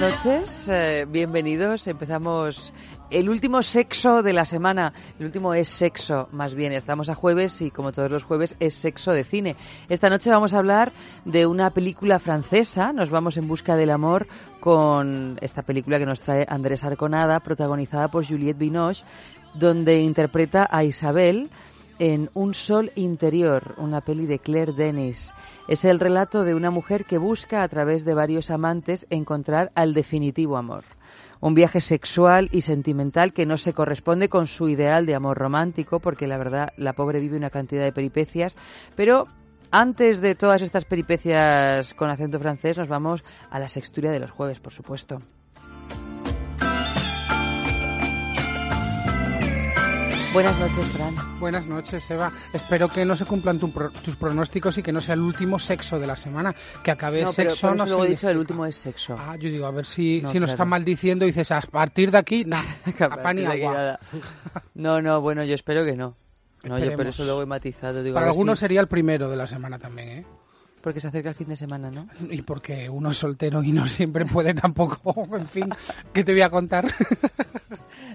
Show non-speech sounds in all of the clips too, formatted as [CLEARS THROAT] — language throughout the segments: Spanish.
Noches, eh, bienvenidos. Empezamos el último sexo de la semana. El último es sexo, más bien. Estamos a jueves y como todos los jueves es sexo de cine. Esta noche vamos a hablar de una película francesa. Nos vamos en busca del amor con esta película que nos trae Andrés Arconada, protagonizada por Juliette Binoche, donde interpreta a Isabel en Un sol interior, una peli de Claire Denis. Es el relato de una mujer que busca a través de varios amantes encontrar al definitivo amor. Un viaje sexual y sentimental que no se corresponde con su ideal de amor romántico, porque la verdad la pobre vive una cantidad de peripecias, pero antes de todas estas peripecias con acento francés nos vamos a la sexturia de los jueves, por supuesto. Buenas noches, Fran. Buenas noches, Eva. Espero que no se cumplan tu pro- tus pronósticos y que no sea el último sexo de la semana. Que acabe No, pero sexo por no luego he dicho el último es sexo. Ah, yo digo, a ver si, No, si nos claro. están maldiciendo y dices, a partir de aquí, nada, [LAUGHS] a pan y agua. No, no, bueno, yo espero que no. No, yo por Esperemos. eso luego he matizado. Digo, Para algunos si- sería el primero de la semana también, ¿eh? Porque se acerca el fin de semana, ¿no? Y porque uno es soltero y no siempre puede tampoco, [LAUGHS] en fin, ¿qué te voy a contar? [LAUGHS]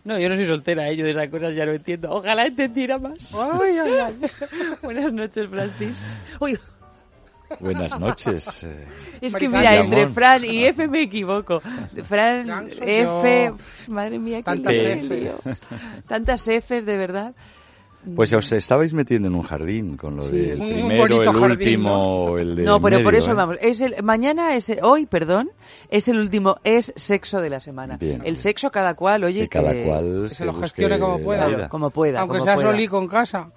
No, yo no soy soltera, ¿eh? yo de esas cosas ya no entiendo. Ojalá entendiera más. Ay, ay, ay. [LAUGHS] Buenas noches, Francis. Uy, Buenas noches. eh, es que mira, entre. Fran y F me equivoco. Fran, F, madre mía, qué Tantas. Fs. Tantas Fs, de verdad. Pues os estabais metiendo en un jardín con lo Sí. del Un primero, el jardín, último, el de No, pero por eso ¿eh? vamos. Es el, mañana es hoy, perdón, es el último es sexo de la semana. Bien. El sexo cada cual, oye, Que cada que- cual se se lo gestione como pueda. como pueda, Aunque como seas pueda. Con casa.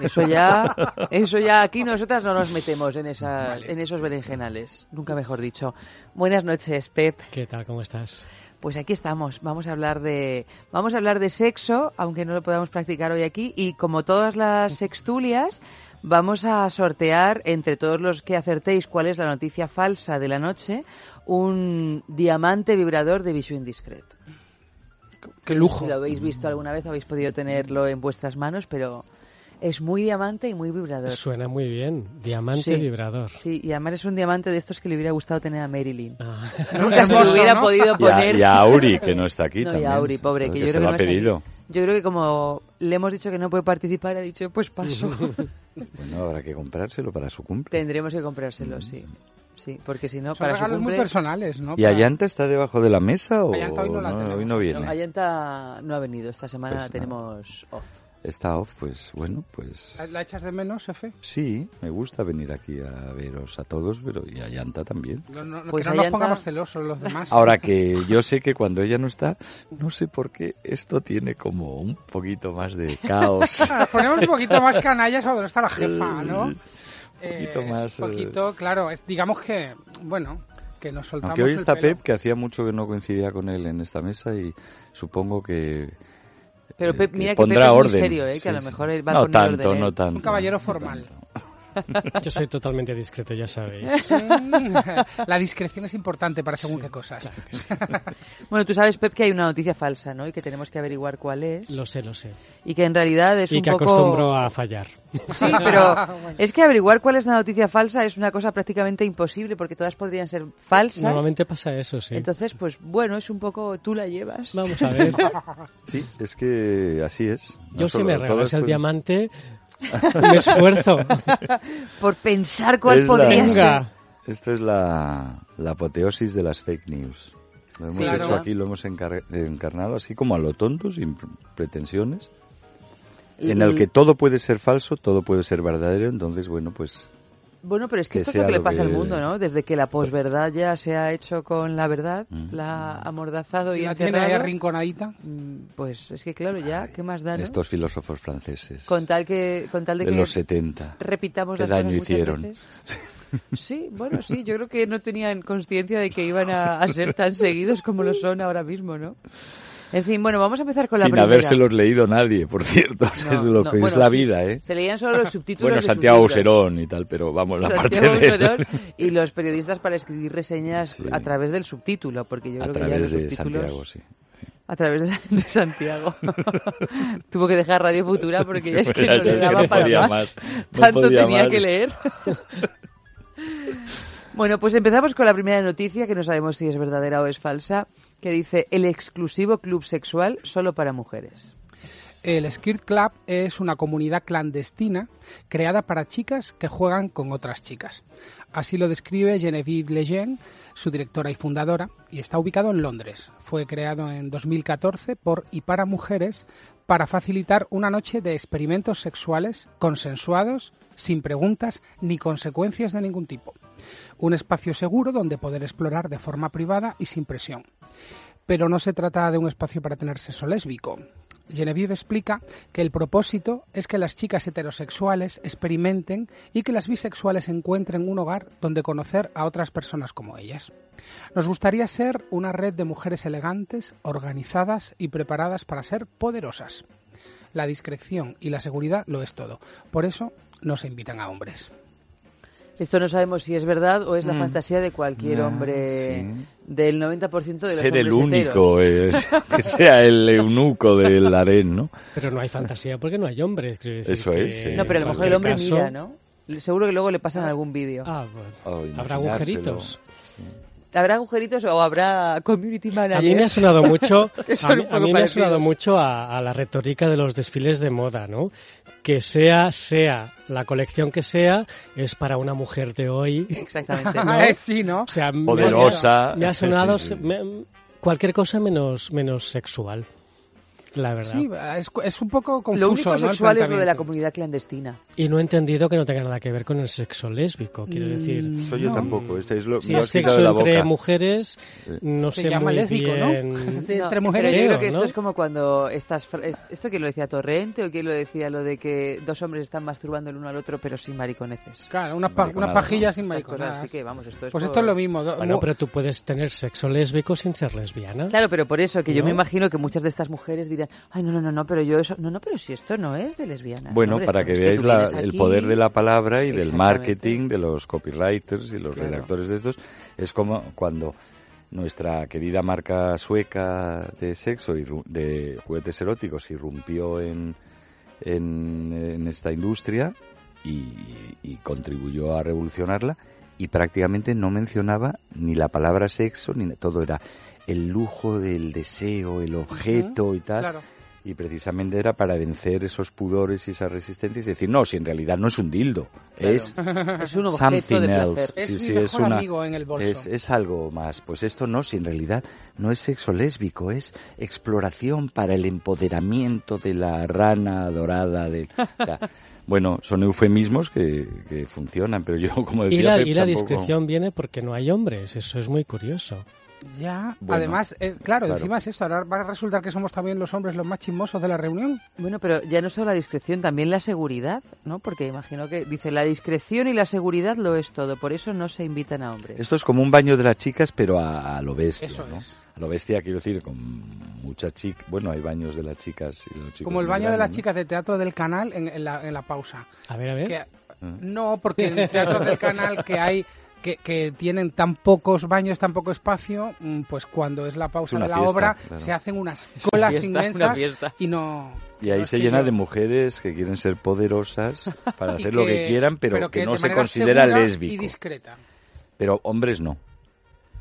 Eso ya, eso ya aquí nosotras no nos metemos en esa, en esos berenjenales, nunca mejor dicho. Buenas noches, Pep. ¿Qué tal? ¿Cómo estás? Pues aquí estamos. Vamos a hablar de, vamos a hablar de sexo, aunque no lo podamos practicar hoy aquí. Y como todas las sextulias, vamos a sortear entre todos los que acertéis cuál es la noticia falsa de la noche, un diamante vibrador de Visu Indiscret. Qué lujo. Si lo habéis visto alguna vez, habéis podido tenerlo en vuestras manos, pero es muy diamante y muy vibrador. Suena muy bien. Diamante Sí. vibrador. Sí, y además es un diamante de estos que le hubiera gustado tener a Marilyn. Ah. [LAUGHS] Nunca se lo hubiera ¿no? podido Y a, poner. y a Auri, que no está aquí [LAUGHS] No, y también. a Auri, pobre, que, yo se creo lo que ha no pedido. Yo creo que como le hemos dicho que no puede participar, ha dicho, pues paso. [LAUGHS] Bueno, habrá que comprárselo para su cumple. Tendremos que comprárselo, sí. Sí, porque si no, Son para su regalos muy cumple... personales, ¿no? ¿Y Allanta está debajo de la mesa o Allanta hoy no la tenemos. hoy no viene? Allanta no ha venido, esta semana Pues, tenemos off. Está off, pues bueno, pues ¿La- ¿La echas de menos, Efe? sí, me gusta venir aquí a veros a todos, pero y a Yanta también. No, no, no, Pues que no nos pongamos celosos los demás. Ahora que yo sé que cuando ella no está, no sé por qué esto tiene como un poquito más de caos. [LAUGHS] Nos ponemos un poquito más canallas cuando no está la [LAUGHS] jefa, ¿no? Un poquito Eh, más, Un poquito, claro, es, digamos que, bueno, que nos soltamos Aunque hoy el está pelo. Pep, que hacía mucho que no coincidía con él en esta mesa y supongo que Pero eh, Pep, que mira que Pep es muy orden. serio, ¿eh? que a lo mejor él va no con tanto, orden, ¿eh? no tanto. Un caballero no formal. tanto. [LAUGHS] Yo soy totalmente discreto, ya sabéis. La discreción es importante para según qué cosas. [LAUGHS] Bueno, tú sabes, Pep, que hay una noticia falsa, ¿no? Y que tenemos que averiguar cuál es. Lo sé, lo sé. Y que en realidad es Y un que poco... acostumbro a fallar. Sí, [LAUGHS] pero es que averiguar cuál es la noticia falsa es una cosa prácticamente imposible porque todas podrían ser falsas. Normalmente pasa eso, sí. Entonces, pues bueno, es un poco tú la llevas. Vamos a ver. Sí, es que así es. No Yo si solo- me todas regalas el diamante, [LAUGHS] me esfuerzo. [LAUGHS] Por pensar cuál Es la- podría ser. Esto es la, la apoteosis de las fake news. Lo hemos hecho aquí, lo hemos encar- encarnado así como a lo tonto, sin pr- pretensiones, en el que todo puede ser falso, todo puede ser verdadero, entonces, bueno, pues Bueno, pero es que, que esto es lo que le pasa al mundo, ¿no? Desde que la posverdad ya se ha hecho con la verdad, Mm. la ha amordazado y Y la tiene ahí encerrado, arrinconadita. mm, pues es que claro, ya, ¿qué más da, no? estos filósofos franceses Con tal que, con tal de, de que los 70. repitamos ¿Qué las daño hicieron? veces. Sí, bueno, sí, yo creo que no tenían conciencia de que iban a, a ser tan seguidos como lo son ahora mismo, ¿no? En fin, bueno, vamos a empezar con la Sin primera. habérselos leído nadie, por cierto. [LAUGHS] No, es lo no, que bueno, es la vida, ¿eh? Se leían solo los [LAUGHS] subtítulos Bueno, de Santiago. Auserón y tal, pero vamos, la parte Santiago de... Auserón [LAUGHS] y los periodistas para escribir reseñas Sí. a través del subtítulo, porque yo A creo que ya través los de subtítulos... Santiago, sí. A través de, de Santiago. Tuvo que dejar Radio Futura porque Sí, ya es que no le no para más. más, no Tanto tenía más. que leer. bueno, pues empezamos con la primera noticia, que no sabemos si es verdadera o es falsa, que dice el exclusivo club sexual solo para mujeres. El Skirt Club es una comunidad clandestina creada para chicas que juegan con otras chicas. Así lo describe Genevieve Lejeune, su directora y fundadora, y está ubicado en Londres. Fue creado en 2014 por y para mujeres para facilitar una noche de experimentos sexuales consensuados, sin preguntas ni consecuencias de ningún tipo. Un espacio seguro donde poder explorar de forma privada y sin presión. Pero no se trata de un espacio para tener sexo lésbico. Genevieve explica que el propósito es que las chicas heterosexuales experimenten y que las bisexuales encuentren un hogar donde conocer a otras personas como ellas. Nos gustaría ser una red de mujeres elegantes, organizadas y preparadas para ser poderosas. La discreción y la seguridad lo es todo. Por eso no se invitan a hombres. Esto no sabemos si es verdad o es la Mm. fantasía de cualquier Ah, hombre sí. del 90% de los Ser el único, es- [LAUGHS] que sea el eunuco del harén, ¿no? Pero no hay fantasía porque no hay hombres. decir Eso que es, sí. No, pero a lo mejor el hombre mira, ¿no? Seguro que luego le pasan algún vídeo. Ah, bueno. Oh, Habrá agujeritos. ¿Habrá agujeritos o habrá community managers? A mí me ha sonado mucho, [LAUGHS] a mí, a mí me ha sonado mucho a, a la retórica de los desfiles de moda, ¿no? Que sea, sea la colección que sea, es para una mujer de hoy. Exactamente. [LAUGHS] Ah, sí, ¿no? O sea, me- Poderosa. Me ha sonado Sí, sí. me- cualquier cosa menos, menos sexual. La verdad. Sí, es, es un poco confuso. Lo único ¿no? sexual es lo de la comunidad clandestina. Y no he entendido que no tenga nada que ver con el sexo lésbico, quiero Mm, decir. Eso yo No. tampoco, este es lo, es sexo la entre boca. mujeres, no Se sé llama muy lésbico, ¿no? bien. [LAUGHS] Sí, entre No, mujeres. pero yo creo que esto ¿no? es como cuando estás... ¿Esto quién lo decía? ¿Torrente o quién lo decía? Lo de que dos hombres están masturbando el uno al otro pero sin mariconeces. Claro, unas pa- unas pajillas sin mariconadas. Así que vamos, esto es Pues por- esto es lo mismo. do- Bueno, pero tú puedes tener sexo lésbico sin ser lesbiana. Claro, pero por eso, que yo ¿No? me imagino que muchas de estas mujeres dirán, ay, no, no, no, no, pero yo eso, no, no, pero si esto no es de lesbianas. Bueno, hombre, para que veáis la- el poder de la palabra y del marketing de los copywriters y los Claro. redactores de estos. Es como cuando nuestra querida marca sueca de sexo y de juguetes eróticos irrumpió en, en, en esta industria y, y contribuyó a revolucionarla y prácticamente no mencionaba ni la palabra sexo ni todo era el lujo del deseo, el objeto y tal. Claro. y precisamente era para vencer esos pudores y esas resistencias y decir, no, si en realidad no es un dildo, es [LAUGHS] Es un objeto something de else. placer. Es Sí, mi sí, mejor una- amigo en el bolso. Es, es algo más. Pues esto no, si en realidad no es sexo lésbico, es exploración para el empoderamiento de la rana dorada. De, o sea, [LAUGHS] bueno, son eufemismos que, que funcionan, pero yo, como decía, Y la, y la tampoco- discreción viene porque no hay hombres, eso es muy curioso. Ya, Bueno, además, eh, claro, claro. encima es eso, ahora va a resultar que somos también los hombres los más chismosos de la reunión. Bueno, pero ya no solo la discreción, también la seguridad, ¿no? Porque imagino que dice la discreción y la seguridad lo es todo, por eso no se invitan a hombres. Esto es como un baño de las chicas, pero a, a lo bestia, Eso ¿no? es. A lo bestia, quiero decir, con muchas chicas. Bueno, hay baños de las chicas y los chicos. Como el baño de las chicas de teatro del canal en, en la, en la pausa. A ver, a ver. Que- no, porque en teatros del canal que hay que, que tienen tan pocos baños, tan poco espacio, mm, pues cuando es la pausa Es de la fiesta, obra claro. se hacen unas colas fiesta, inmensas fiesta. y no... Y ahí no se llena yo- de mujeres que quieren ser poderosas para [LAUGHS] hacer lo que quieran, pero, que, no se considera lésbico. Y discreta. Pero hombres no.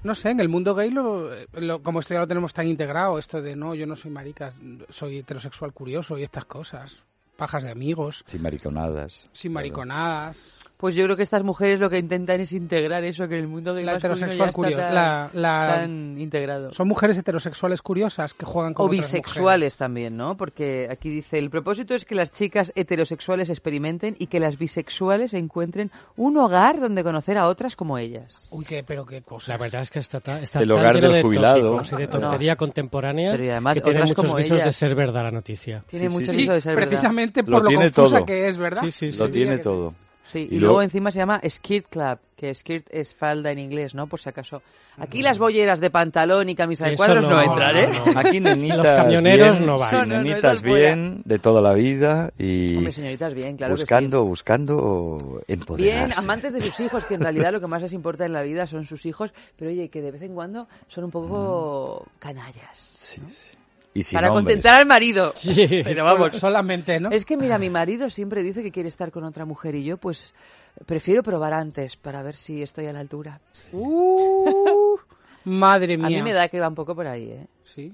No sé, en el mundo gay, lo, lo- como esto ya lo tenemos tan integrado, esto de no, yo no soy marica, soy heterosexual curioso y estas cosas. Pajas de amigos, Sin mariconadas. sin claro. Pues yo creo que estas mujeres lo que intentan es integrar eso que en el mundo del La heterosexual está curiosa. tan, La, la- tan integrado. son mujeres heterosexuales curiosas que juegan con O otras bisexuales mujeres. también, ¿no? Porque aquí dice, el propósito es que las chicas heterosexuales experimenten y que las bisexuales encuentren un hogar donde conocer a otras como ellas. Uy, qué, pero qué cosa. La verdad es que está, ta- está El tan hogar lleno del de jubilado. y de tontería contemporánea Pero y además que tiene muchos visos de ser verdad la noticia. Tiene Sí, sí, mucho sí. viso de ser verdad. precisamente por lo confusa todo. que es, ¿verdad? Sí, sí, sí. Lo tiene que- todo. Sí, y, Y luego luego- encima se llama Skirt Club, que skirt es falda en inglés, ¿no? Por si acaso. Aquí las bolleras de pantalón y camisa de cuadros no, no, entran, ¿eh? no, no. Aquí [LAUGHS] nenitas Los camioneros bien, no van. nenitas bien, de toda la vida y Hombre, señoritas, bien, claro buscando, buscando que sí. empoderarse. Bien, amantes de sus hijos, que en realidad lo que más les importa en la vida son sus hijos, pero oye, que de vez en cuando son un poco canallas. Sí, sí. Y sin para hombres. contentar al marido. [LAUGHS] Sí. Pero vamos, solamente, ¿no? Es que mira, mi marido siempre dice que quiere estar con otra mujer y yo pues prefiero probar antes para ver si estoy a la altura. Uh, [LAUGHS] madre mía. A mí me da que va un poco por ahí, ¿eh? Sí.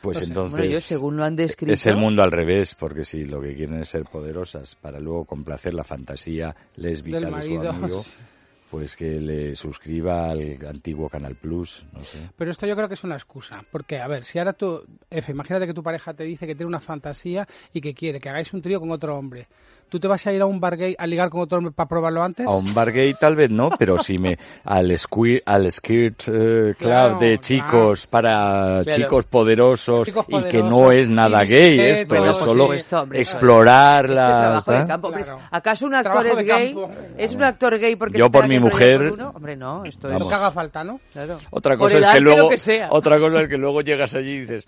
Pues entonces Bueno, yo según lo han descrito... es el mundo al revés, porque si lo que quieren es ser poderosas para luego complacer la fantasía lésbica Del de su amigo, sí. [LAUGHS] pues que le suscriba al antiguo Canal Plus, no sé. Pero esto yo creo que es una excusa. Porque, a ver, si ahora tú, F, imagínate que tu pareja te dice que tiene una fantasía y que quiere que hagáis un trío con otro hombre. ¿Tú te vas a ir a un bar gay a ligar con otro hombre para probarlo antes? A un bar gay tal vez no, pero si me al squir, al skirt eh, club Claro, de chicos para Claro. chicos poderosos Chicos y que poderosos, no es nada gay esto, es por solo supuesto, hombre, explorar Este la trabajo de campo. Hombre, Claro. ¿Acaso un actor Trabajo es gay? campo. ¿Es un actor gay porque Yo por mi mujer- uno? Hombre, no, esto Vamos. Lo que haga falta, ¿no? es... Claro. Otra Por cosa es que luego que sea. otra cosa es que luego llegas allí y dices,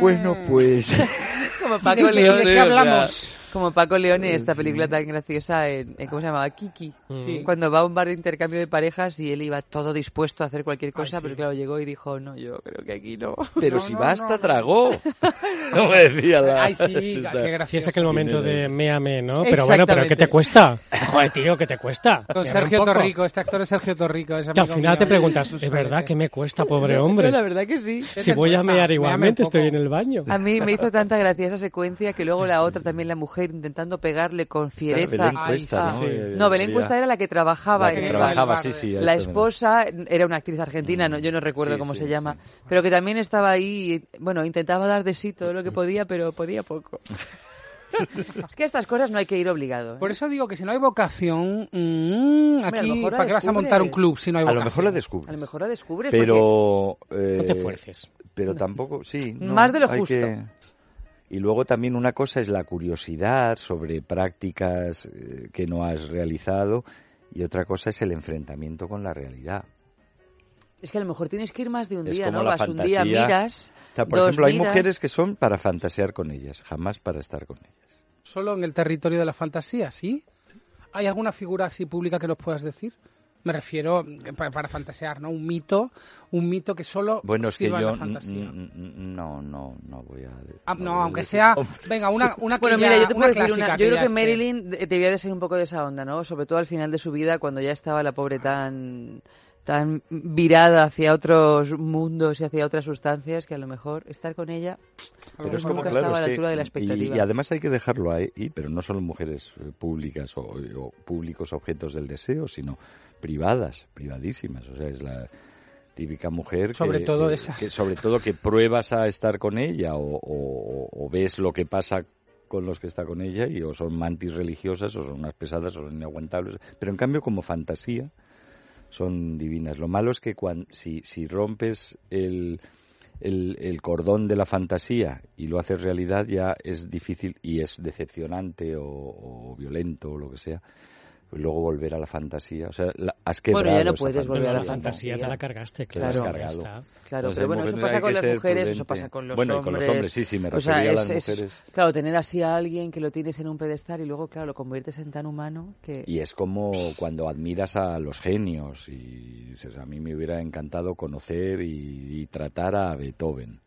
bueno, pues [LAUGHS] Como ¿De, Paco de- León. de qué hablamos? Como Paco León en esta película tan graciosa, en, en- ¿cómo se llamaba? Kiki. Sí. Cuando va a un bar de intercambio de parejas y él iba todo dispuesto a hacer cualquier cosa, sí. pero claro, llegó y dijo, no, yo creo que aquí no. [LAUGHS] pero No, si no, basta no, no. tragó. [LAUGHS] No me decía la Ay, sí, [LAUGHS] qué Sí, gracioso. es aquel momento de méame, ¿no? Exactamente. Pero bueno, pero ¿qué te cuesta? Joder, tío, ¿qué te cuesta? Con Sergio. Torrico, este actor es Sergio Torrico. es Que al final mío, te preguntas, No ¿es verdad que me cuesta, pobre hombre? la verdad que sí. ¿Qué Si voy a mear igualmente, estoy en el baño. A mí me hizo tanta gracia esa secuencia que luego la otra también la mujer intentando pegarle con fiereza. Belén Ay, Cuesta, sí. ¿no? Sí. No, Belén Cuesta era la que trabajaba la en que el trabajaba, bar. sí, sí. a La esto me- esposa era una actriz argentina, no, yo no recuerdo Sí, cómo sí, se llama, sí. pero que también estaba ahí, bueno, intentaba dar de sí todo lo que podía, pero podía poco. [LAUGHS] es que a estas cosas no hay que ir obligado. ¿eh? Por eso digo que si no hay vocación, mm, a lo aquí, ¿para qué vas a montar un club si no hay A vocación? lo mejor la descubres. A lo mejor la descubres. porque- pero eh, No te fuerces. pero tampoco sí no, Más de lo hay justo. que- y luego también una cosa es la curiosidad sobre prácticas eh, que no has realizado y otra cosa es el enfrentamiento con la realidad Es que a lo mejor tienes que ir más de un Es día, como ¿no? la Vas un día, miras. o sea, por dos ejemplo hay mujeres que son para fantasear con ellas jamás para estar con ellas Solo en el territorio de la fantasía, ¿sí? ¿Hay alguna figura así pública que nos puedas decir? Me refiero eh, para, para fantasear, ¿no? Un mito, un mito que solo bueno es que yo la fantasía. no no no voy a Ah, no no, voy a aunque sea, [LAUGHS] venga, una, una que Bueno, ya- mira, yo te puedo decir que Yo creo que esté. Marilyn de- debía de ser un poco de esa onda, ¿no? Sobre todo al final de su vida, cuando ya estaba la pobre tan tan virada hacia otros mundos y hacia otras sustancias, que a lo mejor estar con ella Pero es como, claro, a la altura de la y- expectativa. Y, además hay que dejarlo ahí, pero no solo mujeres eh, públicas o, o públicos objetos del deseo, sino privadas, privadísimas. O sea, es la típica mujer Sobre que, todo esas. que sobre todo que pruebas a estar con ella o, o- o ves lo que pasa con los que está con ella y o son mantis religiosas o son unas pesadas o son inaguantables. Pero en cambio como fantasía son divinas. Lo malo es que cuan- si, si rompes el, el, el cordón de la fantasía y lo haces realidad ya es difícil y es decepcionante o, o violento o lo que sea. Luego volver a la fantasía. O sea, la- has Bueno, quebrado ya no puedes volver a la fantasía. te la cargaste, Te la has claro. cargado. Claro, Entonces, pero bueno, eso mujeres- pasa con las mujeres, eso prudente. pasa con los Bueno, y hombres. con los hombres, sí, sí, me O sea, refería a las es- es- mujeres. claro, tener así a alguien que lo tienes en un pedestal y luego, claro, lo conviertes en tan humano que... Y es como cuando admiras a los genios y dices, a mí me hubiera encantado conocer y, y tratar a Beethoven.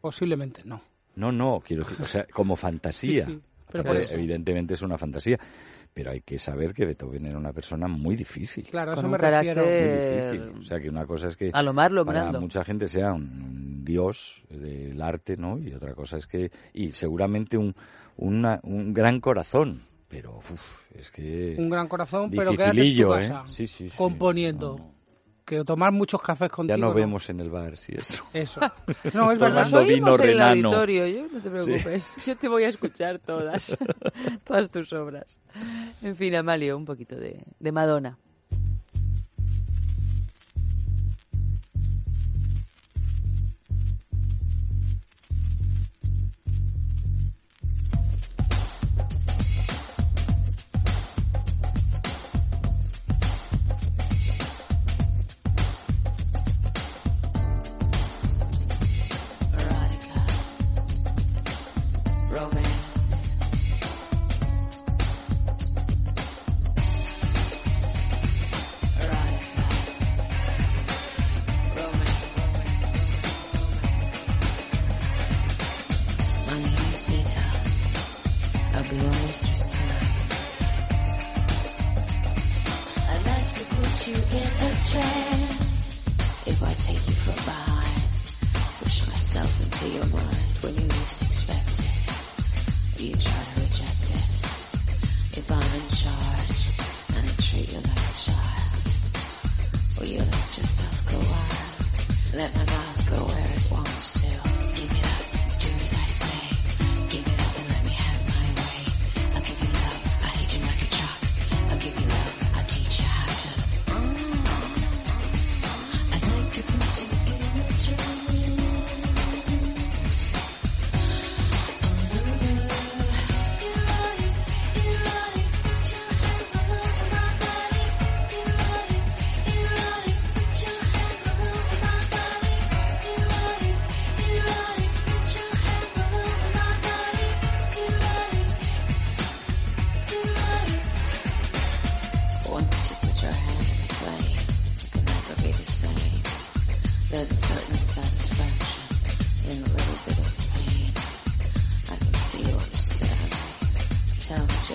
Posiblemente no. No, no, quiero decir, o sea, como fantasía. Sí, sí, pero por eso. evidentemente es una fantasía, pero hay que saber que Beethoven era una persona muy difícil. Claro, eso un me carácter- refiero. Muy Eh, difícil. O sea, que una cosa es que A lo Marlon para Brando. mucha gente sea un, un dios del arte, ¿no? Y otra cosa es que, y seguramente un, una- un gran corazón, pero uf, es que... Un gran corazón, pero quédate en tu ¿eh? Sí, sí, sí. componiendo. No, no. Que tomar muchos cafés contigo. Ya nos ¿no? vemos en el bar, sí, eso. Eso. [LAUGHS] No, es Tomando verdad. Nos vino en el renano. auditorio, yo no te preocupes. [LAUGHS] Yo te voy a escuchar todas, [LAUGHS] todas tus obras. En fin, Amalio, un poquito de, de Madonna.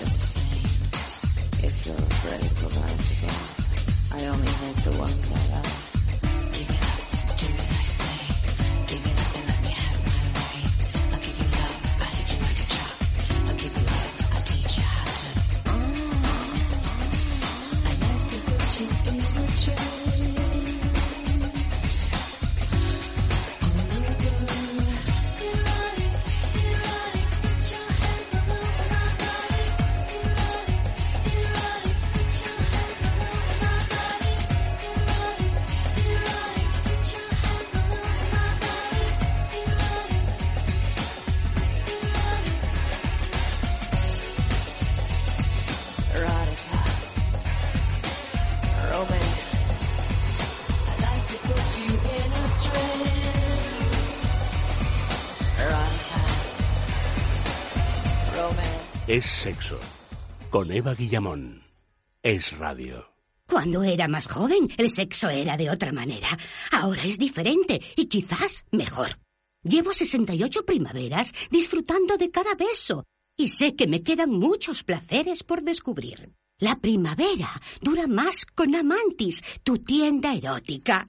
If you're ready for basketball, I only hate the ones I love. Es sexo. Con Eva Guillamón. Es radio. Cuando era más joven, el sexo era de otra manera. Ahora es diferente y quizás mejor. Llevo 68 primaveras disfrutando de cada beso y sé que me quedan muchos placeres por descubrir. La primavera dura más con Amantis, tu tienda erótica.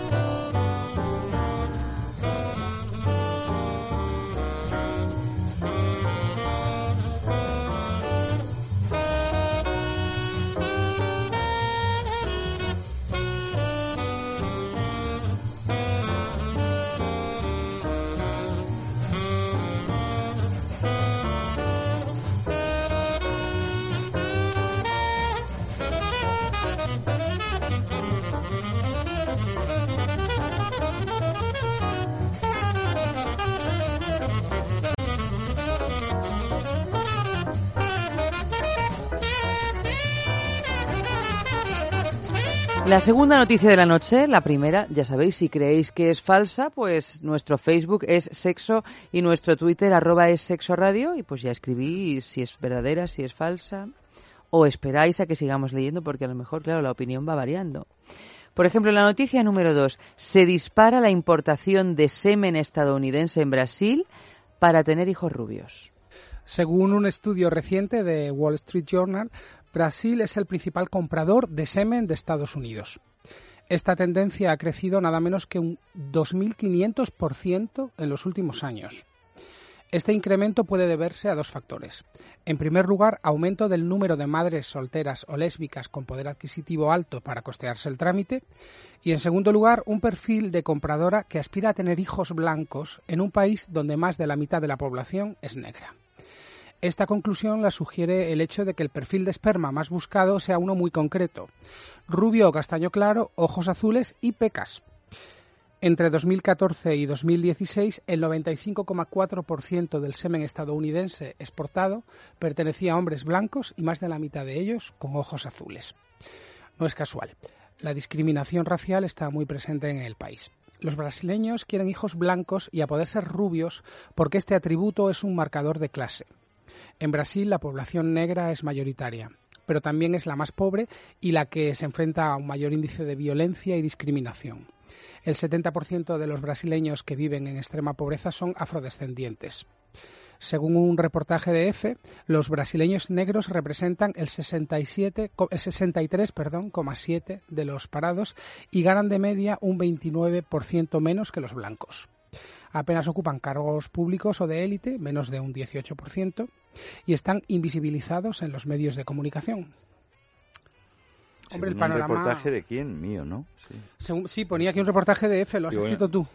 La segunda noticia de la noche, la primera, ya sabéis, si creéis que es falsa, pues nuestro Facebook es sexo y nuestro Twitter arroba es sexo radio y pues ya escribí si es verdadera, si es falsa o esperáis a que sigamos leyendo porque a lo mejor, claro, la opinión va variando. Por ejemplo, la noticia número dos, se dispara la importación de semen estadounidense en Brasil para tener hijos rubios. Según un estudio reciente de Wall Street Journal, Brasil es el principal comprador de semen de Estados Unidos. Esta tendencia ha crecido nada menos que un 2.500% en los últimos años. Este incremento puede deberse a dos factores. En primer lugar, aumento del número de madres solteras o lésbicas con poder adquisitivo alto para costearse el trámite. Y en segundo lugar, un perfil de compradora que aspira a tener hijos blancos en un país donde más de la mitad de la población es negra. Esta conclusión la sugiere el hecho de que el perfil de esperma más buscado sea uno muy concreto. Rubio o castaño claro, ojos azules y pecas. Entre 2014 y 2016, el 95,4% del semen estadounidense exportado pertenecía a hombres blancos y más de la mitad de ellos con ojos azules. No es casual. La discriminación racial está muy presente en el país. Los brasileños quieren hijos blancos y a poder ser rubios porque este atributo es un marcador de clase. En Brasil la población negra es mayoritaria, pero también es la más pobre y la que se enfrenta a un mayor índice de violencia y discriminación. El 70% de los brasileños que viven en extrema pobreza son afrodescendientes. Según un reportaje de EFE, los brasileños negros representan el, 67, el 63,7 de los parados y ganan de media un 29% menos que los blancos apenas ocupan cargos públicos o de élite, menos de un 18%, y están invisibilizados en los medios de comunicación. Hombre, el panorama... ¿Un reportaje de quién? Mío, ¿no? Sí, sí ponía aquí un reportaje de EFE, lo has escrito tú.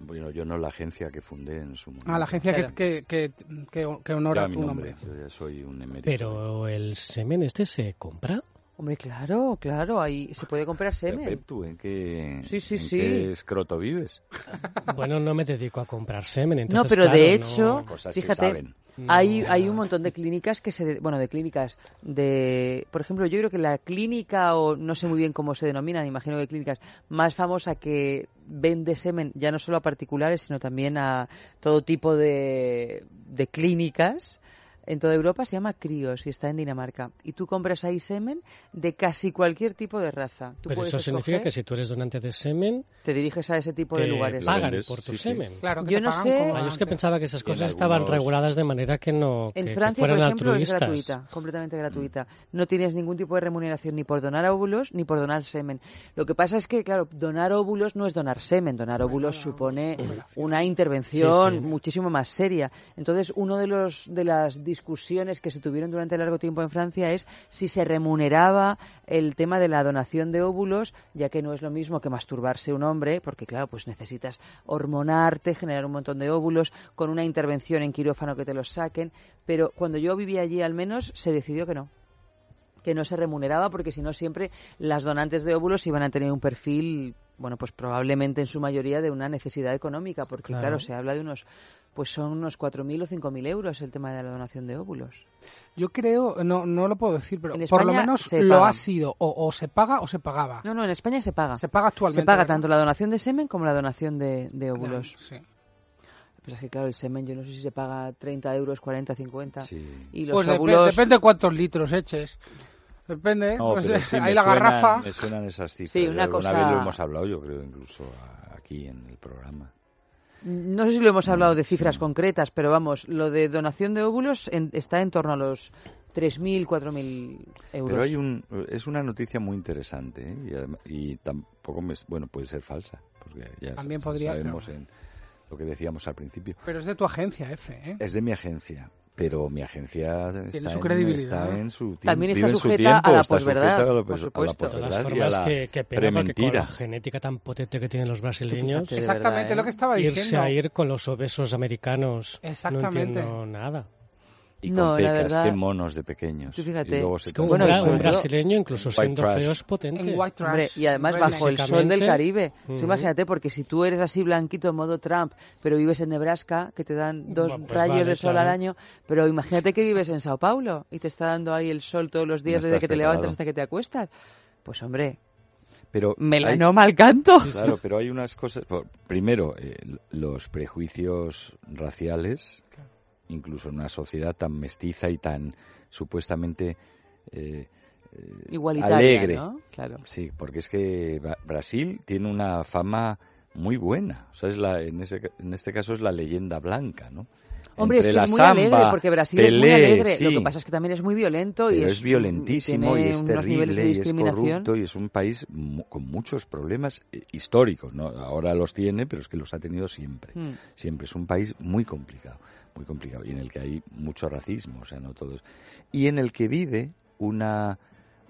Bueno, yo no la agencia que fundé en su momento. Ah, la agencia que, que, que, honora tu nombre. Yo ya soy un emérito. Pero el semen este se compra. Hombre, claro, claro, ahí se puede comprar semen. ¿tú en qué, sí, sí, sí. qué escroto vives? [LAUGHS] Bueno, no me dedico a comprar semen, entonces, No, pero de hecho, fíjate, hay, hay un montón de clínicas que se... Bueno, de clínicas de... Por ejemplo, yo creo que la clínica, o no sé muy bien cómo se denomina, me imagino que clínicas más famosa que vende semen ya no solo a particulares, sino también a todo tipo de, de clínicas en toda Europa se llama Crios y está en Dinamarca. Y tú compras ahí semen de casi cualquier tipo de raza. Pero eso significa que si tú eres donante de semen... Te diriges a ese tipo de lugares. pagan por tu semen. Claro, yo no sé... Ah, yo es que pensaba que esas cosas estaban reguladas de manera que no En Francia, por ejemplo, es gratuita, completamente gratuita. No tienes ningún tipo de remuneración ni por donar óvulos ni por donar semen. Lo que pasa es que, claro, donar óvulos no es donar semen. Donar óvulos supone una intervención muchísimo más seria. Entonces, uno de los de las discusiones que se tuvieron durante largo tiempo en Francia es si se remuneraba el tema de la donación de óvulos, ya que no es lo mismo que masturbarse un hombre, porque claro, pues necesitas hormonarte, generar un montón de óvulos, con una intervención en quirófano que te los saquen, pero cuando yo vivía allí al menos se decidió que no que no se remuneraba porque si no siempre las donantes de óvulos iban a tener un perfil bueno, pues probablemente en su mayoría de una necesidad económica, porque claro, se habla de unos, pues son unos 4.000 o 5.000 euros el tema de la donación de óvulos. Yo creo, no, no lo puedo decir, pero por lo menos lo ha sido, o, se paga o se pagaba. No, no, en España se paga. Se paga actualmente. Se paga tanto la donación de semen como la donación de, óvulos. sí. Pues es que claro, el semen yo no sé si se paga 30 euros, 40, 50. Sí. Y los Pues óvulos... depende cuántos litros eches. Depende, No, pues pero eh, sí, [LAUGHS] me la suenan- garrafa. Me suenan esas cifras. Sí, una cosa- vez lo hemos hablado, yo creo, incluso aquí en el programa. No sé si lo hemos hablado de Sí. cifras concretas, pero vamos, lo de donación de óvulos en- está en torno a los 3.000, 4.000 euros. Pero hay un, es una noticia muy interesante ¿eh? y, y tampoco me, bueno puede ser falsa porque ya También podría, sabemos pero- en lo que decíamos al principio. Pero es de tu agencia, F, ¿eh? Es de mi agencia, pero mi agencia está, su en, está en su tiempo. También está vive en su sujeta tiempo, a la está sujeta posverdad, a la, por pos- a la supuesto. De todas formas, la que, que pena porque con la genética tan potente que tienen los brasileños, Exactamente verdad, ¿eh? lo que estaba irse diciendo. a ir con los obesos americanos, Exactamente. no entiendo nada. Y No, con pecas, verdad- qué monos de pequeños. Tú fíjate. Y luego se un, Bueno, un todo- brasileño, incluso siendo feo, es potente. En White Trash. Hombre, y además bajo el sol del Caribe. Tú ujú. imagínate, porque si tú eres así blanquito en modo Trump, pero vives en Nebraska, que te dan dos Bueno, pues rayos vale, de sol claro. al año, pero imagínate que vives en Sao Paulo y te está dando ahí el sol todos los días No desde que te levantas hasta que te acuestas. Pues hombre, Pero hay- melanoma al canto. Claro, pero hay unas cosas. Primero, eh, los prejuicios raciales, incluso en una sociedad tan mestiza y tan supuestamente eh, eh, Igualitaria, alegre. ¿no? Claro. Sí, porque es que Brasil tiene una fama muy buena. O sea, es la, en, ese, en este caso es la leyenda blanca, ¿no? Hombre, Entre es que es muy samba, alegre, porque Brasil es muy alegre. Lo que pasa es que también es muy violento y pero es, es violentísimo y es terrible y es corrupto y es un país con muchos problemas eh, históricos. ¿no? Ahora los tiene, pero es que los ha tenido siempre. Mm. Siempre es un país muy complicado, muy complicado y en el que hay mucho racismo, o sea, no todos. Y en el que vive una,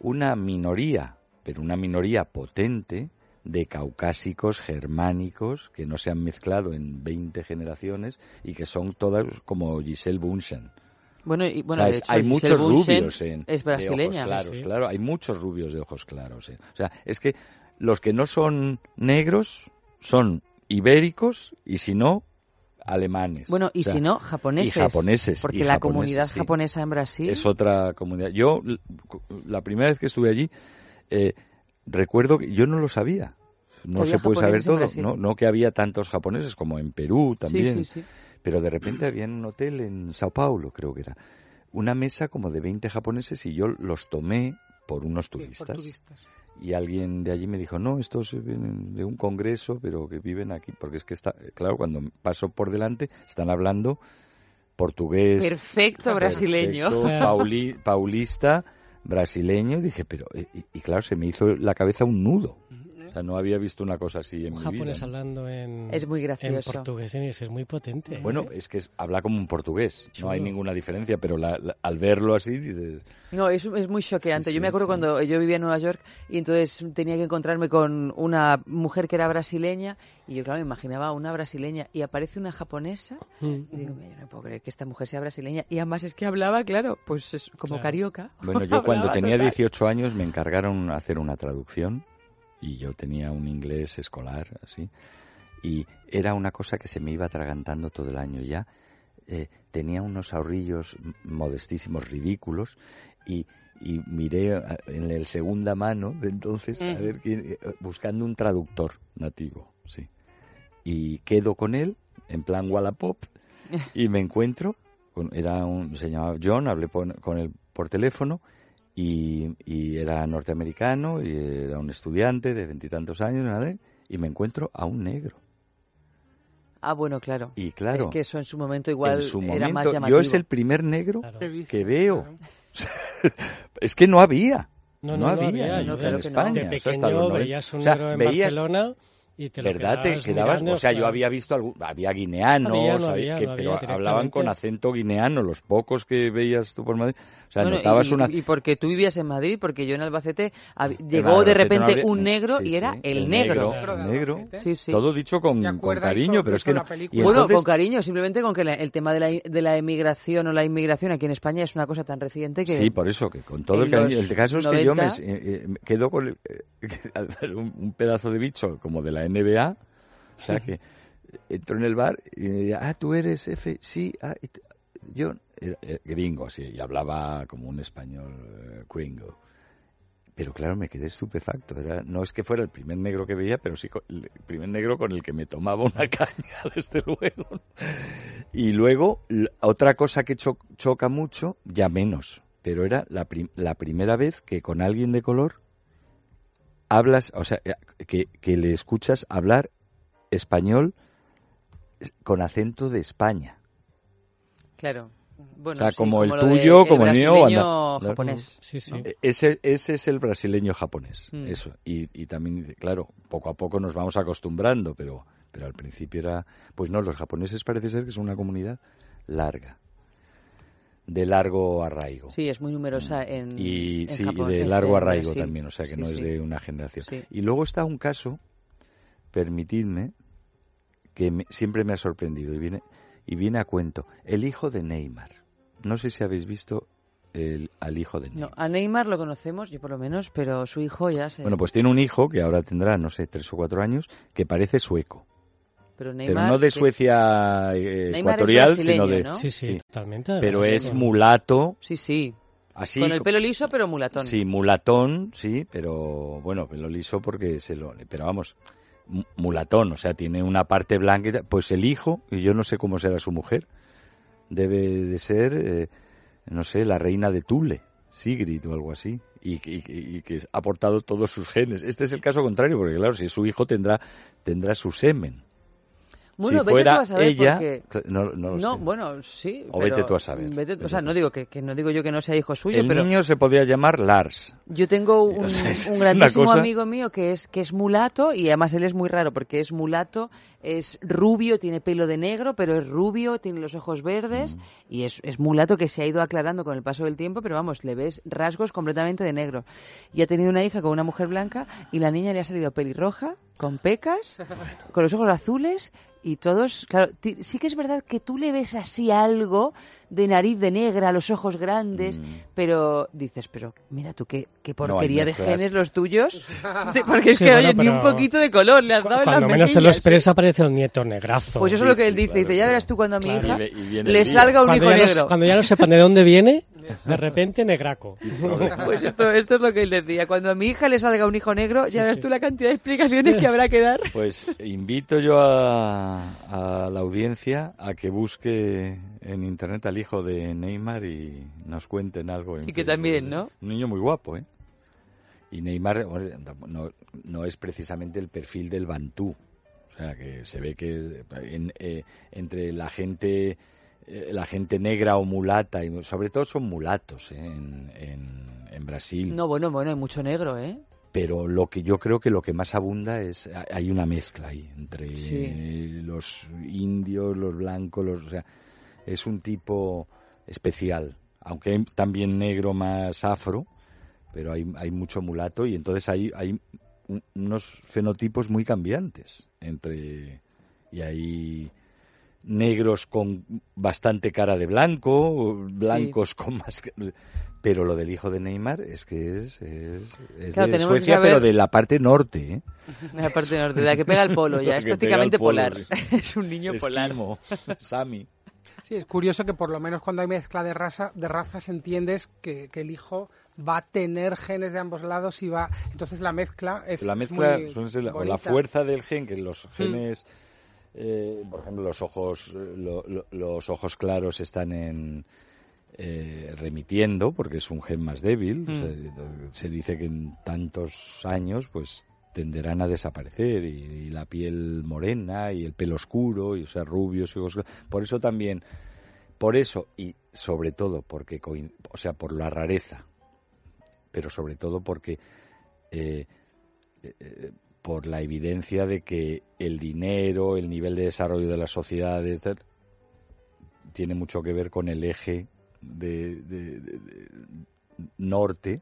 una minoría, pero una minoría potente de caucásicos germánicos que no se han mezclado en 20 generaciones y que son todas como Giselle Bunchen. Bueno, y, bueno, O sea, de es- hecho, hay Giselle muchos Bunchen rubios en, es de brasileña. ojos claros, Sí, sí. claro, hay muchos rubios de ojos claros. eh. O sea, es que los que no son negros son ibéricos y si no, alemanes. Bueno, y O sea, si no, japoneses. y japoneses, Porque y la japoneses, comunidad sí. japonesa en Brasil. es otra comunidad. Yo, la primera vez que estuve allí, eh, recuerdo que yo no lo sabía. No se puede saber todo. No, no que había tantos japoneses como en Perú también. Sí, sí, sí. Pero de repente había en un hotel en Sao Paulo, creo que era, una mesa como de 20 japoneses y yo los tomé por unos Sí, por turistas. Y alguien de allí me dijo, no, estos vienen de un congreso, pero que viven aquí. Porque es que está, claro, cuando paso por delante están hablando portugués, Perfecto brasileño. perfecto, [LAUGHS] pauli- paulista, brasileño. Y dije, pero, y, y claro, se me hizo la cabeza un nudo. O sea, no había visto una cosa así en Un mi japonés vida. en, Es muy en gracioso. portugués tiene que ser muy potente. ¿eh? Bueno, es que es- habla como un portugués, no hay ninguna diferencia, pero la- la- al verlo así dices, No, es, es muy choqueante. Sí, yo me acuerdo sí. cuando yo vivía en Nueva York y entonces tenía que encontrarme con una mujer que era brasileña y yo, claro, me imaginaba una brasileña y aparece una japonesa Mm. y digo, "Mira, yo no puedo creer que esta mujer sea brasileña y además es que hablaba, claro, pues es como Claro. carioca. Bueno, [LAUGHS] yo cuando tenía total. 18 años me encargaron hacer una traducción y yo tenía un inglés escolar, así, y era una cosa que se me iba atragantando todo el año ya. Eh, tenía unos ahorrillos modestísimos, ridículos, y, y miré a- en el segunda mano de entonces a ver quién, eh, buscando un traductor nativo, sí. Y quedo con él, en plan Wallapop, [LAUGHS] y me encuentro, con, era un, se llamaba John, hablé con él por teléfono, y, y era norteamericano, y era un estudiante de veintitantos años, ¿vale? y me encuentro a un negro. Ah, bueno, claro. Y claro, es que eso en su momento igual en su era más momento, llamativo. yo es el primer negro que veo. Claro. [LAUGHS] Es que no había. No, No, no, no había, había, no, en que no. España. De o sea, hasta pequeño los 90. veías un O sea, negro en veías- Barcelona y te ¿Verdad? Te quedabas quedabas, mirando, o sea, yo claro. había visto algún, había guineanos, Había, no había- que- no pero había hablaban con acento guineano, los pocos que veías tú por Madrid. O sea, Bueno, notabas y, una y porque tú vivías en Madrid, porque yo en Albacete hab- llegó Albacete de no repente había- un negro sí, y era sí, el, negro. Negro de negro. Sí, sí. Todo dicho con, ¿Te con cariño, pero es que no. y Bueno, entonces- con cariño, simplemente con que la- el tema de la, de la emigración o la inmigración aquí en España es una cosa tan reciente que... Sí, por eso, que con todo el cariño. El caso es que yo me, 90 eh, quedo con el- eh, [LAUGHS] un, pedazo de bicho como de la NBA. O sea que entro en el bar y me decía, ah, tú eres F, sí, ah, yo era, gringo, sí, y hablaba como un español eh, gringo. pero claro, me quedé estupefacto. Era, no es que fuera el primer negro que veía, pero sí el primer negro con el que me tomaba una [LAUGHS] caña, desde luego. Y luego, otra cosa que cho- choca mucho, ya menos, pero era la primera vez que con alguien de color hablas, o sea, que, que le escuchas hablar español con acento de España. Claro. Bueno, O sea, sí, como el tuyo, como el mío, anda- japonés. Sí, sí. ¿no? E- Ese, ese es el brasileño japonés, Mm. eso. Y, y también, claro, poco a poco nos vamos acostumbrando, pero, pero al principio era... Pues no, los japoneses parece ser que son una comunidad larga, de largo arraigo. Sí, es muy numerosa en, y en sí, y de largo arraigo también, o sea que Sí, no es de una generación. Y luego está un caso, permitidme, que me- siempre me ha sorprendido y viene, y viene a cuento. El hijo de Neymar. No sé si habéis visto el, al hijo de No, Neymar. a Neymar lo conocemos, yo por lo menos, pero su hijo ya se... Bueno, pues tiene un hijo que ahora tendrá, no sé, tres o cuatro años, que parece sueco. Pero, pero Neymar, no de Suecia eh, ecuatorial, sino de... ¿no? Sí, sí, totalmente. Pero es mulato, Sí, sí. así... Con el pelo liso, pero mulatón. Sí, mulatón, sí, pero bueno, pelo liso porque se lo... Pero vamos, mu- mulatón, o sea, tiene una parte blanca. Pues el hijo, y yo no sé cómo será su mujer, debe de ser, eh, no sé, la reina de Tule, Sigrid o algo así, y, y- y que ha aportado todos sus genes. Este es el caso contrario, porque claro, si es su hijo tendrá, tendrá su semen. Bueno, si vete fuera tú a saber ella, porque- no, no lo No, sé. bueno, sí. O pero vete tú a saber. vete- o sea, no digo que, que no digo yo que no sea hijo suyo, el pero niño se podía llamar Lars. yo tengo [LAUGHS] un, O sea, un grandísimo cosa- amigo mío que es que es mulato y además él es muy raro porque es mulato, es rubio, tiene pelo de negro, pero es rubio, tiene los ojos verdes Mm. y es, es mulato que se ha ido aclarando con el paso del tiempo, pero vamos, le ves rasgos completamente de negro. Y ha tenido una hija con una mujer blanca y la niña le ha salido pelirroja, con pecas, con los ojos azules y todos, claro, sí que es verdad que tú le ves así algo de nariz de negra, los ojos grandes, Mm. pero dices, pero mira tú qué, qué No, porquería de mezclas. genes los tuyos, [LAUGHS] Sí, porque es Sí, que bueno, oye, ni un poquito de color le has dado en Cuando las menos te lo mejillas. esperes aparece un nieto negrazo. Pues eso Sí, es lo que sí, él dice, claro, dice, ya verás tú cuando a mi Claro. hija Y y le salga un cuando, hijo no, negro. cuando ya no sepan de dónde viene, de repente negraco. [LAUGHS] Pues esto, esto es lo que él decía, cuando a mi hija le salga un hijo negro, Sí, ya ves sí. tú la cantidad de explicaciones que habrá que dar. [LAUGHS] Pues invito yo a, a la audiencia a que busque en internet al hijo de Neymar y nos cuenten algo. en Y que también, ¿no? Un niño muy guapo, ¿eh? Y Neymar bueno, no, no es precisamente el perfil del Bantú. O sea, que se ve que en- eh, entre la gente la gente negra o mulata, y sobre todo son mulatos ¿eh? en, en, en Brasil. No, bueno, bueno, hay mucho negro, ¿eh? pero lo que yo creo que lo que más abunda es hay una mezcla ahí entre Sí. los indios, los blancos, los, o sea, es un tipo especial, aunque hay también negro más afro, pero hay, hay mucho mulato y entonces hay, hay un- unos fenotipos muy cambiantes entre y hay negros con bastante cara de blanco, blancos con más pero lo del hijo de Neymar es que es, es, es Claro, de Suecia, saber- pero de la parte norte, ¿eh? [LAUGHS] La parte norte, de la que pega el polo, ya [LAUGHS] es prácticamente polo, polar. sí. [LAUGHS] es un niño polar. Sami. Sí, es curioso que por lo menos cuando hay mezcla de raza, de razas entiendes que, que el hijo va a tener genes de ambos lados y va. Entonces la mezcla es. La es mezcla muy suele ser la, o la fuerza del gen, que los genes, eh, por ejemplo, los ojos, eh, lo- lo- los ojos claros están en eh, remitiendo porque es un gen más débil. Mm. Se, se dice que en tantos años, pues tenderán a desaparecer y, y la piel morena y el pelo oscuro y o sea rubios y ojos cla- por eso también por eso y sobre todo porque o sea por la rareza pero sobre todo porque eh, eh, por la evidencia de que el dinero, el nivel de desarrollo de las sociedades, tiene mucho que ver con el eje de, norte.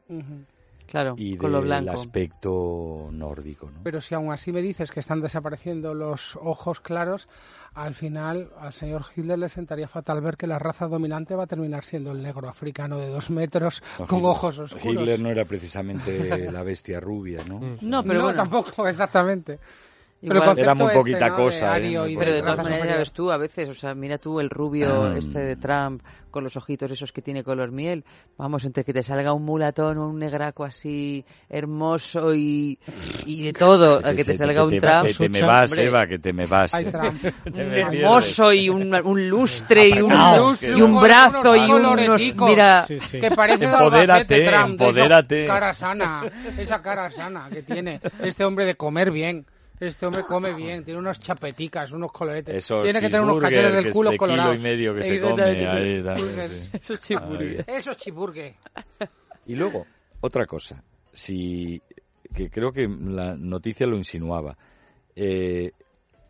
Claro, y con lo del blanco. aspecto nórdico. ¿no? Pero si aún así me dices que están desapareciendo los ojos claros, al final al señor Hitler le sentaría fatal ver que la raza dominante va a terminar siendo el negro africano de dos metros No, con Hitler- ojos oscuros. Hitler no era precisamente la bestia rubia, ¿no? [LAUGHS] No, pero no, bueno. tampoco, [LAUGHS] exactamente. Pero Igual- Era muy este, poquita ¿no? cosa, De ¿eh? Pero de todas maneras, ya ves tú, a veces, o sea, mira tú el rubio este de Trump con los ojitos esos que tiene color miel. Vamos, entre que te salga un mulatón o un negraco así hermoso y, y de todo, [LAUGHS] a que te salga un te- Trump Que te me vas, hombre, Eva, que te me vas. Ay, Trump. [LAUGHS] Un hermoso y un, un lustre y un, lustre y un brazo y unos... Mira, Sí, sí. Que parece de Empodérate, Trump, de eso, empodérate. cara sana, esa cara sana que tiene este hombre de comer bien. Este hombre come bien, tiene unos chapeticas, unos coloretes. Esos tiene que tener unos cachetes del es culo de kilo colorados. y medio que se Exactamente. come ahí, sí. [LAUGHS] eso es chipurgue. Eso es chiburgue. Y luego, otra cosa, si que creo que la noticia lo insinuaba. Eh,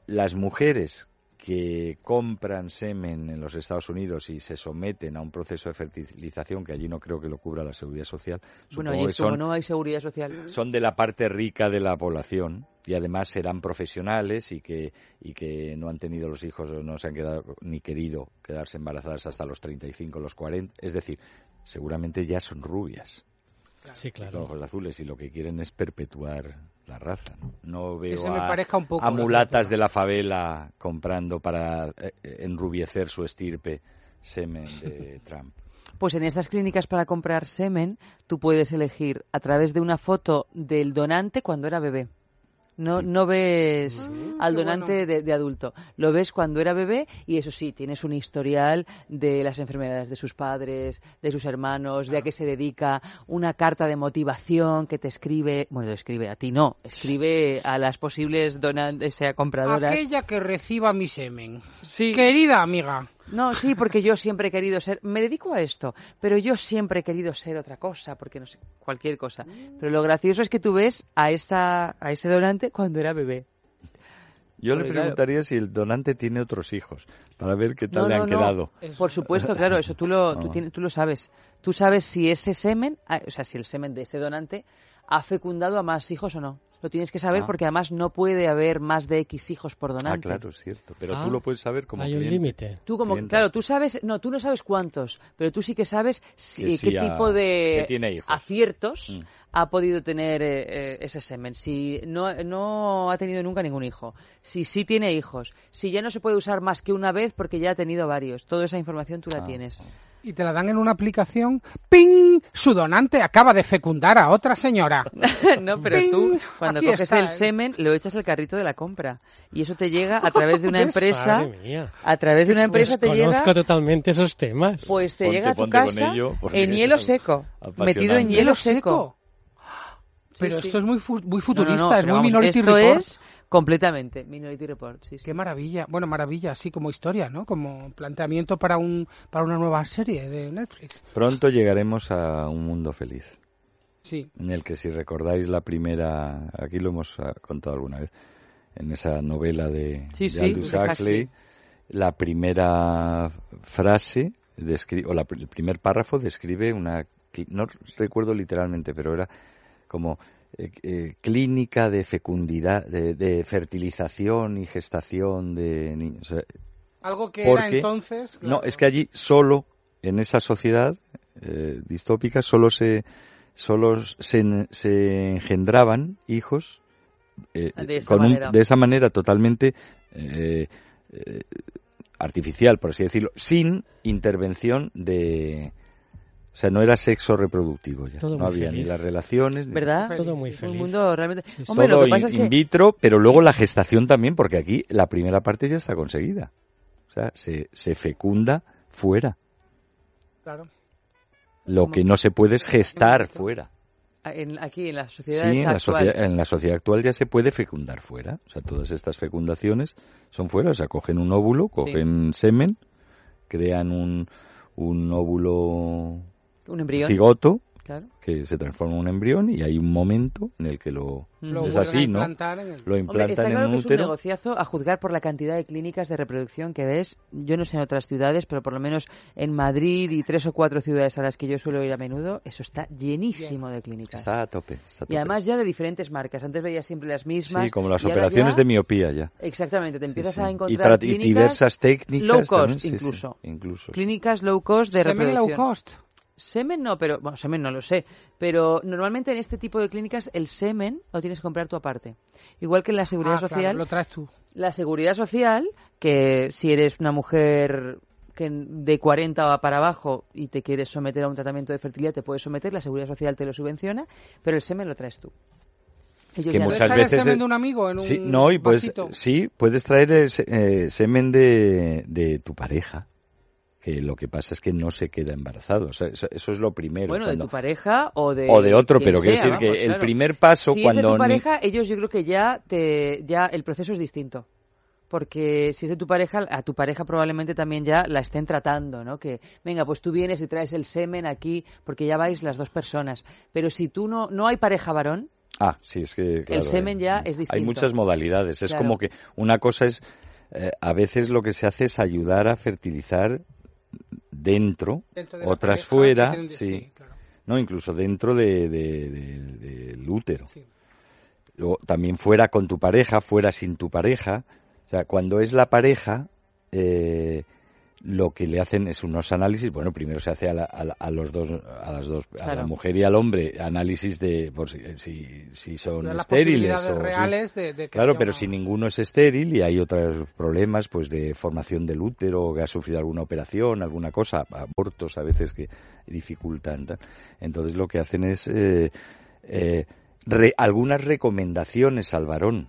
las mujeres que compran semen en los Estados Unidos y se someten a un proceso de fertilización que allí no creo que lo cubra la seguridad social, Bueno, supongo y son, no hay seguridad social. son de la parte rica de la población y además serán profesionales y que y que no han tenido los hijos o no se han quedado ni querido quedarse embarazadas hasta los 35, los 40, es decir, seguramente ya son rubias Sí, claro. ojos azules y lo que quieren es perpetuar la raza. No, veo me a, parezca un poco a la mulatas de la favela comprando para eh, eh, enrubiecer su estirpe semen de [LAUGHS] Trump. Pues en estas clínicas para comprar semen, tú puedes elegir a través de una foto del donante cuando era bebé. No, no ves al qué donante bueno. de, de adulto. Lo ves cuando era bebé y eso sí, tienes un historial de las enfermedades de sus padres, de sus hermanos, de a qué se dedica, una carta de motivación que te escribe, bueno, te escribe a ti no, escribe a las posibles donantes, sea compradoras. Aquella que reciba mi semen. Sí. Querida amiga. No, sí, porque yo siempre he querido ser, me dedico a esto, pero yo siempre he querido ser otra cosa, porque no sé, cualquier cosa. Pero lo gracioso es que tú ves a esa, a ese donante cuando era bebé. Yo le claro. preguntaría si el donante tiene otros hijos, para ver qué tal No, le han no. quedado. Por supuesto, claro, eso tú lo, tú, tienes- tú lo sabes. Tú sabes si ese semen, ah, o sea, si el semen de ese donante ha fecundado a más hijos o no. Lo tienes que saber Ah. porque además no puede haber más de X hijos por Ah, donante. claro, es cierto. Pero Ah, tú lo puedes saber como Hay un límite. Tú como, claro, tú sabes, no, tú no sabes cuántos, pero tú sí que sabes si- Que sí qué tipo de que tiene hijos. aciertos Mm. ha podido tener eh, eh, ese semen. Si no, no ha tenido nunca ningún hijo, si sí tiene hijos, si ya no se puede usar más que una vez porque ya ha tenido varios. Toda esa información tú la Ah, tienes. Y te la dan en una aplicación. ¡Ping! Su donante acaba de fecundar a otra señora. [LAUGHS] no, pero ¡Ping! tú cuando Aquí coges está, el ¿eh? semen lo echas al carrito de la compra y eso te llega a [LAUGHS] través de una empresa. A través de una empresa te llega Desconozco totalmente esos temas. Pues te Ponte- llega a tu casa ello, en hielo seco, metido en hielo seco. Pero sí. esto es muy, fu- muy No, no, futurista, no, es muy vamos, Minority esto Report. es completamente Minority Report, sí, sí. Qué maravilla. Bueno, maravilla, así como historia, ¿no? Como planteamiento para un para una nueva serie de Netflix. Pronto llegaremos a un mundo feliz. Sí. en el que si recordáis la primera, aquí lo hemos ah, contado alguna vez, en esa novela de, Sí, de sí, Aldous de Huxley, Huxley. la primera frase descri- o la el primer párrafo describe una, no recuerdo literalmente, pero era como eh, eh, clínica de fecundidad, de, de fertilización y gestación de niños. O sea, Algo que era entonces. no, es que allí solo, en esa sociedad eh, distópica, solo se solo se, se engendraban hijos eh, De esa con un- manera. de esa manera totalmente eh, eh, artificial, por así decirlo, sin intervención de... O sea, no era sexo reproductivo ya. Todo no muy había ni feliz. las relaciones. ni- ¿Verdad? Todo muy Un feliz. mundo realmente... Sí, sí. Hombre, lo Todo que pasa in, es in que... vitro, pero luego la gestación también, porque aquí la primera parte ya está conseguida. O sea, se, se fecunda fuera. Claro. Lo Como- que no se puede es gestar fuera. en- aquí en la sociedad Sí, en la, actual, en la sociedad actual ya se puede fecundar fuera. O sea, todas estas fecundaciones son fuera. O sea, cogen un óvulo, cogen semen, crean un, un óvulo un embrión, cigoto claro. que se transforma en un embrión y hay un momento en el que lo, Lo es a así, ¿no? implantar en el- Lo Hombre, implantan está en claro un que es un útero. negociazo a juzgar por la cantidad de clínicas de reproducción que ves. Yo no sé en otras ciudades, pero por lo menos en Madrid y tres o cuatro ciudades a las que yo suelo ir a menudo, eso está llenísimo de clínicas. Está a tope. está a Y tope. además ya de diferentes marcas. Antes veías siempre las mismas. Sí, como las y operaciones ya- de miopía ya. Exactamente, te Sí, empiezas sí. a Y encontrar tra- y clínicas diversas técnicas low cost también, sí, sí, incluso. incluso, sí. Clínicas low cost de low reproducción. cost. Semen no, pero bueno, semen no lo sé, pero normalmente en este tipo de clínicas el semen lo tienes que comprar tú aparte. Igual que en la seguridad Ah, claro, social, lo traes tú. la seguridad social, que si eres una mujer que de 40 para abajo y te quieres someter a un tratamiento de fertilidad, te puedes someter, la seguridad social te lo subvenciona, pero el semen lo traes tú. Ellos Que ya no- muchas ¿Puedes traer el veces semen de un amigo en un Sí, no, y puedes, vasito? sí, puedes traer el eh, semen de, de tu pareja. Que lo que pasa es que no se queda embarazado. O sea, eso, eso es lo primero. Bueno, cuando- de tu pareja o de o de otro, pero quiero decir que el primer paso si cuando es de tu ni- pareja, ellos yo creo que ya te ya el proceso es distinto. Porque si es de tu pareja, a tu pareja probablemente también ya la estén tratando, ¿no? Que, venga, pues tú vienes y traes el semen aquí porque ya vais las dos personas. Pero si tú no, no hay pareja varón, Ah, sí, es que claro, semen eh, ya es Hay distinto. muchas modalidades. Es Claro. como que una cosa es, eh, a veces lo que se hace es ayudar a fertilizar dentro, de otras fuera, de- sí, claro. no, incluso dentro de, de- de- del útero. Sí. Luego, también fuera con tu pareja, fuera sin tu pareja. O sea, cuando es la pareja, eh, lo que le hacen es unos análisis. Bueno, primero se hace a, la- a los dos, a las dos, a la mujer y al hombre, análisis de por si, si, si son estériles o sí. reales de, Claro, pero una- si ninguno es estéril y hay otros problemas, pues de formación del útero, que ha sufrido alguna operación, alguna cosa, abortos a veces que dificultan. Entonces lo que hacen es eh, eh, re- algunas recomendaciones al varón.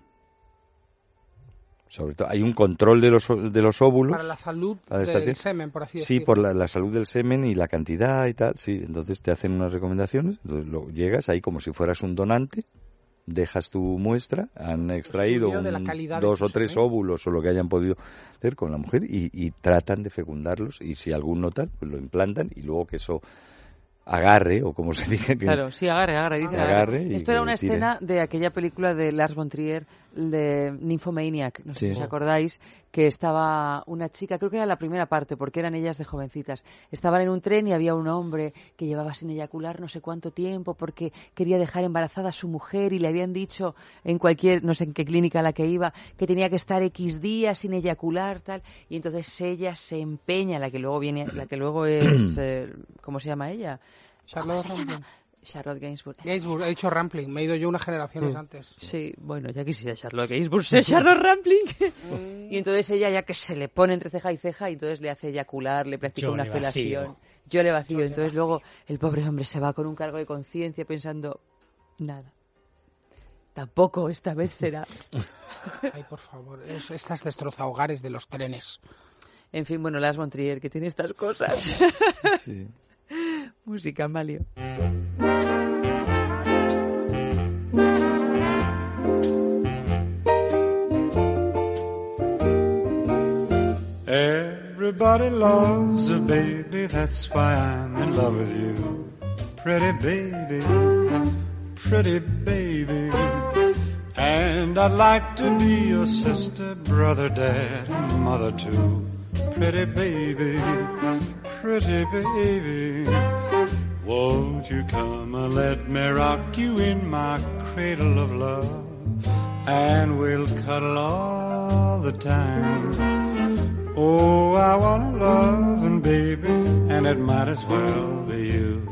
Sobre todo, hay un control de los, de los óvulos. para la salud para del semen, por así Sí, decirlo. por la, la salud del semen y la cantidad y tal, sí. Entonces te hacen unas recomendaciones, entonces lo, llegas ahí como si fueras un donante, dejas tu muestra, han extraído estudio de la un- dos o tres semen. óvulos o lo que hayan podido hacer con la mujer y, y tratan de fecundarlos y si alguno tal, pues lo implantan y luego que eso agarre o como se dice que Claro, sí, agarre, agarre, dice Agarre agarre. y Esto era una tire. escena de aquella película de Lars von Trier, de Nymphomaniac, no sé Sí. si os acordáis, que estaba una chica, creo que era la primera parte, porque eran ellas de jovencitas. Estaban en un tren y había un hombre que llevaba sin eyacular no sé cuánto tiempo porque quería dejar embarazada a su mujer y le habían dicho en cualquier, no sé en qué clínica a la que iba, que tenía que estar X días sin eyacular, tal. Y entonces ella se empeña, la que luego viene, la que luego es, [CLEARS THROAT] eh, ¿cómo se llama ella? Charlotte ¿Cómo se llama? Charlotte Gainsbourg. Gainsbourg, he dicho Rampling, me he ido yo unas Mm. generaciones antes. Sí, bueno, ya quisiera Charlotte [LAUGHS] Gainsbourg ser Charlotte Rampling. y entonces ella ya que se le pone entre ceja y ceja y entonces le hace eyacular, le practica Yo una le felación. vacío. Yo le vacío. entonces luego el pobre hombre se va con un cargo de conciencia pensando, nada. Tampoco esta vez será. [LAUGHS] Ay, por favor, es- estas destrozahogares de los trenes. En fin, bueno, Las Montrier, que tiene estas cosas. Sí. [LAUGHS] Música, Malio. Everybody loves a baby, that's why I'm in love with you. Pretty baby, pretty baby. And I'd like to be your sister, brother, dad, and mother too. Pretty baby, pretty baby. Won't you come and let me rock you in my cradle of love? And we'll cuddle all the time. Oh, I want a loving baby, and it might as well be you.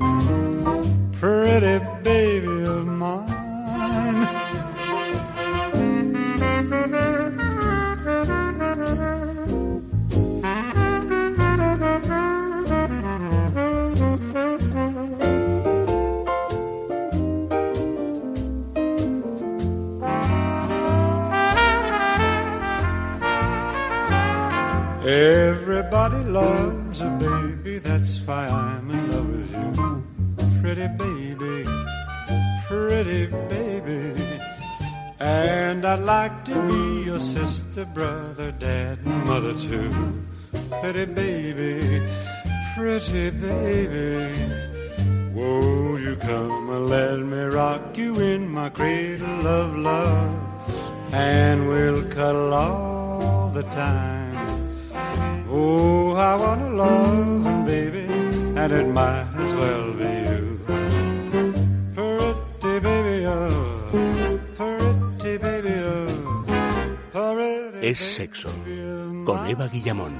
Pretty baby loves a baby, that's why I'm in love with you. Pretty baby, pretty baby. And I'd like to be your sister, brother, dad, and mother too. Pretty baby, pretty baby. Won't you come and let me rock you in my cradle of love? And we'll cuddle all the time. Oh, I want a loving baby, and it might as well be you. Pretty baby, oh, pretty baby, oh, pretty Es sexo. baby of Con. Eva Guillamón.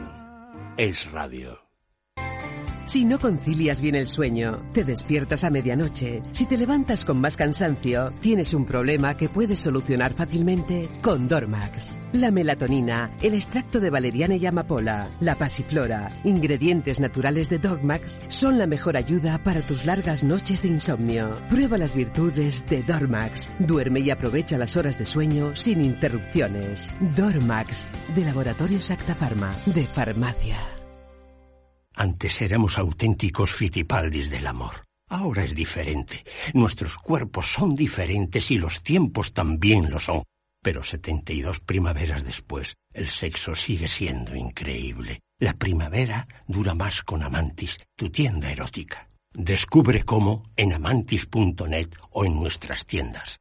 Es radio. Si no concilias bien el sueño, te despiertas a medianoche, si te levantas con más cansancio, tienes un problema que puedes solucionar fácilmente con Dormax. La melatonina, el extracto de valeriana y amapola, la pasiflora, ingredientes naturales de Dormax son la mejor ayuda para tus largas noches de insomnio. Prueba las virtudes de Dormax. Duerme y aprovecha las horas de sueño sin interrupciones. Dormax, de Laboratorios Acta Pharma, de Farmacia. Antes éramos auténticos fitipaldis del amor. Ahora es diferente. Nuestros cuerpos son diferentes y los tiempos también lo son. Pero 72 primaveras después, el sexo sigue siendo increíble. La primavera dura más con Amantis, tu tienda erótica. Descubre cómo en amantis.net o en nuestras tiendas.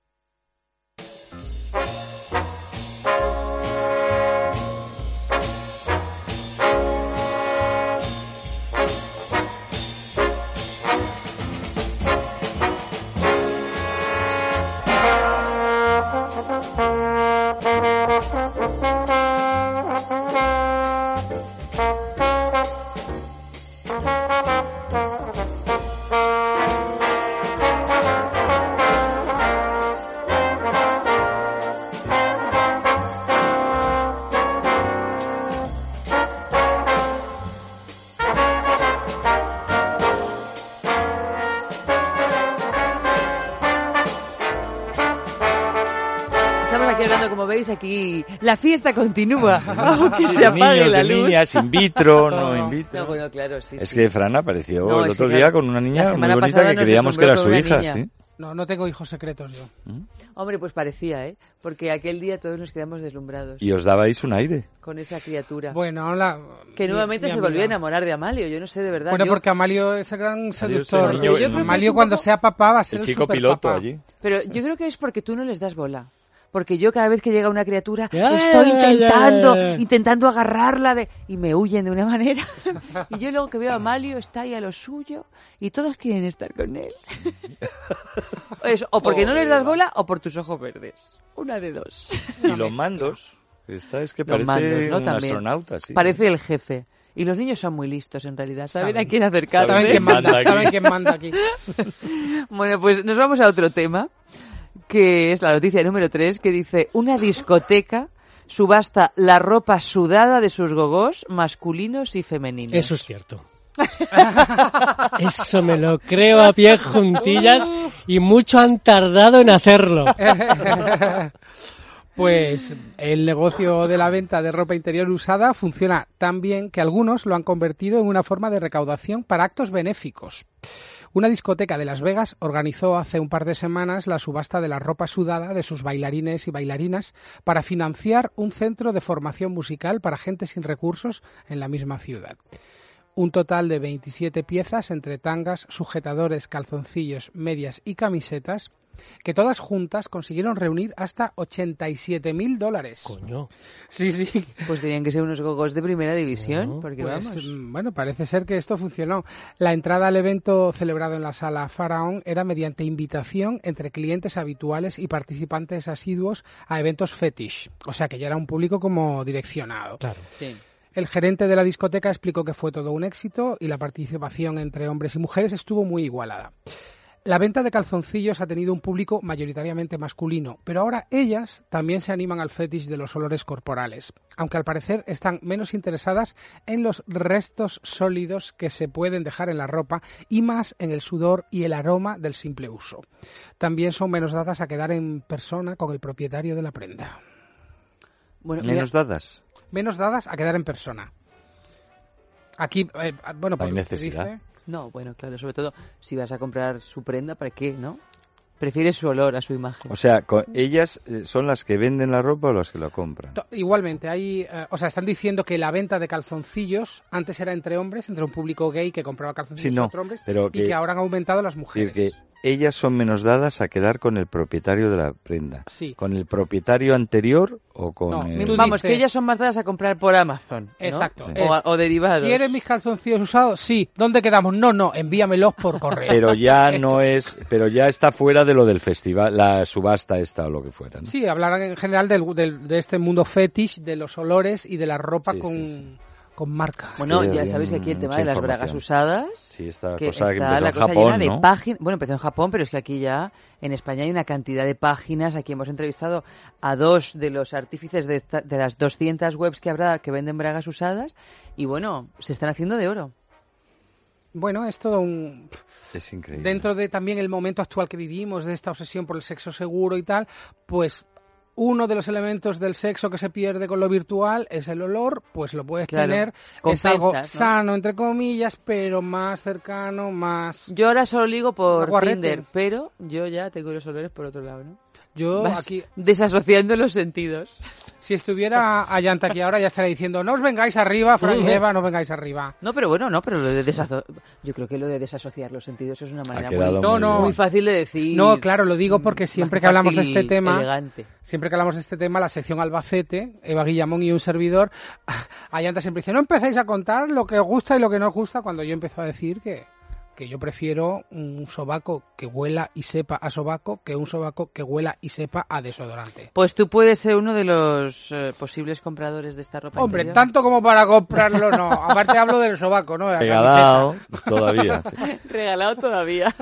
Aquí la fiesta continúa, [LAUGHS] aunque se apague niños, la de luz. niñas, in vitro, [LAUGHS] no in vitro. No, bueno, claro, sí, Es sí. que Fran apareció No, el otro claro, día con una niña muy bonita que creíamos que era su hija, niña. ¿sí? No, no tengo hijos secretos yo. Hombre, pues parecía, ¿eh? Porque aquel día todos nos quedamos deslumbrados Y os dabais un aire. con esa criatura. Bueno, la, que mi- nuevamente mi se amiga. volvió a enamorar de Amalio, yo no sé de verdad. Bueno, yo- porque Amalio es el gran seductor. niño- Yo creo que es Amalio cuando poco- sea papá va a ser El chico piloto allí. Pero yo creo que es porque tú no les das bola. Porque yo cada vez que llega una criatura Ya, estoy intentando, ya, ya. intentando agarrarla de y me huyen de una [LAUGHS] manera. y yo luego que veo a Amalio está ahí a lo suyo y todos quieren estar con él. [LAUGHS] Eso, o porque no les das bola o por tus ojos verdes. Una de dos. Y los mandos. Esta es que Los parece mandos, ¿no? un También. astronauta, sí. Parece el jefe. Y los niños son muy listos en realidad. Saben, Saben. a quién acercarse. Saben quién manda, saben quién manda aquí. [LAUGHS] Bueno, pues nos vamos a otro tema, que es la noticia número 3, que dice, una discoteca subasta la ropa sudada de sus gogós masculinos y femeninos. Eso es cierto. [LAUGHS] Eso me lo creo a pie juntillas y mucho han tardado en hacerlo. [LAUGHS] Pues el negocio de la venta de ropa interior usada funciona tan bien que algunos lo han convertido en una forma de recaudación para actos benéficos. Una discoteca de Las Vegas organizó hace un par de semanas la subasta de la ropa sudada de sus bailarines y bailarinas para financiar un centro de formación musical para gente sin recursos en la misma ciudad. Un total de 27 piezas entre tangas, sujetadores, calzoncillos, medias y camisetas que todas juntas consiguieron reunir hasta 87 mil dólares. Coño. Sí, sí. Pues tenían que ser unos gogós de primera división, porque Pues, vamos. mm, bueno, parece ser que esto funcionó. La entrada al evento celebrado en la sala Faraón era mediante invitación entre clientes habituales y participantes asiduos a eventos fetish. O sea que ya era un público como direccionado. Claro. Sí. El gerente de la discoteca explicó que fue todo un éxito y la participación entre hombres y mujeres estuvo muy igualada. La venta de calzoncillos ha tenido un público mayoritariamente masculino, pero ahora ellas también se animan al fetish de los olores corporales, aunque al parecer están menos interesadas en los restos sólidos que se pueden dejar en la ropa y más en el sudor y el aroma del simple uso. También son menos dadas a quedar en persona con el propietario de la prenda. Bueno, mira, Menos dadas. Menos dadas a quedar en persona. Aquí, eh, bueno, por- necesidad. dice- no, bueno, claro, sobre todo si vas a comprar su prenda, ¿para qué, no? Prefiere su olor a su imagen. O sea, ellas eh, son las que venden la ropa o las que la compran. Igualmente, hay, eh, o sea, están diciendo que la venta de calzoncillos antes era entre hombres, entre un público gay que compraba calzoncillos Sí, no, entre hombres, pero y que- que ahora han aumentado las Es mujeres. decir, que ellas son menos dadas a quedar con el propietario de la prenda. Sí. ¿Con el propietario anterior o con No, el- Vamos, que ellas son más dadas a comprar por Amazon. ¿no? Exacto. Sí. O, o derivados. ¿Quieres mis calzoncillos usados? Sí. ¿Dónde quedamos? No, no, envíamelos por correo. Pero ya [LAUGHS] no es, pero ya está fuera de lo del festival, la subasta esta o lo que fuera. ¿no? Sí, hablarán en general del, del- de este mundo fetish, de los olores y de la ropa Sí, con, sí, sí. Con marcas. Bueno, Sí, ya sabéis que aquí el tema de las bragas usadas, Sí, esta que cosa que está empezó la en cosa Japón, llena de páginas. Bueno, empezó en Japón, pero es que aquí ya en España hay una cantidad de páginas. Aquí hemos entrevistado a dos de los artífices de, esta- de las 200 webs que habrá que venden bragas usadas y bueno, se están haciendo de oro. Bueno, es todo un... Es increíble. Dentro de también el momento actual que vivimos, de esta obsesión por el sexo seguro y tal, pues uno de los elementos del sexo que se pierde con lo virtual es el olor, pues lo puedes Claro, tener. es compensas, algo ¿no? sano, entre comillas, pero más cercano, más... Yo ahora solo ligo por. Tinder, pero yo ya tengo los olores por otro lado, ¿no? Yo Vas aquí, desasociando los sentidos. si estuviera Ayanta aquí ahora, ya estaría diciendo, no os vengáis arriba, Fran y Eva, no vengáis arriba. No, pero bueno, no, pero lo de desaso- yo creo que lo de desasociar los sentidos es una manera muy, No, muy no. muy fácil de decir. No, claro, lo digo porque más siempre que hablamos de este tema, elegante. siempre que hablamos de este tema, la sección Albacete, Eva Guillamón y un servidor, [LAUGHS] Ayanta siempre dice, no empezáis a contar lo que os gusta y lo que no os gusta, cuando yo empiezo a decir que, que yo prefiero un sobaco que huela y sepa a sobaco que un sobaco que huela y sepa a desodorante. Pues tú puedes ser uno de los eh, posibles compradores de esta ropa. Hombre, interior. tanto como para comprarlo, no. Aparte hablo del sobaco, ¿no? De la Regalado todavía. sí. [LAUGHS] Regalado todavía.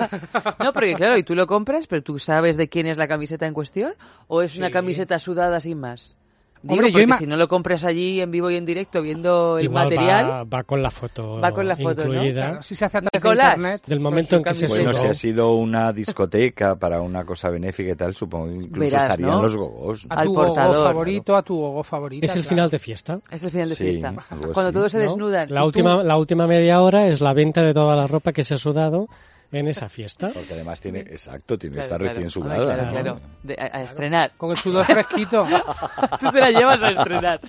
No, porque claro, y tú lo compras, pero tú sabes de quién es la camiseta en cuestión o es una camiseta sudada sin más. Digo, Hombre, yo porque ima- si no lo compras allí en vivo y en directo viendo el Igual material, va, va con la foto Va con la foto, ¿no? incluida Claro, si se hace a través de Nicolás. internet. del momento en que se. Bueno, sudó. si ha sido una discoteca para una cosa benéfica y tal, supongo que incluso Verás, estarían ¿no? los gogos. ¿no? A al tu gogo favorito, a tu gogo favorita. Es el claro. final de fiesta. es el final de Sí, fiesta. Cuando todos se ¿no? desnudan. La tú- última, la última media hora es la venta de toda la ropa que se ha sudado en esa fiesta. Porque además tiene, exacto, tiene que Claro, estar claro. recién sudada. Claro, ¿no? claro. De- a, a estrenar. Con el sudor fresquito. [LAUGHS] Tú te la llevas a estrenar.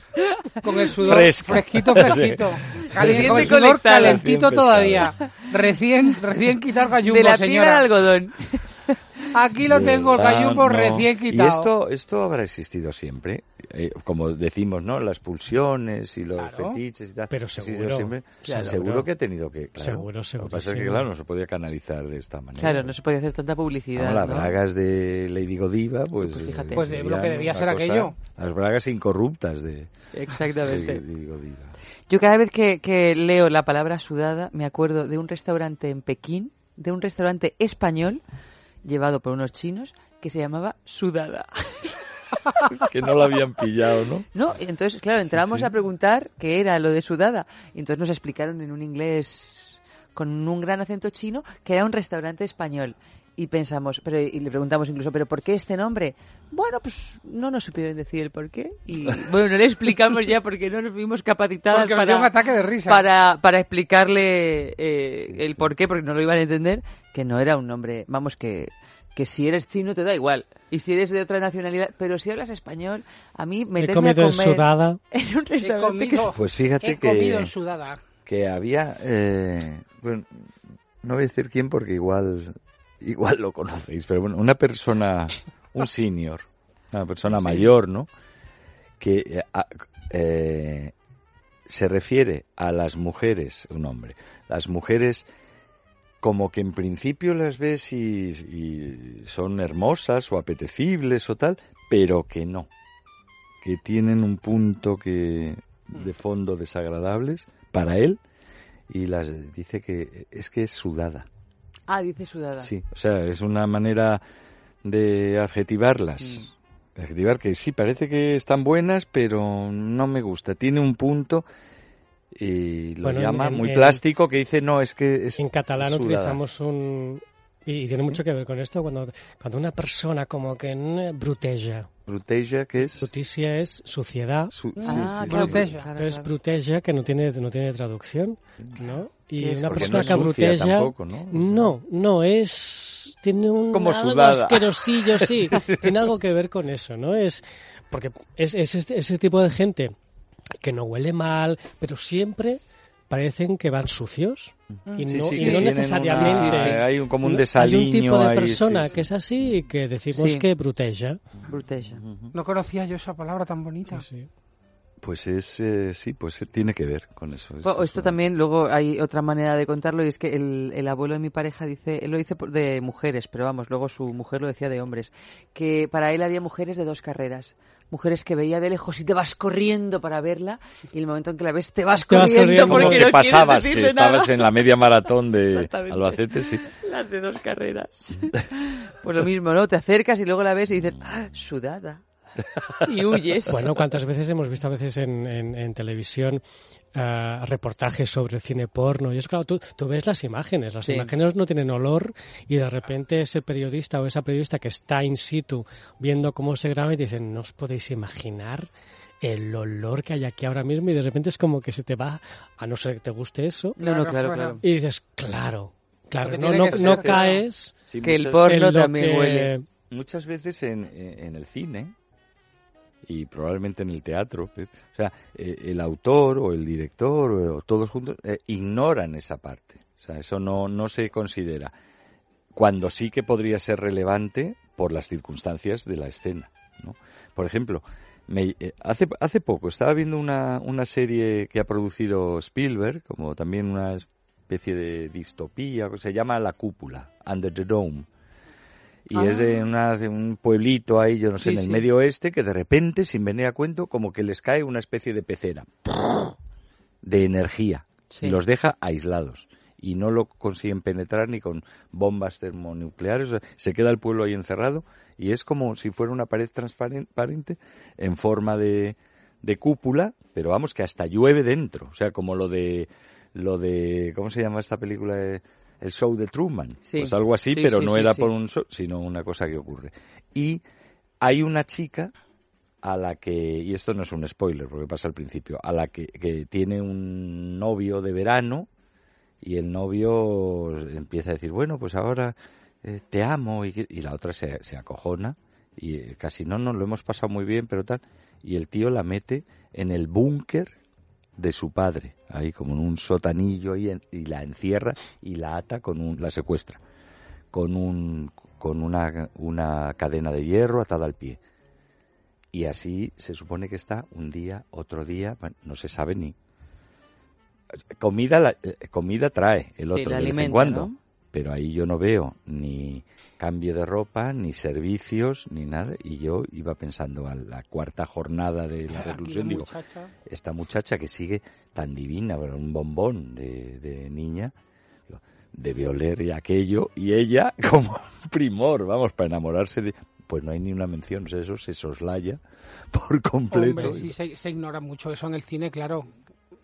Con el sudor Fresca. fresquito, fresquito. Cali- Recién con el sudor calentito todavía. Recién, recién quitar gallumbo, de la piel señora. al algodón. Aquí lo tengo, el No. recién Y quitado. esto, esto habrá existido siempre. Eh, como decimos, ¿no? Las pulsiones y los Claro. fetiches y tal. Pero seguro, siempre. claro. seguro que ha tenido que. Claro. Seguro, Lo que pasa es que, claro, no se podía canalizar de esta manera. Claro, no se puede hacer tanta Vamos, publicidad. las ¿no? bragas de Lady Godiva, pues. Pues fíjate. eh, Pues de lo serían que debía ser cosa- aquello. Las bragas incorruptas de, de Exactamente. Lady Godiva. Yo cada vez que, que leo la palabra sudada me acuerdo de un restaurante en Pekín, de un restaurante español llevado por unos chinos que se llamaba Sudada. [LAUGHS] que no lo habían pillado, ¿no? No, y entonces, claro, entramos sí. a preguntar qué era lo de Sudada. Y entonces nos explicaron en un inglés con un gran acento chino que era un restaurante español. Y pensamos, pero y le preguntamos incluso, ¿pero por qué este nombre? Bueno, pues no nos supieron decir el por qué. Y [LAUGHS] bueno, no le explicamos ya porque no nos vimos capacitadas Porque nos para, dio un ataque de risa. para, para explicarle eh, el por qué, porque no lo iban a entender, que no era un nombre, vamos, que, que si eres chino te da igual. Y si eres de otra nacionalidad, pero si hablas español, a mí He meterme a comido en comer sudada. [LAUGHS] en un He restaurante que comido, Pues fíjate he comido que, en sudada. que había. eh, bueno, no voy a decir quién porque igual, igual lo conocéis, pero bueno, una persona, un [LAUGHS] senior, una persona mayor, ¿no? Que eh, eh, se refiere a las mujeres, un hombre, las mujeres como que en principio las ves y, y son hermosas o apetecibles o tal, pero que no, que tienen un punto que de fondo desagradables para él y las dice que es que es sudada. Ah, dice sudada. Sí, o sea, es una manera de adjetivarlas. De adjetivar que sí, parece que están buenas, pero no me gusta. Tiene un punto y lo Bueno, en- llama en- muy en- plástico que dice, no, es que es En catalán sudada". utilizamos un... Y tiene mucho que ver con esto, cuando, cuando una persona como que mm, bruteja. Bruteja, que es... Bruticia es suciedad. su- Ah, sí. Bruteja. Entonces, bruteja, que no tiene, no tiene traducción, ¿no? Y ¿Qué una Porque persona no que bruteja... tampoco, ¿no? O sea, No, no, es... Tiene un Como algo sudada. asquerosillo, sí. [LAUGHS] tiene algo que ver con eso, ¿no? Es... Porque es, es este- ese tipo de gente que no huele mal, pero siempre parecen que van sucios. Y Sí, no, sí, y que no necesariamente... una- hay un, como un desaliño Hay un tipo de ahí, sí, persona sí. que es así y que decimos Sí. que bruteja. Bruteja. No conocía yo esa palabra tan bonita. Sí. Pues es, eh, sí, pues eh, tiene que ver con eso. Es- Bueno, es esto una- también, luego hay otra manera de contarlo y es que el, el abuelo de mi pareja dice, él lo dice de mujeres, pero vamos, luego su mujer lo decía de hombres, que para él había mujeres de dos carreras. Mujeres que veía de lejos y te vas corriendo para verla y el momento en que la ves te vas Te vas corriendo, corriendo. porque Como no que pasabas, que estabas nada. en la media maratón de. Albacete, sí. Las de dos carreras. [LAUGHS] pues lo mismo, ¿no? Te acercas y luego la ves y dices, "Ah, sudada. [LAUGHS] Y huyes. Bueno, ¿cuántas veces hemos visto a veces en, en- en televisión ah, reportajes sobre cine porno? Y es claro, tú, tú ves las imágenes, las Sí. imágenes no tienen olor y de repente ese periodista o esa periodista que está in situ viendo cómo se graba y te dicen, no os podéis imaginar el olor que hay aquí ahora mismo y de repente es como que se te va, a no ser que te guste eso, no, no, Claro, claro, y dices, claro, claro, no, no, caes Sí, Que el muchas- porno también que- huele. muchas veces en, en- en el cine y probablemente en el teatro, o sea, eh, el autor o el director o todos juntos eh, ignoran esa parte. O sea, eso no, no se considera. Cuando sí que podría ser relevante por las circunstancias de la escena. ¿no? Por ejemplo, me- eh, hace, hace poco estaba viendo una, una serie que ha producido Spielberg, como también una especie de distopía, que se llama La Cúpula, Under the Dome. Y Ah. es de, una- de un pueblito ahí, yo no sé, Sí, en el sí. medio oeste, que de repente, sin venir a cuento, como que les cae una especie de pecera de energía Sí. y los deja aislados. Y no lo consiguen penetrar ni con bombas termonucleares. o sea, se queda el pueblo ahí encerrado y es como si fuera una pared transparente en forma de, de cúpula, pero vamos que hasta llueve dentro. O sea, como lo de lo de ¿cómo se llama esta película? de- el show de Truman. Sí. Pues algo así, Sí, pero sí, no era por un show, sino una cosa que ocurre. Y hay una chica a la que, y esto no es un spoiler porque pasa al principio, a la que, que tiene un novio de verano y el novio empieza a decir, bueno, pues ahora eh, te amo y, y la otra se, se acojona y eh, casi no, no, lo hemos pasado muy bien, pero tal, y el tío la mete en el búnker de su padre, ahí como en un sotanillo en- y la encierra y la ata con un, la secuestra, con un, con una, una cadena de hierro atada al pie. Y así se supone que está un día, otro día, bueno, no se sabe ni. Comida, la- eh, comida trae el Sí, otro la de vez en cuando. ¿no? Pero ahí yo no veo ni cambio de ropa, ni servicios, ni nada. Y yo iba pensando a la cuarta jornada de la [LAUGHS] reclusión, digo, esta muchacha que sigue tan divina, un bombón de, de niña, digo, debe oler y aquello, y ella [LAUGHS] como primor, vamos, para enamorarse de... Pues no hay ni una mención, o sea, eso se soslaya por completo. Hombre, sí, se, se ignora mucho eso en el cine, claro.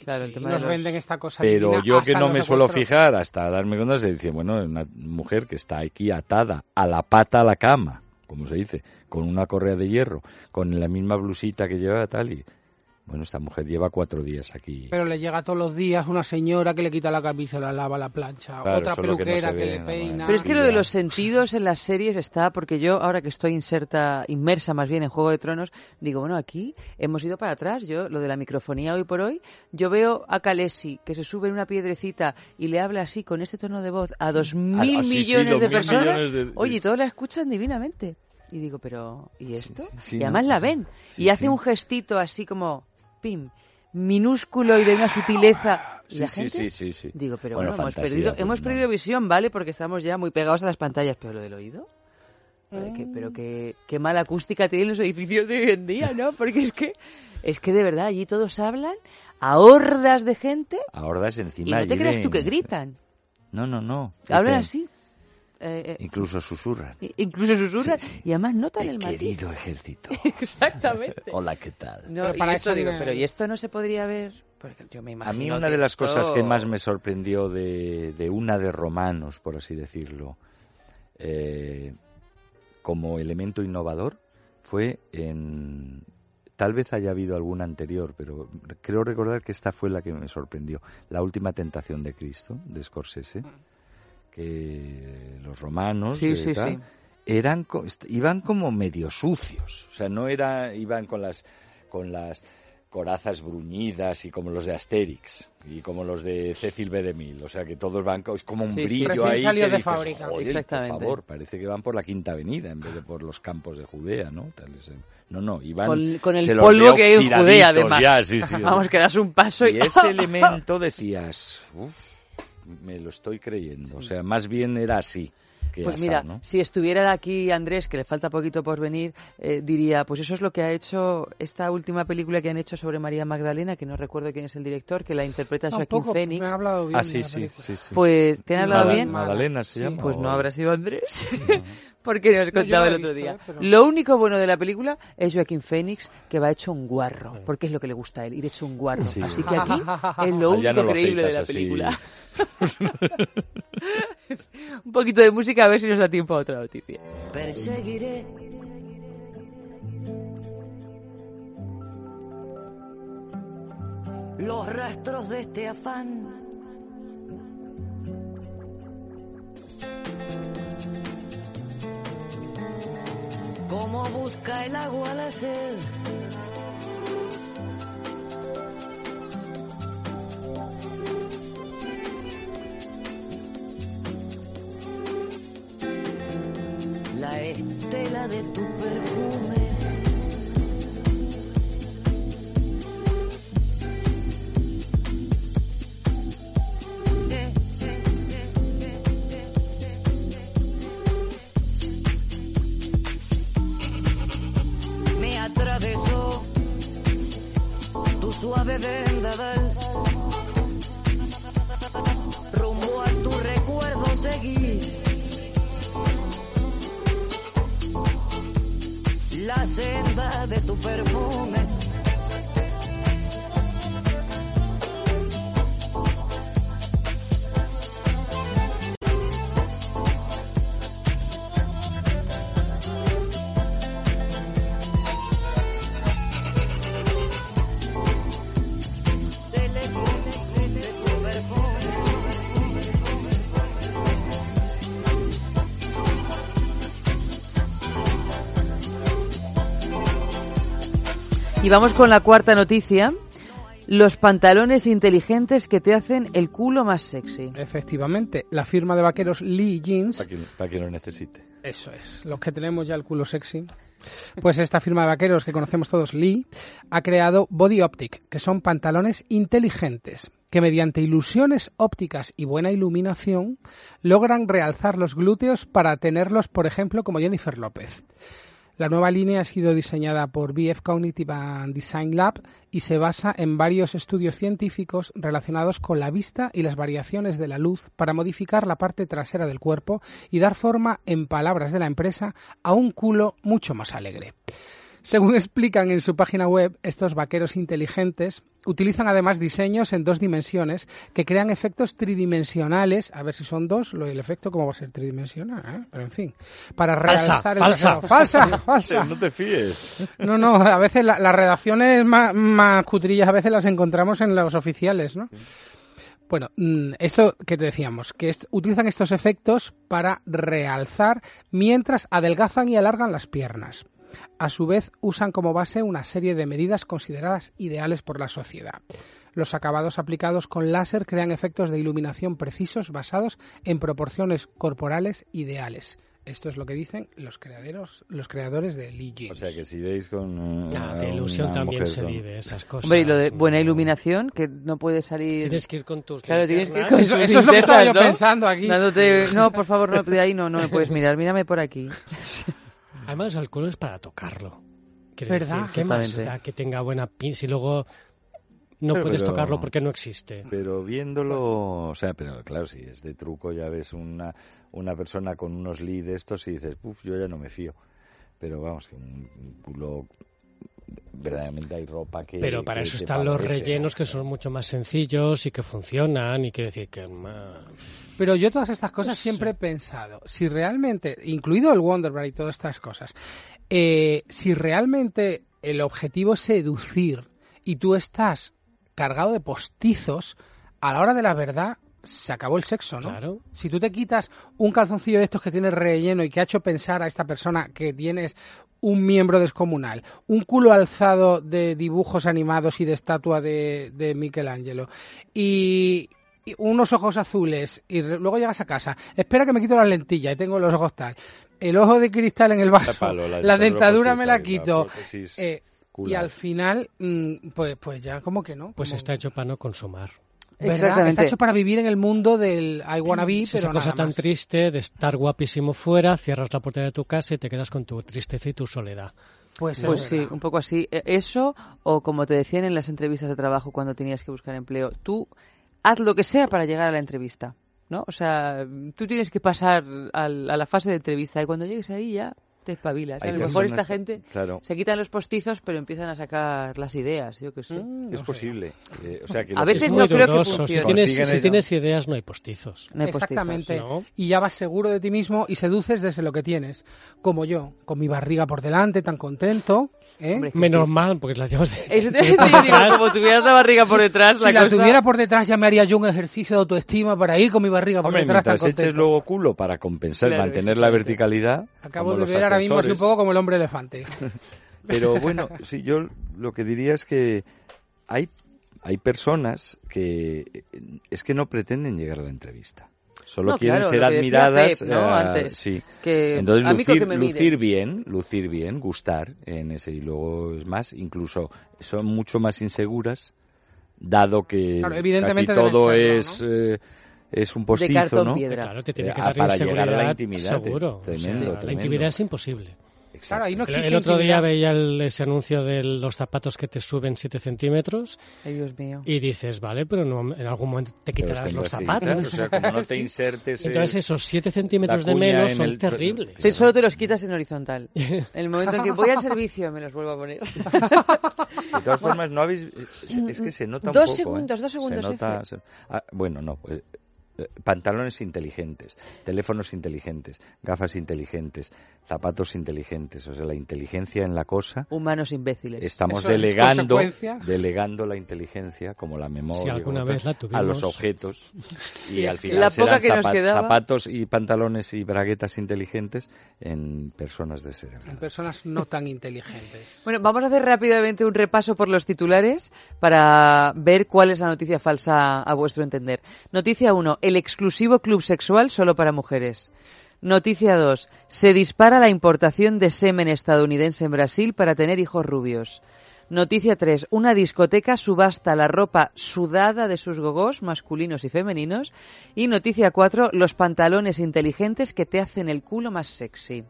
Claro, el Sí, tema nos de los- venden esta cosa Pero divina yo que no me suelo fijar hasta darme cuenta, se dice, bueno, una mujer que está aquí atada a la pata a la cama, como se dice, con una correa de hierro, con la misma blusita que lleva tal y... Bueno, esta mujer lleva cuatro días aquí. Pero le llega todos los días una señora que le quita la camisa, la lava, la plancha, Claro, otra que no peluquera que, le peina. Pero es que lo de los sentidos en las series está, porque yo ahora que estoy inserta, inmersa más bien en Juego de Tronos, digo, bueno, aquí hemos ido para atrás. Yo, lo de la microfonía hoy por hoy, yo veo a Kalesi que se sube en una piedrecita y le habla así con este tono de voz a dos mil ah, sí, sí, millones dos de mil personas. millones de- Oye, y todos la escuchan divinamente. Y digo, pero, ¿y esto? sí, y no, además la ven. Sí, y hace un gestito así como, pim, minúsculo y de una sutileza. ¿Y Sí, la gente? sí, sí, sí. Digo, pero Bueno, bueno, hemos, perdido, pues, hemos no. perdido visión, ¿vale? Porque estamos ya muy pegados a las pantallas, pero lo del oído. Pero Mm. qué, qué mala acústica tienen los edificios de hoy en día, ¿no? [LAUGHS] Porque es que, es que de verdad, allí todos hablan a hordas de gente Ahora es encima y no te creas tú que gritan. No, no, no. Hablan así. Eh, eh, Incluso susurran. incluso susurran Sí, sí. y además notan el Eh, matiz. querido ejército. [LAUGHS] Exactamente. Hola, ¿qué tal? No, Pero y para esto eso digo, pero ¿y esto no se podría ver? Porque yo me A imagino mí una de las esto- cosas que más me sorprendió de, de una de Romanos, por así decirlo, eh, como elemento innovador, fue en... Tal vez haya habido alguna anterior, pero creo recordar que esta fue la que me sorprendió. La última tentación de Cristo, de Scorsese, que los romanos Sí, sí, tal, sí. eran iban como medio sucios, o sea, no era iban con las con las corazas bruñidas y como los de Asterix y como los de Cecil B. DeMille. O sea que todos van, es como un brillo ahí. salido que de dices, fábrica. "Joder, Exactamente. Por favor, parece que van por la Quinta Avenida en vez de por los campos de Judea, ¿no? No, no, iban. Con, con el polvo que hay en Judea, además. ya. [LAUGHS] Vamos, que das un paso y... Y ese [LAUGHS] elemento decías, "Uf, me lo estoy creyendo. O sea, más bien era así. Que Pues mira, ¿no? si estuviera aquí Andrés, que le falta poquito por venir, eh, diría, pues eso es lo que ha hecho esta última película que han hecho sobre María Magdalena, que no recuerdo quién es el director, que la interpreta Joaquín Tampoco, Phoenix. me ha hablado bien Ah, sí, sí, sí, sí. Pues, ¿te han hablado Mada- bien? Magdalena se Sí. llama. Pues no o- habrá sido Andrés. Porque nos No, contaba la el he otro visto, día. eh, pero- Lo único bueno de la película es Joaquín Phoenix, que va hecho un guarro, porque es lo que le gusta a él, ir hecho un guarro. Sí. Así que aquí [LAUGHS] es lo único no lo creíble de la película. [LAUGHS] un poquito de música a ver si nos da tiempo a otra noticia. Perseguiré los rastros de este afán. Como busca el agua la sed. La estela de tu perfume. Suave vendaval. Rumbo a tu recuerdo seguí. La senda de tu perfume. Y vamos con la cuarta noticia. Los pantalones inteligentes que te hacen el culo más sexy. Efectivamente, la firma de vaqueros Lee Jeans Para quien, para quien lo necesite. Eso es, los que tenemos ya el culo sexy. Pues esta firma de vaqueros que conocemos todos, Lee, ha creado Body Optic, que son pantalones inteligentes que mediante ilusiones ópticas y buena iluminación logran realzar los glúteos para tenerlos, por ejemplo, como Jennifer López. La nueva línea ha sido diseñada por BF Cognitive and Design Lab y se basa en varios estudios científicos relacionados con la vista y las variaciones de la luz para modificar la parte trasera del cuerpo y dar forma, en palabras de la empresa, a un culo mucho más alegre. Según explican en su página web, estos vaqueros inteligentes utilizan además diseños en dos dimensiones que crean efectos tridimensionales. A ver si son dos, lo el efecto cómo va a ser tridimensional, ¿eh? pero en fin, para Falsa, realzar el falsa. trasero. falsa, [LAUGHS] falsa. No te fíes. No, no, a veces la- las redacciones más, más cutrillas a veces las encontramos en los oficiales, ¿no? Bueno, mm, esto que te decíamos, que est- utilizan estos efectos para realzar mientras adelgazan y alargan las piernas. A su vez, usan como base una serie de medidas consideradas ideales por la sociedad. Los acabados aplicados con láser crean efectos de iluminación precisos basados en proporciones corporales ideales. Esto es lo que dicen los creadores, los creadores de Lee Jeans. O sea que si veis con. Nah, uh, de a ilusión también mujer se con- vive esas [LAUGHS] cosas. Hombre, y lo de buena no. iluminación, que no puede salir... Tienes que ir con tus Claro, tienes que ir con Eso- tus eso es lo que estaba yo ¿no? pensando aquí. Dándote- No, por favor, no, de ahí no, no me puedes mirar. Mírame por aquí. [LAUGHS] Además, el culo es para tocarlo. ¿Verdad? decir, ¿qué más da que tenga buena pinza y luego no Pero- puedes pero- tocarlo porque no existe? Pero viéndolo, o sea, pero claro, si es de truco ya ves una, una persona con unos lead de estos y dices, puf, yo ya no me fío. Pero vamos, que un culo, verdaderamente hay ropa que... Pero para que eso están los rellenos ¿no? que son mucho más sencillos y que funcionan y quiero decir que más... Pero yo todas estas cosas Pues siempre sí. he pensado, si realmente, incluido el Wonderbra y todas estas cosas, eh, si realmente el objetivo es seducir y tú estás cargado de postizos, a la hora de la verdad, se acabó el sexo, ¿no? Claro. Si tú te quitas un calzoncillo de estos que tiene relleno y que ha hecho pensar a esta persona que tienes un miembro descomunal, un culo alzado de dibujos animados y de estatua de, de Michelangelo y, y unos ojos azules y luego llegas a casa, espera que me quito las lentillas y tengo los ojos tal, el ojo de cristal en el bajo, Palo, la la, dentadura me la quito eh, y al final, mm, pues, pues ya como que no. Pues como- está hecho para no consumar. ¿Verdad? Exactamente. Está hecho para vivir en el mundo del I wanna be, Es pero esa cosa nada tan más. triste de estar guapísimo fuera, cierras la puerta de tu casa y te quedas con tu tristeza y tu soledad. Pues, es Pues sí, un poco así. E- Eso, o como te decían en las entrevistas de trabajo cuando tenías que buscar empleo, tú haz lo que sea para llegar a la entrevista, ¿no? O sea, tú tienes que pasar al- a la fase de entrevista y cuando llegues ahí ya te espabilas. Hay a lo mejor esta gente claro. se quitan los postizos pero empiezan a sacar las ideas, yo que sé. Mm, Es no sé. posible. Eh, o sea, que A veces es no creo que dudoso. Si funcione. tienes, si tienes ideas, no hay postizos. No hay postizos. Exactamente. ¿no? Y ya vas seguro de ti mismo y seduces desde lo que tienes. Como yo, con mi barriga por delante, tan contento. ¿eh? Hombre, Menos sí. mal, porque las llevas de, Eso te digo, como tuvieras la barriga por detrás, si la, la cosa- tuviera por detrás ya me haría yo un ejercicio de autoestima para ir con mi barriga por Hombre, detrás mientras eches luego culo para compensar, Claro, mantener la verticalidad. Acabo de ver ahora mismo así un poco como el hombre elefante. [LAUGHS] Pero bueno, sí, yo lo que diría es que hay, hay personas que es que no pretenden llegar a la entrevista. Solo No, quieren claro, ser admiradas. Pep, ¿no? eh, Antes, sí. que Entonces lucir, que lucir bien, lucir bien, gustar en ese y luego es más, incluso son mucho más inseguras, dado que Claro, evidentemente casi todo serlo, es eh, es un de postizo, cartón ¿no? piedra. Claro, te tiene que Eh, dar para llegar a la intimidad, seguro. es tremendo, O sea, La tremendo. intimidad es imposible. Claro, ahí no El, existe el otro día veía el- ese anuncio de los zapatos que te suben 7 centímetros Ay, Dios mío. y dices, vale, pero no, en algún momento te quitarás los que zapatos. o sea, como no te insertes. eh, [LAUGHS] Entonces esos 7 centímetros de menos en son el- terribles. Te- solo te los quitas en horizontal. En el momento en que voy al [LAUGHS] servicio me los vuelvo a poner. De todas [LAUGHS] formas, no habéis. Es, que se nota un Dos poco. segundos, ¿eh? dos segundos, Se nota, Efe. se- ah, bueno, no. pues, eh, pantalones inteligentes, teléfonos inteligentes, gafas inteligentes, zapatos inteligentes. O sea, la inteligencia en la cosa. Humanos imbéciles. Estamos Eso delegando, delegando la inteligencia, como la memoria, Si alguna como vez tal, la tuvimos. a los objetos. [LAUGHS] Y al final la serán poca que nos quedaba- zapatos y pantalones y braguetas inteligentes en personas de cerebro. En personas no tan inteligentes. [LAUGHS] Bueno, vamos a hacer rápidamente un repaso por los titulares para ver cuál es la noticia falsa a vuestro entender. Noticia 1. El exclusivo club sexual solo para mujeres. Noticia 2. Se dispara la importación de semen estadounidense en Brasil para tener hijos rubios. Noticia 3. Una discoteca subasta la ropa sudada de sus gogós masculinos y femeninos. Y noticia 4. Los pantalones inteligentes que te hacen el culo más sexy.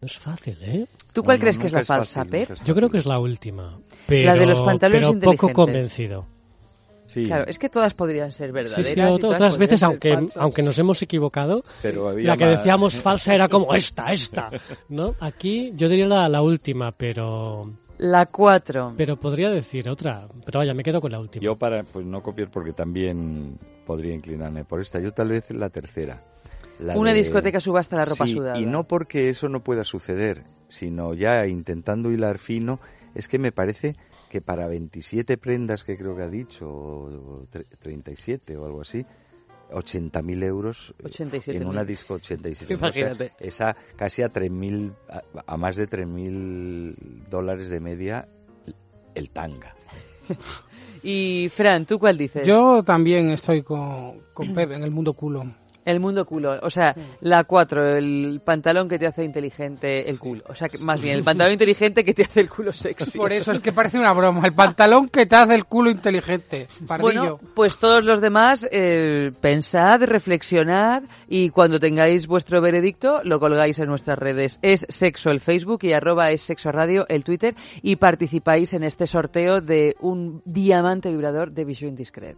No es fácil, ¿eh? ¿Tú cuál No, no, crees que es la falsa, fácil, Pep? Yo creo que es la última. Pero, La de los pantalones pero poco inteligentes. convencido. Sí, Claro, es que todas podrían ser Sí, verdaderas. sí, y todas otras veces, aunque, falsas. aunque nos hemos equivocado, pero había la que más- decíamos falsa era como esta, esta, ¿no? Aquí yo diría la, la última, pero La 4. pero podría decir otra. Pero vaya, me quedo con la última. Yo para pues no copiar porque también podría inclinarme por esta. Yo tal vez la tercera. La Una de- discoteca subasta la ropa Sí, sudada. Y no porque eso no pueda suceder, sino ya intentando hilar fino, es que me parece que para 27 prendas que creo que ha dicho, o, o tre- 37 o algo así, 80.000 euros 87.000. en una disco 87. [LAUGHS] O sea, Imagínate. esa casi a 3.000, a, a más de 3.000 dólares de media el tanga. [LAUGHS] Y Fran, ¿tú cuál dices? Yo también estoy con, con Pep en el mundo culo. El mundo culo. O sea, la 4, el pantalón que te hace inteligente el culo. O sea, que, más bien, el pantalón inteligente que te hace el culo sexy. Por eso es que parece una broma. El pantalón que te hace el culo inteligente. Pardillo. Bueno, pues todos los demás, eh, pensad, reflexionad y cuando tengáis vuestro veredicto lo colgáis en nuestras redes. Es sexo el Facebook y arroba es sexo radio el Twitter y participáis en este sorteo de un diamante vibrador de Vision Discret.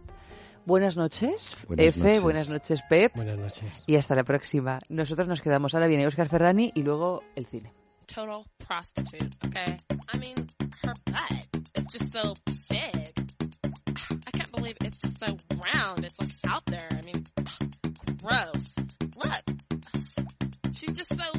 Buenas noches, Buenas noches. buenas noches, Pep. Buenas noches. Y hasta la próxima. Nosotros nos quedamos. Ahora viene Oscar Ferrani y luego el cine. total prostitute, okay? I mean, her butt is just so big. I can't believe it's just so round. It's like out there. I mean, gross. Look. She's just so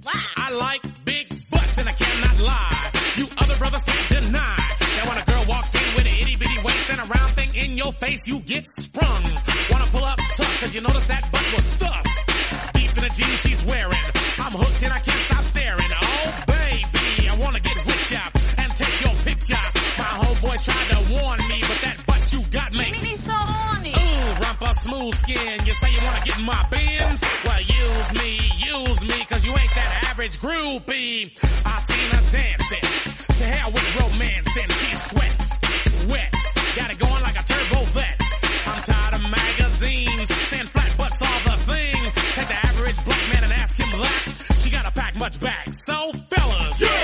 black. I like big butts and I cannot lie. You other brothers can't deny that when a girl walks in with an itty bitty waist and a round thing in your face, you get sprung. Wanna pull up tough, cause you notice that butt was stuffed. Deep in the jeans she's wearing. I'm hooked and I can't stop staring. Oh, baby, I wanna get whipped up and take your picture. My homeboys tried to warn me, but that butt you got makes me so horny. Ooh, rumpa smooth skin. You say you wanna get in my bins? Well, use me, use me, cause you ain't that average groupie. I seen her dancing. To hell with romance and she's sweat, wet. Got it going like a turbo vet. I'm tired of magazines saying flat butts all the thing. Take the average black man and ask him that. She gotta pack much back. So fellas, yeah,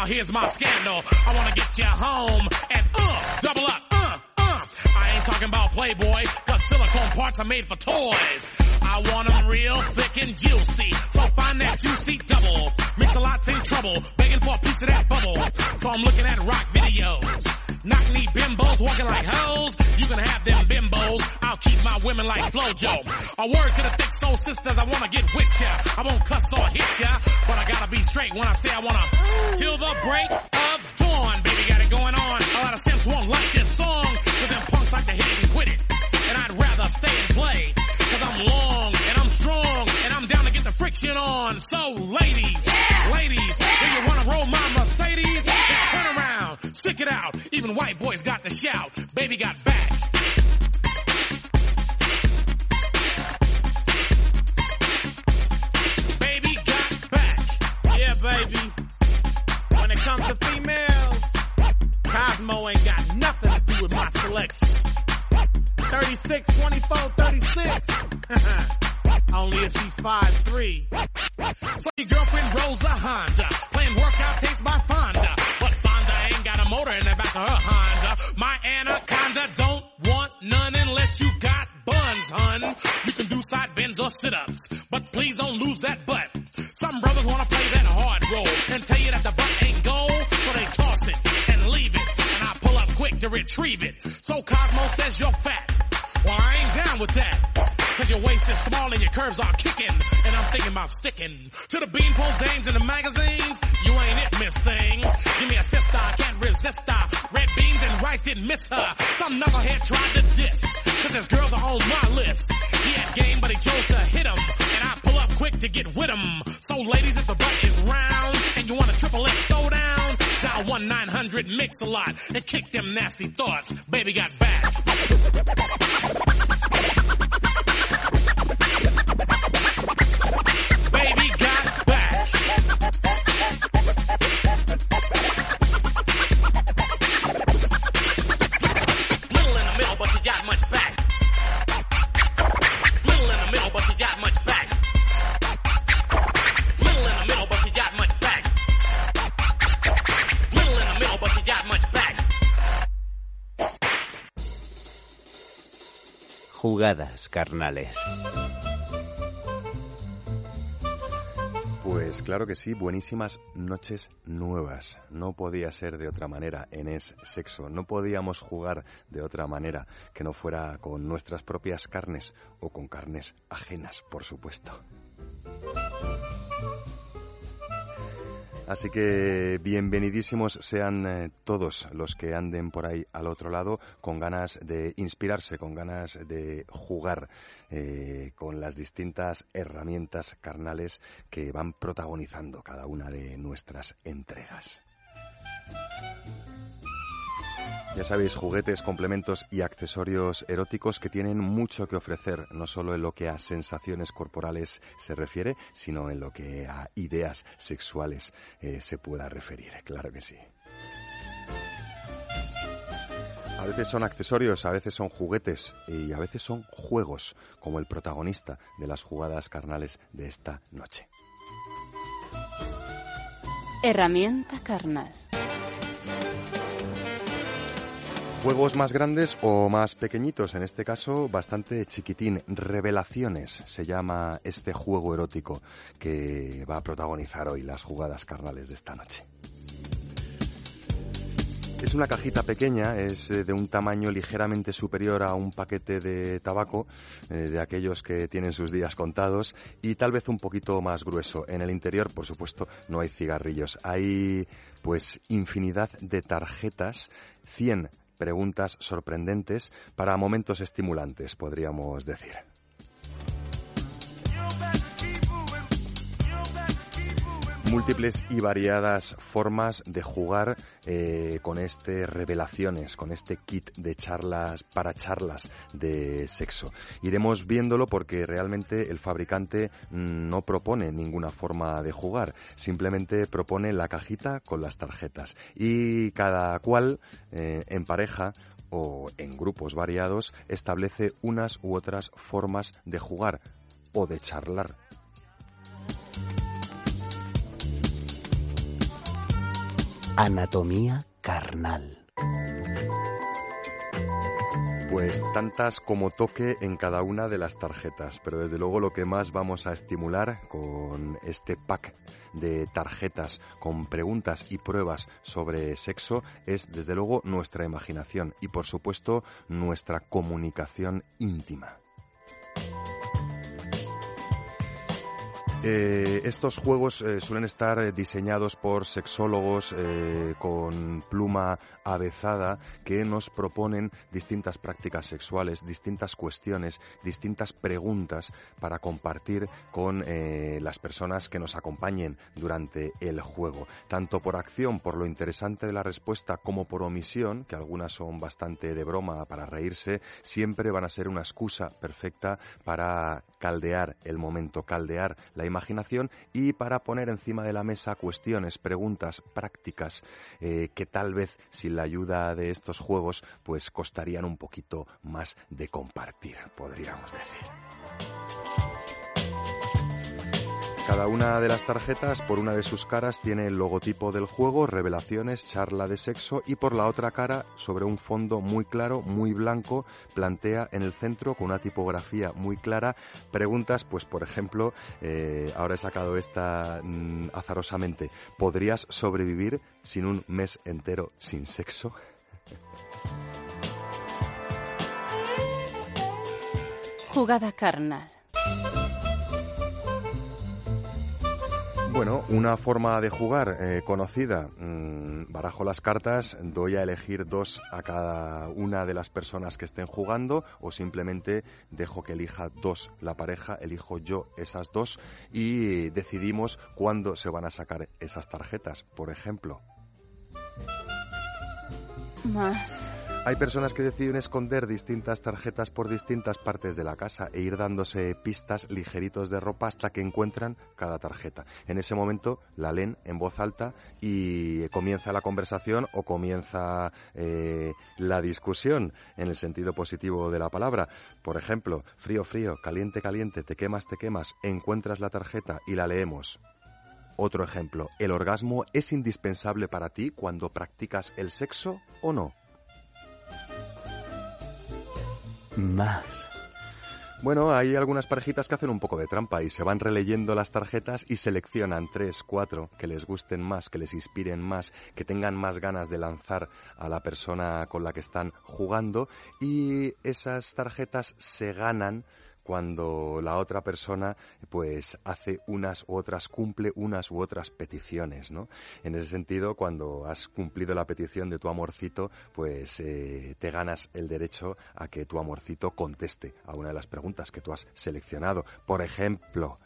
Now here's my scandal. I wanna get you home and uh, double up, uh, uh. I ain't talking about Playboy, cause silicone parts are made for toys. I want 'em real thick and juicy. So find that juicy double. Mix a lot's in trouble, begging for a piece of that bubble. So I'm looking at rock videos. Knock knee bimbos walking like hoes. You can have them bimbos. Keep my women like Flojo. A word to the thick soul sisters, I wanna get with ya. I won't cuss or hit ya, but I gotta be straight when I say I wanna. Till the break of dawn, baby, got it going on. A lot of simps won't like this song, cause them punks like to hit it and quit it. And I'd rather stay and play, cause I'm long and I'm strong, and I'm down to get the friction on. So ladies, ladies, do you wanna roll my Mercedes? Then turn around, stick it out. Even white boys got to shout. Baby got back. Baby. When it comes to females, Cosmo ain't got nothing to do with my selection. 36, 24, 36. [LAUGHS] Only if she's 5'3". So your girlfriend rolls a Honda, playing workout tapes by Fonda. But Fonda ain't got a motor in the back of her Honda. Buns, hun. You can do side bends or sit-ups, but please don't lose that butt. Some brothers wanna play that hard role and tell you that the butt ain't gold, so they toss it and leave it. And I pull up quick to retrieve it. So Cosmo says you're fat. Well, I ain't down with that. Cause your waist is small and your curves are kicking. And I'm thinking about sticking to the beanpole dames in the magazines. You ain't it, miss thing. Give me a sister, I can't resist her. Red beans and rice didn't miss her. Some knucklehead tried to diss. Cause his girls are on my list. He had game, but he chose to hit him. And I pull up quick to get with him. So ladies, if the butt is round and you want a triple X throw down, dial 1-900 mix a lot and kick them nasty thoughts. Baby got back. Jugadas carnales. Pues claro que sí, buenísimas noches nuevas. No podía ser de otra manera en Es Sexo. No podíamos jugar de otra manera que no fuera con nuestras propias carnes o con carnes ajenas, por supuesto. Así que bienvenidísimos sean eh, todos los que anden por ahí al otro lado con ganas de inspirarse, con ganas de jugar eh, con las distintas herramientas carnales que van protagonizando cada una de nuestras entregas. Ya sabéis, juguetes, complementos y accesorios eróticos que tienen mucho que ofrecer, no solo en lo que a sensaciones corporales se refiere, sino en lo que a ideas sexuales eh, se pueda referir, claro que sí. A veces son accesorios, a veces son juguetes y a veces son juegos, como el protagonista de las jugadas carnales de esta noche. Herramienta carnal. Juegos más grandes o más pequeñitos, en este caso bastante chiquitín. Revelaciones se llama este juego erótico que va a protagonizar hoy las jugadas carnales de esta noche. Es una cajita pequeña, es eh, de un tamaño ligeramente superior a un paquete de tabaco, eh, de aquellos que tienen sus días contados, y tal vez un poquito más grueso. En el interior, por supuesto, no hay cigarrillos. Hay, pues, infinidad de tarjetas, 100 preguntas sorprendentes para momentos estimulantes, podríamos decir. Múltiples y variadas formas de jugar eh, con este revelaciones, con este kit de charlas para charlas de sexo. Iremos viéndolo porque realmente el fabricante no propone ninguna forma de jugar, simplemente propone la cajita con las tarjetas. Y cada cual eh, en pareja o en grupos variados establece unas u otras formas de jugar o de charlar Anatomía carnal. Pues tantas como toque en cada una de las tarjetas, pero desde luego lo que más vamos a estimular con este pack de tarjetas con preguntas y pruebas sobre sexo es desde luego nuestra imaginación y por supuesto nuestra comunicación íntima. Eh, estos juegos eh, suelen estar eh, diseñados por sexólogos con pluma avezada que nos proponen distintas prácticas sexuales, distintas cuestiones, distintas preguntas para compartir con las personas que nos acompañen durante el juego, tanto por acción, por lo interesante de la respuesta, como por omisión, que algunas son bastante de broma para reírse, siempre van a ser una excusa perfecta para caldear el momento, caldear la imaginación y para poner encima de la mesa cuestiones, preguntas prácticas eh, que tal vez la ayuda de estos juegos pues costarían un poquito más de compartir, podríamos decir. Cada una de las tarjetas, por una de sus caras, tiene el logotipo del juego, revelaciones, charla de sexo, y por la otra cara, sobre un fondo muy claro, muy blanco, plantea en el centro, con una tipografía muy clara, preguntas, pues por ejemplo, eh, ahora he sacado esta mm, azarosamente, ¿podrías sobrevivir sin un mes entero sin sexo? Jugada carnal. Bueno, una forma de jugar eh, conocida. Mm, barajo las cartas, doy a elegir dos a cada una de las personas que estén jugando o simplemente dejo que elija dos la pareja, elijo yo esas dos y decidimos cuándo se van a sacar esas tarjetas, por ejemplo. Más. Hay personas que deciden esconder distintas tarjetas por distintas partes de la casa e ir dándose pistas ligeritos de ropa hasta que encuentran cada tarjeta. En ese momento la leen en voz alta y comienza la conversación o comienza eh, la discusión en el sentido positivo de la palabra. Por ejemplo, frío, frío, caliente, caliente, te quemas, te quemas, encuentras la tarjeta y la leemos. Otro ejemplo, ¿el orgasmo es indispensable para ti cuando practicas el sexo o no? Más. Bueno, hay algunas parejitas que hacen un poco de trampa y se van releyendo las tarjetas y seleccionan tres, cuatro que les gusten más, que les inspiren más, que tengan más ganas de lanzar a la persona con la que están jugando y esas tarjetas se ganan cuando la otra persona pues hace unas u otras, cumple unas u otras peticiones, ¿no? En ese sentido, cuando has cumplido la petición de tu amorcito, pues eh, te ganas el derecho a que tu amorcito conteste a una de las preguntas que tú has seleccionado. Por ejemplo,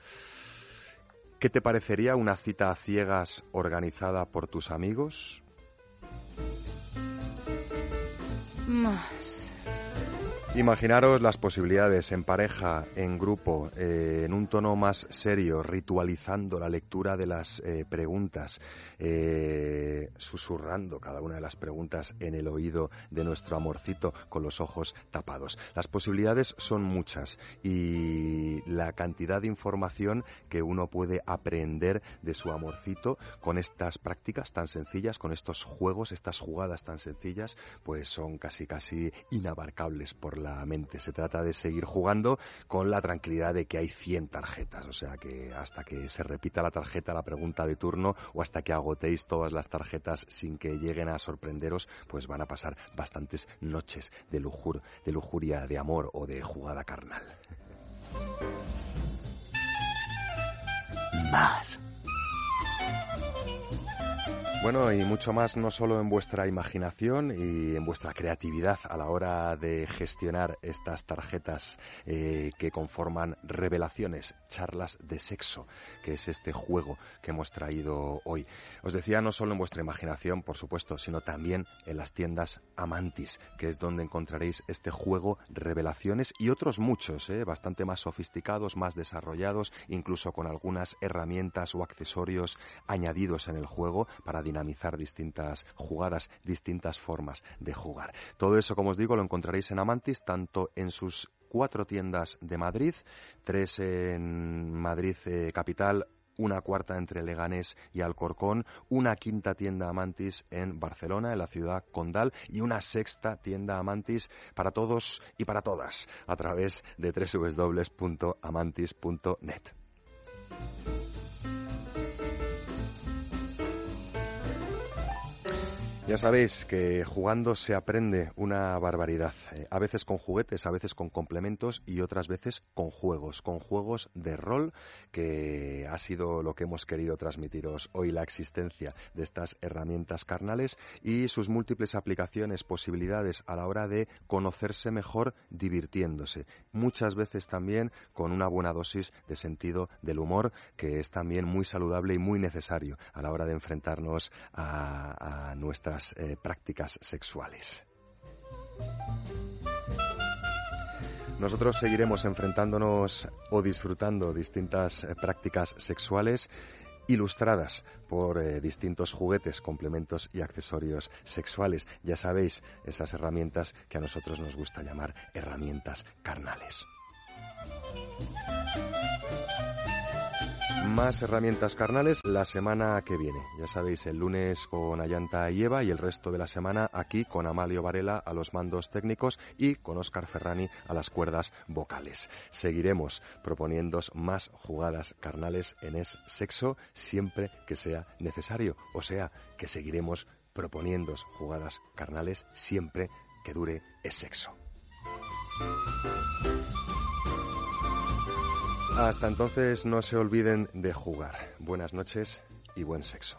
¿qué te parecería una cita a ciegas organizada por tus amigos? Más. Imaginaros las posibilidades en pareja, en grupo, eh, en un tono más serio, ritualizando la lectura de las eh, preguntas, eh, susurrando cada una de las preguntas en el oído de nuestro amorcito con los ojos tapados. Las posibilidades son muchas y la cantidad de información que uno puede aprender de su amorcito con estas prácticas tan sencillas, con estos juegos, estas jugadas tan sencillas, pues son casi casi inabarcables por la mente. Se trata de seguir jugando con la tranquilidad de que hay 100 tarjetas, o sea que hasta que se repita la tarjeta, la pregunta de turno, o hasta que agotéis todas las tarjetas sin que lleguen a sorprenderos, pues van a pasar bastantes noches de, lujur, de lujuria, de amor o de jugada carnal. Más. Bueno, y mucho más no solo en vuestra imaginación y en vuestra creatividad a la hora de gestionar estas tarjetas eh, que conforman revelaciones, charlas de sexo, que es este juego que hemos traído hoy. Os decía, no solo en vuestra imaginación, por supuesto, sino también en las tiendas Amantis, que es donde encontraréis este juego revelaciones y otros muchos, eh, bastante más sofisticados, más desarrollados, incluso con algunas herramientas o accesorios añadidos en el juego para dinamizar distintas jugadas, distintas formas de jugar. Todo eso, como os digo, lo encontraréis en Amantis, tanto en sus cuatro tiendas de Madrid, tres en Madrid eh, capital, una cuarta entre Leganés y Alcorcón, una quinta tienda Amantis en Barcelona, en la ciudad condal, y una sexta tienda Amantis para todos y para todas a través de www.amantis.net. Ya sabéis que jugando se aprende una barbaridad, eh, a veces con juguetes, a veces con complementos y otras veces con juegos, con juegos de rol, que ha sido lo que hemos querido transmitiros hoy, la existencia de estas herramientas carnales y sus múltiples aplicaciones, posibilidades a la hora de conocerse mejor divirtiéndose, muchas veces también con una buena dosis de sentido del humor, que es también muy saludable y muy necesario a la hora de enfrentarnos a, a eh, prácticas sexuales. Nosotros seguiremos enfrentándonos o disfrutando distintas eh, prácticas sexuales ilustradas por eh, distintos juguetes, complementos y accesorios sexuales. Ya sabéis, esas herramientas que a nosotros nos gusta llamar herramientas carnales. Más herramientas carnales la semana que viene. Ya sabéis, el lunes con Ayanta y Eva y el resto de la semana aquí con Amalio Varela a los mandos técnicos y con Oscar Ferrani a las cuerdas vocales. Seguiremos proponiéndos más jugadas carnales en es sexo siempre que sea necesario. O sea, que seguiremos proponiendo jugadas carnales siempre que dure es sexo. Hasta entonces no se olviden de jugar. Buenas noches y buen sexo.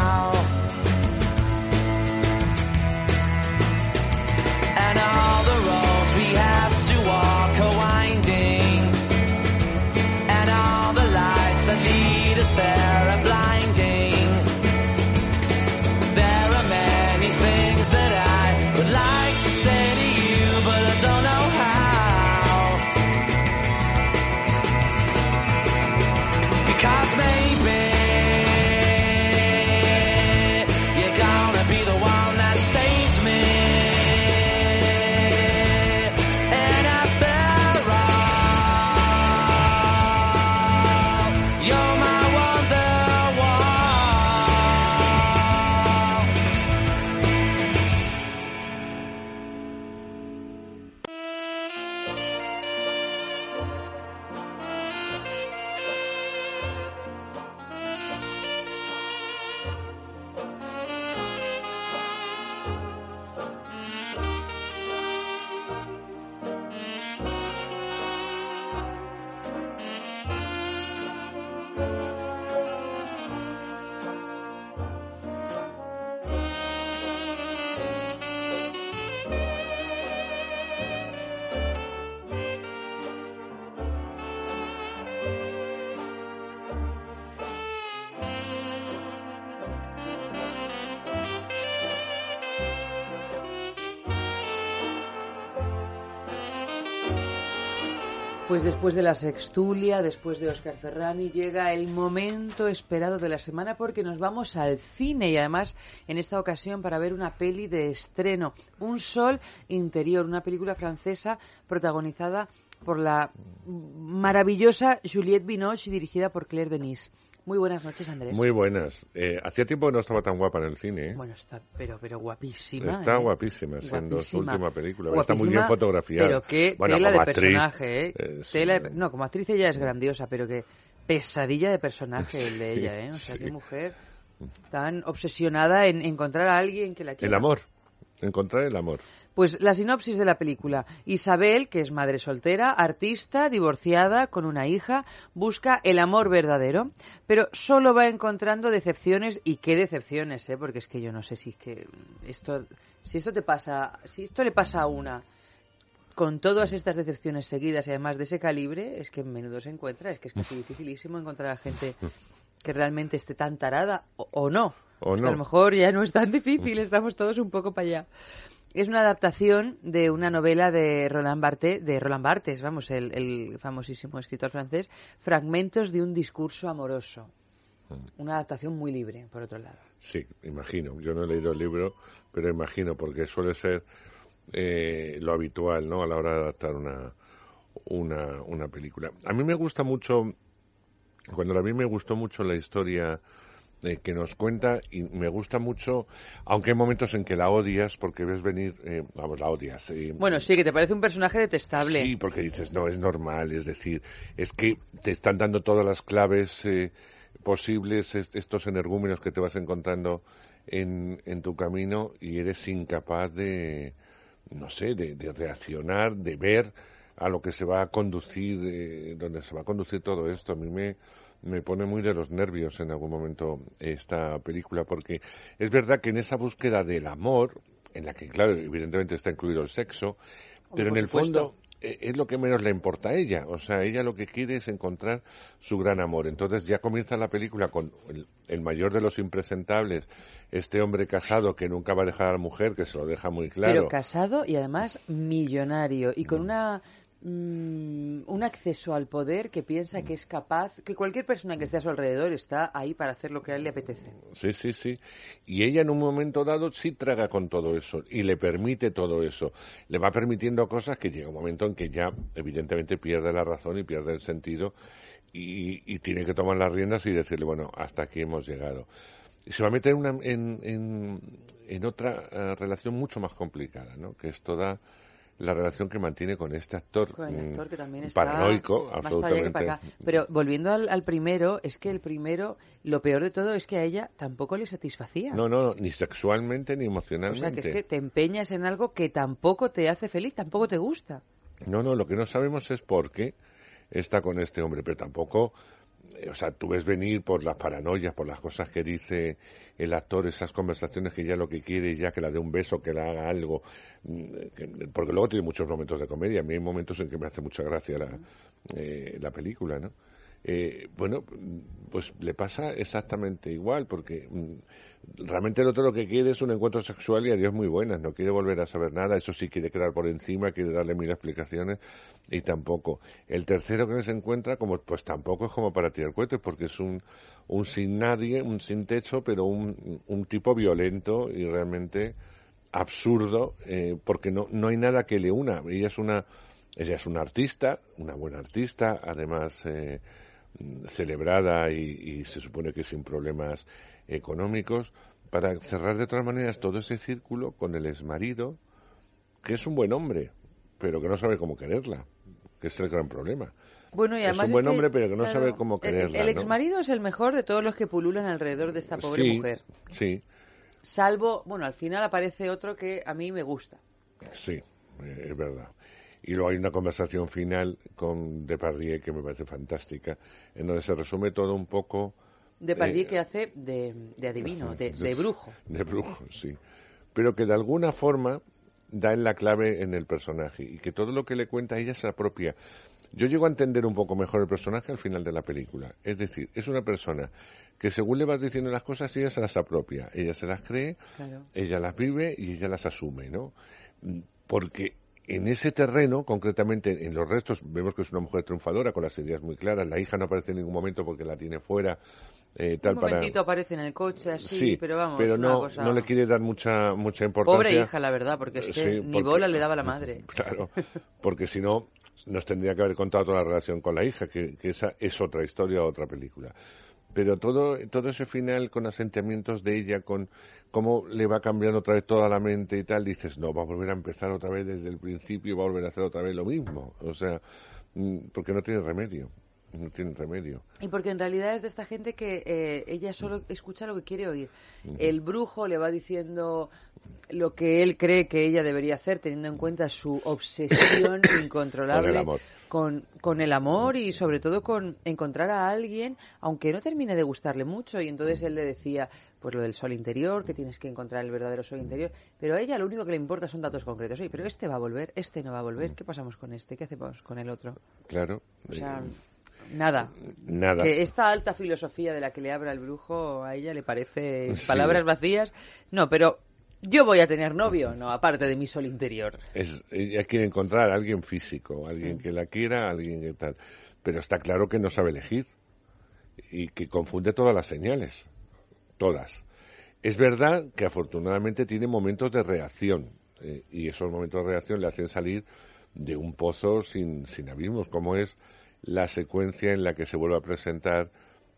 Pues después de la sextulia, después de Oscar Ferrani, llega el momento esperado de la semana porque nos vamos al cine y además en esta ocasión para ver una peli de estreno, Un Sol Interior, una película francesa protagonizada por la maravillosa Juliette Binoche y dirigida por Claire Denis. Muy buenas noches, Andrés. Muy buenas. Eh, hacía tiempo que no estaba tan guapa en el cine. ¿eh? Bueno, está, pero, pero guapísima. Está ¿eh? guapísima, siendo Guapísima. su última película. Está muy Guapísima, bien fotografiada. Pero qué Bueno, tela de actriz, personaje, ¿eh? Tela de- no, como actriz ella es grandiosa, pero qué pesadilla de personaje el de Sí, ella, ¿eh? O sea, sí. qué mujer tan obsesionada en encontrar a alguien que la quiera. El amor. Encontrar el amor. Pues la sinopsis de la película. Isabel, que es madre soltera, artista, divorciada, con una hija, busca el amor verdadero, pero solo va encontrando decepciones y qué decepciones, ¿eh? Porque es que yo no sé si es que esto, si esto te pasa, si esto le pasa a una con todas estas decepciones seguidas y además de ese calibre, es que menudo se encuentra, es que es casi dificilísimo encontrar a gente [LAUGHS] que realmente esté tan tarada o, o no. O no. A lo mejor ya no es tan difícil, estamos todos un poco para allá. Es una adaptación de una novela de Roland Barthes, de Roland Barthes, vamos, el, el famosísimo escritor francés, Fragmentos de un discurso amoroso. Una adaptación muy libre, por otro lado. Sí, imagino. Yo no he leído el libro, pero imagino, porque suele ser eh, lo habitual, ¿no? A la hora de adaptar una, una, una película. A mí me gusta mucho, cuando la vi me gustó mucho la historia eh, que nos cuenta y me gusta mucho, aunque hay momentos en que la odias porque ves venir, eh, vamos, la odias. eh, Bueno, sí, que te parece un personaje detestable. Sí, porque dices, no, es normal, es decir, es que te están dando todas las claves eh, posibles, est- estos energúmenos que te vas encontrando en, en tu camino y eres incapaz de, no sé, de, de reaccionar, de ver a lo que se va a conducir, eh, donde se va a conducir todo esto. A mí me, me pone muy de los nervios en algún momento esta película, porque es verdad que en esa búsqueda del amor, en la que, claro, evidentemente está incluido el sexo, pero en el fondo eh, es lo que menos le importa a ella. O sea, ella lo que quiere es encontrar su gran amor. Entonces ya comienza la película con el, el mayor de los impresentables, este hombre casado que nunca va a dejar a la mujer, que se lo deja muy claro. Pero casado y además millonario y con una mm, un acceso al poder que piensa que es capaz, que cualquier persona que esté a su alrededor está ahí para hacer lo que a él le apetece. Sí, sí, sí. Y ella en un momento dado sí traga con todo eso y le permite todo eso. Le va permitiendo cosas que llega un momento en que ya evidentemente pierde la razón y pierde el sentido y, y tiene que tomar las riendas y decirle, bueno, hasta aquí hemos llegado. Se va a meter en, una- en, en- en otra eh, relación mucho más complicada, ¿no? Que es toda la relación que mantiene con este actor, Con el mm, actor que también está paranoico, más para allá que para absolutamente. acá. Pero volviendo al, al primero, es que el primero, lo peor de todo es que a ella tampoco le satisfacía. No, no, ni sexualmente ni o emocionalmente. sea, que es que te empeñas en algo que tampoco te hace feliz, tampoco te gusta. No, no, lo que no sabemos es por qué está con este hombre, pero tampoco, o sea, tú ves venir por las paranoias, por las cosas que dice el actor, esas conversaciones que ya lo que quiere es ya que la dé un beso, que le haga algo, mm, que- porque luego tiene muchos momentos de comedia, a mí hay momentos en que me hace mucha gracia la, eh, la película, ¿no? Eh, bueno, pues le pasa exactamente igual, porque mm, realmente el otro lo que quiere es un encuentro sexual y a Dios muy buenas, no quiere volver a saber nada, eso sí quiere quedar por encima, quiere darle mil explicaciones y tampoco. El tercero que se encuentra, como pues tampoco es como para tirar cohetes, porque es un, un sin nadie, un sin techo, pero un, un tipo violento y realmente absurdo, eh, porque no, no hay nada que le una. Ella es una, ella es una artista, una buena artista, además eh, celebrada y, y se supone que sin problemas económicos, para cerrar de todas maneras todo ese círculo con el exmarido, que es un buen hombre, pero que no sabe cómo quererla, que es el gran problema. Bueno, y Es además un buen que, hombre, pero que no claro, sabe cómo el- quererla. El, ¿no? exmarido es el mejor de todos los que pululan alrededor de esta pobre sí, mujer. Sí, Salvo, bueno, al final aparece otro que a mí me gusta. sí, eh, es verdad. Y luego hay una conversación final con Depardieu que me parece fantástica, en donde se resume todo un poco De Pardieu Eh, que hace de, de adivino, de, de brujo. [LAUGHS] De brujo, sí. Pero que de alguna forma da en la clave en el personaje y que todo lo que le cuenta ella se apropia. Yo llego a entender un poco mejor el personaje al final de la película. Es decir, es una persona que según le vas diciendo las cosas, ella se las apropia, ella se las cree, Claro. ella las vive y ella las asume, ¿no? Porque en ese terreno, concretamente en los restos, vemos que es una mujer triunfadora con las ideas muy claras. La hija no aparece en ningún momento porque la tiene fuera. Eh, tal Un para momentito aparece en el coche así, sí, pero vamos, pero no, cosa- no le quiere dar mucha mucha importancia. Pobre hija, la verdad, porque es que Sí, ni porque- bola le daba la madre. [LAUGHS] Claro, porque si no, nos tendría que haber contado toda la relación con la hija, que, que esa es otra historia, otra película. Pero todo, todo ese final con asentamientos de ella, con cómo le va cambiando otra vez toda la mente y tal, dices, no, va a volver a empezar otra vez desde el principio, va a volver a hacer otra vez lo mismo. O sea, mm, porque no tiene remedio. No tiene remedio. Y porque en realidad es de esta gente que eh, ella solo escucha lo que quiere oír. El brujo le va diciendo lo que él cree que ella debería hacer, teniendo en cuenta su obsesión [COUGHS] incontrolable Con el amor. con, con el amor y sobre todo con encontrar a alguien, aunque no termine de gustarle mucho. Y entonces él le decía, pues lo del sol interior, que tienes que encontrar el verdadero sol interior. Pero a ella lo único que le importa son datos concretos. Oye, pero este va a volver, este no va a volver. ¿Qué pasamos con este? ¿Qué hacemos con el otro? Claro. O sea, Eh, nada. nada. Que esta alta filosofía de la que le habla el brujo a ella le parece Sí. palabras vacías. No, pero yo voy a tener novio, no, aparte de mi sol interior. Es, ella quiere encontrar a alguien físico, alguien que la quiera, alguien que tal. Pero está claro que no sabe elegir y que confunde todas las señales, todas. Es verdad que afortunadamente tiene momentos de reacción eh, y esos momentos de reacción le hacen salir de un pozo sin, sin abismos, como es la secuencia en la que se vuelve a presentar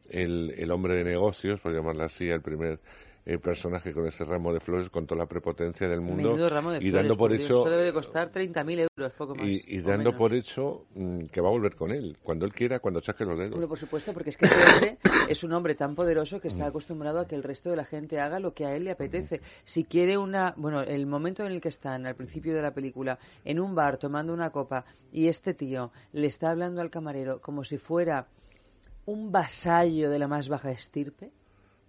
el, el hombre de negocios, por llamarlo así, el primer eh, personaje con ese ramo de flores, con toda la prepotencia del mundo de y flores, dando por hecho Eso debe de costar 30.000 euros, poco más. y, dando menos. por hecho mm, que va a volver con él, cuando él quiera, cuando saque los dedos. Bueno, por supuesto, porque es que este hombre es un hombre tan poderoso que está acostumbrado a que el resto de la gente haga lo que a él le apetece. Si quiere una, bueno, el momento en el que están al principio de la película en un bar tomando una copa y este tío le está hablando al camarero como si fuera un vasallo de la más baja estirpe.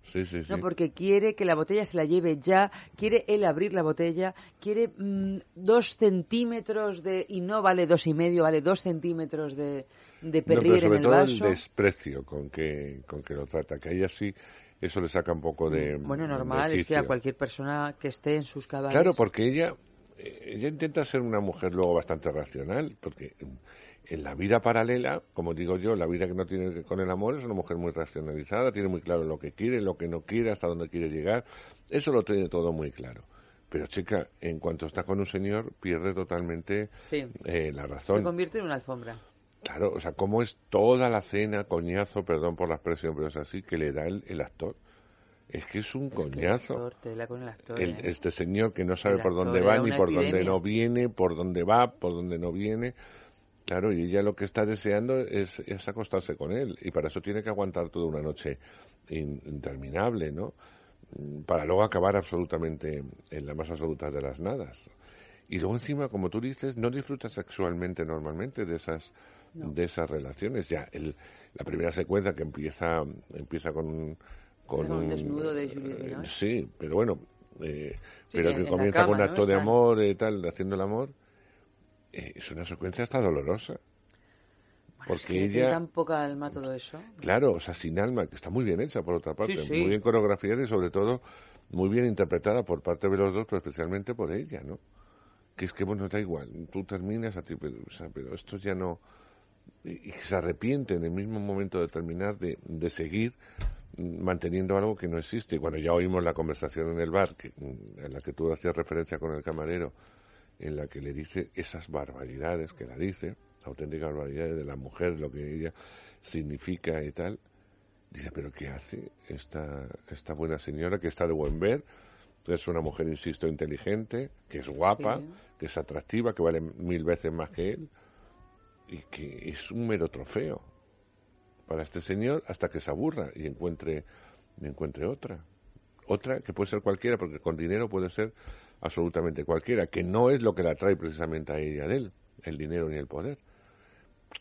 Sí, sí, sí. No, porque quiere que la botella se la lleve ya, quiere él abrir la botella, quiere mm, dos centímetros de, y no vale dos y medio, vale dos centímetros de, de No, pero perrier en sobre el todo vaso. el desprecio con que, con que lo trata, que a ella sí, eso le saca un poco de. Bueno, de normal, es que a cualquier persona que esté en sus cabales. Claro, porque ella, eh, ella intenta ser una mujer luego bastante racional, porque en la vida paralela, como digo yo, la vida que no tiene con el amor es una mujer muy racionalizada, tiene muy claro lo que quiere, lo que no quiere, hasta dónde quiere llegar, eso lo tiene todo muy claro. Pero chica, en cuanto está con un señor, pierde totalmente Sí. eh, la Se razón. convierte en una alfombra. Claro, o sea, cómo es toda la cena, coñazo, perdón por la expresión, pero es así, que le da el, el actor. Es que es un coñazo. Actor, tela con el actor, El- ¿eh? este señor que no sabe El por dónde va ni por dónde no viene, por dónde va, por dónde no viene. Claro, y ella lo que está deseando es, es acostarse con él. Y para eso tiene que aguantar toda una noche in- interminable, ¿no? Para luego acabar absolutamente en la más absoluta de las nadas. Y luego encima, como tú dices, no disfruta sexualmente normalmente de esas de esas relaciones. Ya el, la primera secuencia que empieza empieza con un- con un desnudo de Juliette eh, sí, pero bueno, eh, Sí, pero que comienza cama, con un ¿no? acto de amor y tal, haciendo el amor. Eh, es una secuencia hasta dolorosa. Porque Que tiene ella, tan poca alma todo eso. claro, o sea, sin alma, que está muy bien hecha por otra parte, sí. muy bien coreografiada y sobre todo muy bien interpretada por parte de los dos, pero especialmente por ella, ¿no? Que es que, bueno, da igual, tú terminas a ti, pero, o sea, pero esto ya no... Y, se arrepiente en el mismo momento de terminar de, de seguir manteniendo algo que no existe. Y cuando ya oímos la conversación en el bar, que, en la que tú hacías referencia con el camarero, en la que le dice esas barbaridades que la dice, auténticas barbaridades de la mujer, lo que ella significa y tal, dice, pero ¿qué hace esta, esta buena señora que está de buen ver? es una mujer, insisto, inteligente, que es guapa, Sí. que es atractiva, que vale mil veces más que él, y que es un mero trofeo para este señor hasta que se aburra y encuentre, y encuentre otra. Otra que puede ser cualquiera, porque con dinero puede ser absolutamente cualquiera, que no es lo que la atrae precisamente a ella de él, el dinero ni el poder.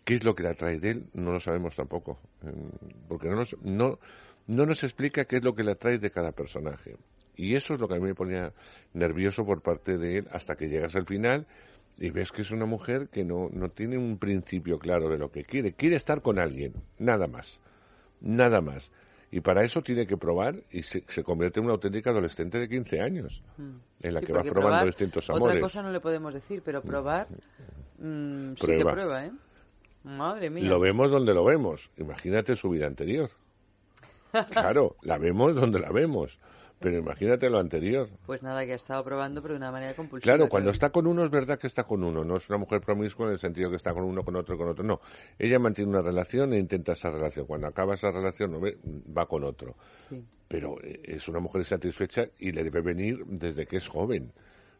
¿Qué es lo que la atrae de él? No lo sabemos tampoco, mm, porque no nos, no, no nos explica qué es lo que le atrae de cada personaje. Y eso es lo que a mí me ponía nervioso por parte de él hasta que llegas al final y ves que es una mujer que no, no tiene un principio claro de lo que quiere. Quiere estar con alguien, nada más. Nada más. Y para eso tiene que probar y se, se convierte en una auténtica adolescente de 15 años, en la Sí, que va probando probar, distintos Otra amores. cosa no le podemos decir, pero probar mm, sí que Prueba. prueba, ¿eh? Madre mía. Lo vemos donde lo vemos. Imagínate su vida anterior. [LAUGHS] Claro, la vemos donde la vemos. Pero imagínate lo anterior. Pues nada, que ha estado probando, pero de una manera compulsiva. Claro, cuando está con uno es verdad que está con uno, no es una mujer promiscua en el sentido que está con uno, con otro, con otro. No, ella mantiene una relación e intenta esa relación. Cuando acaba esa relación no ve- va con otro. Sí. Pero eh, es una mujer satisfecha y le debe venir desde que es joven.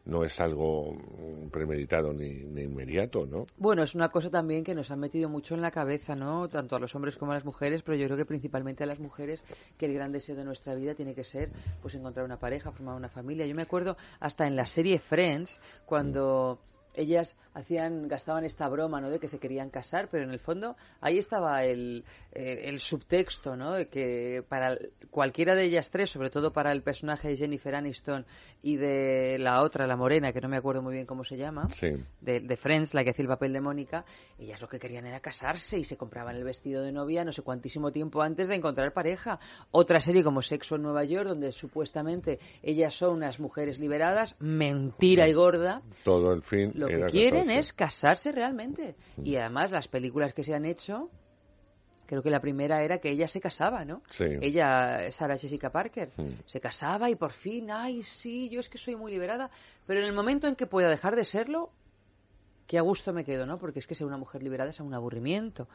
No es algo mm, premeditado ni, inmediato, ¿no? Bueno, es una cosa también que nos han metido mucho en la cabeza, ¿no? Tanto a los hombres como a las mujeres, pero yo creo que principalmente a las mujeres, que el gran deseo de nuestra vida tiene que ser, pues, encontrar una pareja, formar una familia. Yo me acuerdo hasta en la serie Friends, cuando ellas hacían, gastaban esta broma, ¿no? De que se querían casar, pero en el fondo ahí estaba el, eh, el subtexto, ¿no? De que para cualquiera de ellas tres, sobre todo para el personaje de Jennifer Aniston y de la otra, la morena, que no me acuerdo muy bien cómo se llama, Sí. de, de Friends, la que hacía el papel de Mónica, ellas lo que querían era casarse y se compraban el vestido de novia no sé cuantísimo tiempo antes de encontrar pareja. Otra serie como Sexo en Nueva York, donde supuestamente ellas son unas mujeres liberadas, mentira y gorda. Todo el fin Lo que quieren es casarse realmente. Y además las películas que se han hecho, creo que la primera era que ella se casaba, ¿no? Sí. Ella, Sarah Jessica Parker, Mm. se casaba y por fin, ay, sí, yo es que soy muy liberada, pero en el momento en que pueda dejar de serlo, qué a gusto me quedo, ¿no? Porque es que ser una mujer liberada es un aburrimiento.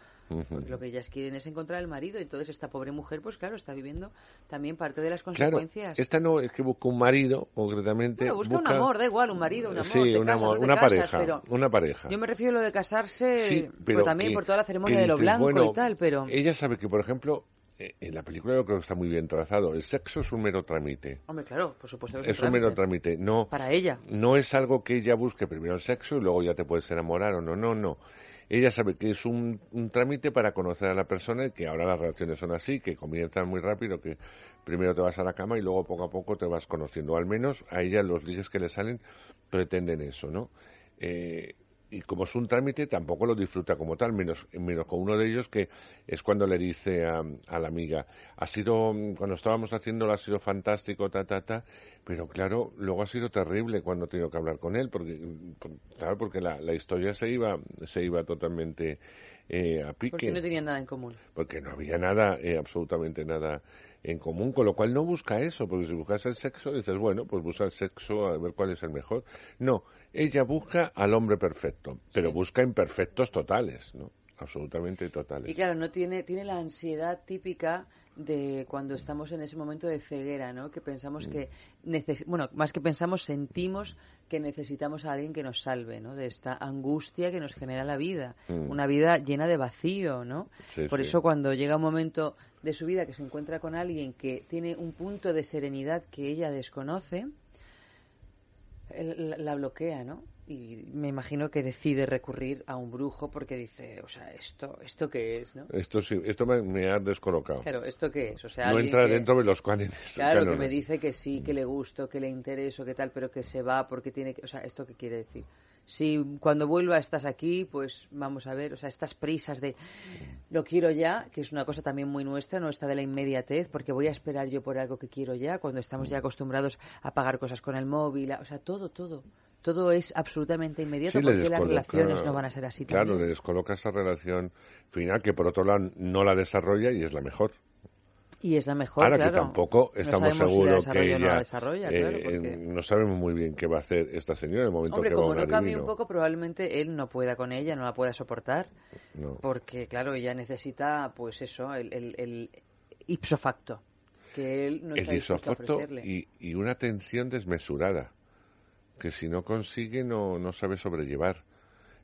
Porque lo que ellas quieren es encontrar el marido, entonces esta pobre mujer, pues claro, está viviendo también parte de las Claro, consecuencias. esta no es que busca un marido, concretamente. Bueno, busca, un amor, da igual, un marido, un amor, Sí, un casas, amor, no una casas, pareja, pero una pareja. Yo me refiero a lo de casarse, Sí, pero también que- por toda la ceremonia de lo dices, blanco bueno, y tal, pero... Ella sabe que, por ejemplo, en la película yo creo que está muy bien trazado. El sexo es un mero trámite. Hombre, claro, por supuesto que Es un mero trámite. No, Para ella. no es algo que ella busque primero el sexo y luego ya te puedes enamorar o no. No, no. Ella sabe que es un, un trámite para conocer a la persona y que ahora las relaciones son así, que comienzan muy rápido, que primero te vas a la cama y luego poco a poco te vas conociendo. Al menos a ella los ligues que le salen pretenden eso, ¿no? Eh, y como es un trámite, tampoco lo disfruta como tal, menos, menos con uno de ellos que es cuando le dice a, a la amiga, ha sido, cuando estábamos haciéndolo ha sido fantástico, ta, ta, ta, pero claro, luego ha sido terrible cuando he tenido que hablar con él, porque, por- claro, porque la, la historia se iba, se iba totalmente eh, a pique Porque no tenían nada en común. porque no había nada, eh, absolutamente nada en común, con lo cual no busca eso, porque si buscas el sexo, dices, bueno, pues busca el sexo a ver cuál es el mejor. No, ella busca al hombre perfecto, pero busca imperfectos totales, ¿no? Absolutamente totales. Y claro, no tiene, tiene la ansiedad típica de cuando estamos en ese momento de ceguera, ¿no? Que pensamos que, neces- bueno, más que pensamos, sentimos que necesitamos a alguien que nos salve, ¿no? De esta angustia que nos genera la vida. Mm. Una vida llena de vacío, ¿no? Sí, Por sí. eso cuando llega un momento de su vida que se encuentra con alguien que tiene un punto de serenidad que ella desconoce, la, la bloquea, ¿no? Y me imagino que decide recurrir a un brujo porque dice, o sea, esto, esto qué es, ¿no? Esto sí, esto me, me ha descolocado. Claro, ¿esto qué es? O sea, no entra que- dentro de los cánones. Claro, que me dice que sí, que le gusto, que le intereso, que tal, pero que se va porque tiene que... O sea, ¿esto qué quiere decir? Si cuando vuelva estás aquí, pues vamos a ver, o sea, estas prisas de lo quiero ya, que es una cosa también muy nuestra, no esta de la inmediatez, porque voy a esperar yo por algo que quiero ya, cuando estamos ya acostumbrados a pagar cosas con el móvil, o sea, todo, todo. Todo es absolutamente inmediato Sí, porque las relaciones no van a ser así Claro, también. le descoloca esa relación final que por otro lado no la desarrolla y es la mejor. Y es la mejor, Ahora claro. que tampoco No estamos si la seguros desarrolla que no ella desarrolla, eh, claro, porque- no sabemos muy bien qué va a hacer esta señora en el momento Hombre, que va a como no cambie un poco, probablemente él no pueda con ella, no la pueda soportar, No. porque, claro, ella necesita, pues eso, el, el, el ipso facto, que él no el isofacto ofrecerle. y, y una tensión desmesurada que si no consigue no, no sabe sobrellevar.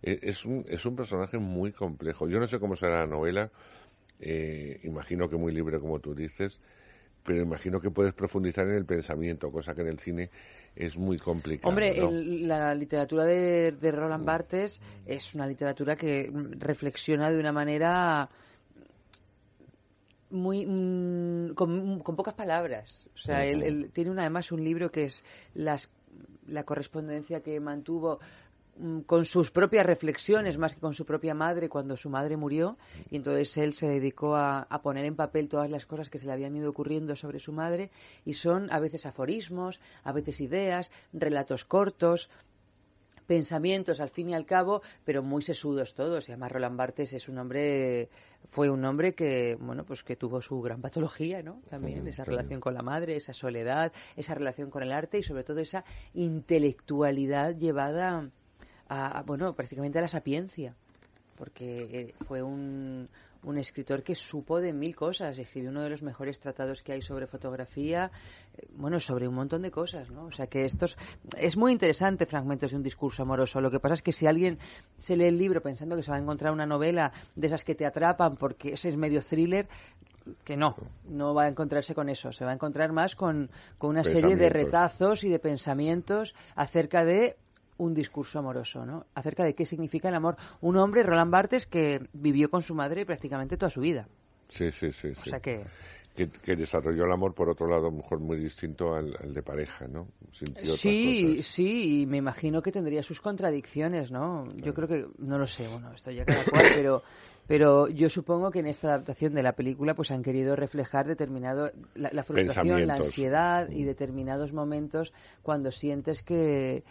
E- Es un, es un personaje muy complejo. Yo no sé cómo será la novela, eh, imagino que muy libre como tú dices, pero imagino que puedes profundizar en el pensamiento, cosa que en el cine es muy complicado. Hombre, ¿no? el- la literatura de, de Roland Barthes es una literatura que mm, reflexiona de una manera muy mm, con, con pocas palabras. O sea, él, él tiene una, además un libro que es las, la correspondencia que mantuvo mm, con sus propias reflexiones más que con su propia madre cuando su madre murió y entonces él se dedicó a, a poner en papel todas las cosas que se le habían ido ocurriendo sobre su madre y son a veces aforismos, a veces ideas, relatos cortos, pensamientos al fin y al cabo, pero muy sesudos todos. Y además Roland Barthes es un hombre, fue un hombre que, bueno, pues que tuvo su gran patología, ¿no? También esa relación con la madre, esa soledad, esa relación con el arte y sobre todo esa intelectualidad llevada a, a, bueno, prácticamente a la sapiencia. Porque eh, fue un, un escritor que supo de mil cosas, escribió uno de los mejores tratados que hay sobre fotografía, eh, bueno, sobre un montón de cosas, ¿no? O sea que estos es muy interesante fragmentos de un discurso amoroso. Lo que pasa es que si alguien se lee el libro pensando que se va a encontrar una novela de esas que te atrapan porque ese es medio thriller, que no, no va a encontrarse con eso, se va a encontrar más con, con una serie de retazos y de pensamientos acerca de un discurso amoroso, ¿no? Acerca de qué significa el amor. Un hombre, Roland Barthes, que vivió con su madre prácticamente toda su vida. Sí, sí, sí. O sí. sea que... que, que desarrolló el amor, por otro lado, a lo mejor muy distinto al, al de pareja, ¿no? Sintió Sí, sí, y me imagino que tendría sus contradicciones, ¿no? Yo creo que, no lo sé, bueno, esto ya cada cual, pero, pero yo supongo que en esta adaptación de la película pues han querido reflejar determinado, la, la frustración, la ansiedad y determinados momentos cuando sientes que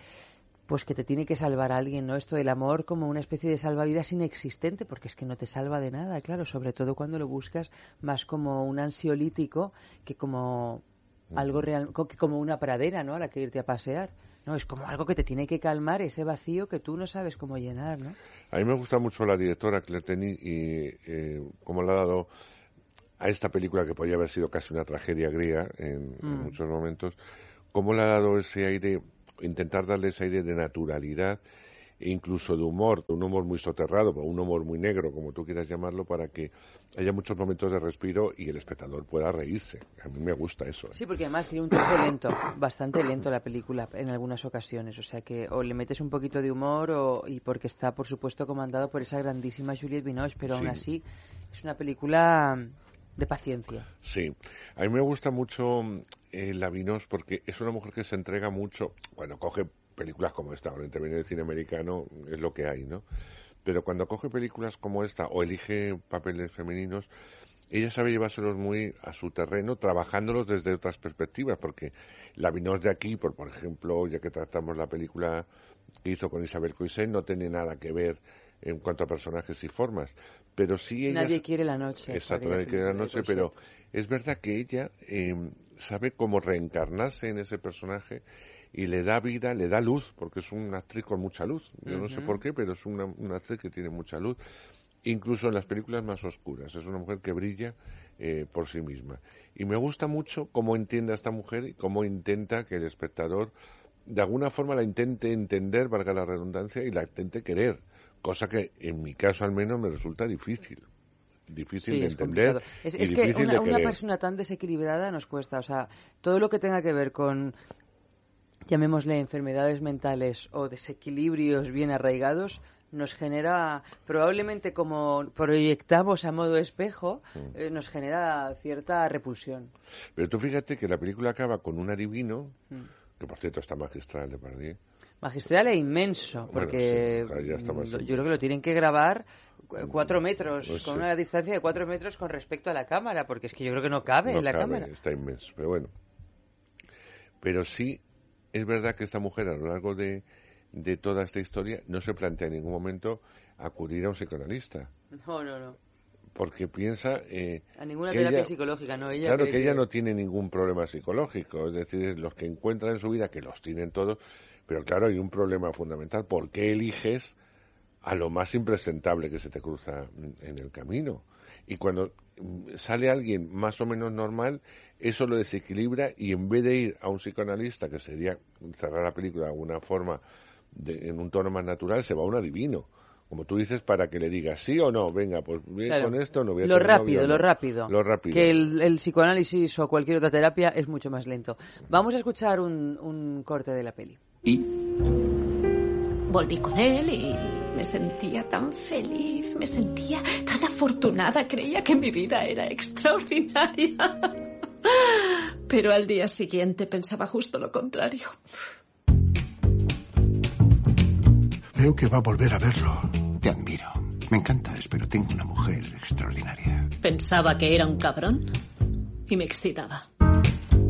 pues que te tiene que salvar alguien, ¿no? Esto del amor como una especie de salvavidas inexistente, porque es que no te salva de nada, claro, sobre todo cuando lo buscas más como un ansiolítico que como algo real, que como una pradera, ¿no? A la que irte a pasear. No, es como algo que te tiene que calmar ese vacío que tú no sabes cómo llenar, ¿no? A mí me gusta mucho la directora Claire y eh, cómo le ha dado a esta película que podía haber sido casi una tragedia griega en, en Mm. muchos momentos, cómo le ha dado ese aire, intentar darle ese aire de naturalidad e incluso de humor, de un humor muy soterrado, o un humor muy negro, como tú quieras llamarlo, para que haya muchos momentos de respiro y el espectador pueda reírse. A mí me gusta eso. ¿eh? Sí, porque además tiene un tiempo lento, bastante lento la película en algunas ocasiones. O sea que o le metes un poquito de humor o, y porque está, por supuesto, comandado por esa grandísima Juliette Binoche, pero aún Sí. así es una película de paciencia. Sí, a mí me gusta mucho eh, la Vinos porque es una mujer que se entrega mucho cuando coge películas como esta, ahora interviene el cine americano, es lo que hay, ¿no? Pero cuando coge películas como esta o elige papeles femeninos, ella sabe llevárselos muy a su terreno, trabajándolos desde otras perspectivas, porque la Vinos de aquí, por, por ejemplo, ya que tratamos la película que hizo con Isabel Coixet, no tiene nada que ver en cuanto a personajes y formas, pero sí ella... Nadie quiere la noche. Exacto, nadie quiere la noche, pero es verdad que ella eh, sabe cómo reencarnarse en ese personaje y le da vida, le da luz, porque es una actriz con mucha luz. Yo no sé por qué, pero es una, una actriz que tiene mucha luz, incluso en las películas más oscuras. Es una mujer que brilla eh, por sí misma. Y me gusta mucho cómo entiende a esta mujer y cómo intenta que el espectador, de alguna forma, la intente entender, valga la redundancia, y la intente querer. Cosa que, en mi caso al menos, me resulta difícil. Difícil Sí, de entender. Es, y es que una, una persona tan desequilibrada nos cuesta. O sea, todo lo que tenga que ver con, llamémosle, enfermedades mentales o desequilibrios bien arraigados, nos genera, probablemente como proyectamos a modo espejo, Mm. eh, nos genera cierta repulsión. Pero tú fíjate que la película acaba con un adivino, Mm. que por cierto está magistral de Pardier. Magistral e inmenso, Bueno, porque sí, mm, yo creo que lo tienen que grabar cu- cuatro metros, Pues con sí. una distancia de cuatro metros con respecto a la cámara, porque es que yo creo que no cabe No en la cabe, cámara. Está inmenso, pero bueno. Pero sí es verdad que esta mujer a lo largo de, de toda esta historia no se plantea en ningún momento acudir a un psicoanalista, No, no, no. porque piensa... eh, A ninguna terapia ella- psicológica, no. Ella claro que ella no tiene ningún problema psicológico, es decir, los que encuentran en su vida, que los tienen todos, pero claro, hay un problema fundamental. ¿Por qué eliges a lo más impresentable que se te cruza en el camino? Y cuando sale alguien más o menos normal, eso lo desequilibra y en vez de ir a un psicoanalista, que sería cerrar la película de alguna forma de- en un tono más natural, se va a un adivino. Como tú dices, para que le digas sí o no, venga, pues Claro. con esto, no voy a lo novio, rápido, no. lo rápido. Lo rápido. Que el, el psicoanálisis o cualquier otra terapia es mucho más lento. Vamos a escuchar un, un corte de la peli. Volví con él y me sentía tan feliz, me sentía tan afortunada, creía que mi vida era extraordinaria. Pero al día siguiente pensaba justo lo contrario. Veo que va a volver a verlo. Te admiro. Me encantas, pero tengo una mujer extraordinaria. Pensaba que era un cabrón y me excitaba.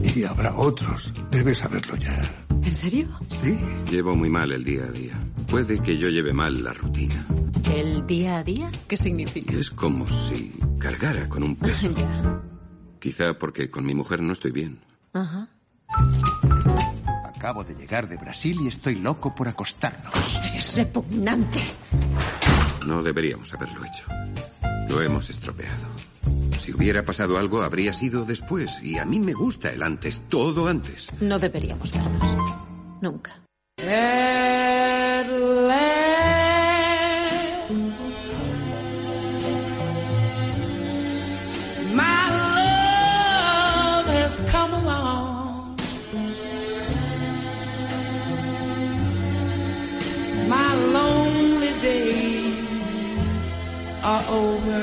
Y habrá otros. Debes saberlo ya. ¿En serio? Sí. Llevo muy mal el día a día. Puede que yo lleve mal la rutina. ¿El día a día? ¿Qué significa? Es como si cargara con un peso. [LAUGHS] ya. Quizá porque con mi mujer no estoy bien. Ajá. Acabo de llegar de Brasil y estoy loco por acostarnos. Eres repugnante. No deberíamos haberlo hecho. Lo hemos estropeado. Si hubiera pasado algo, habría sido después. Y a mí me gusta el antes, todo antes. No deberíamos vernos. Nunca. At last, my love has come along. My lonely days are over.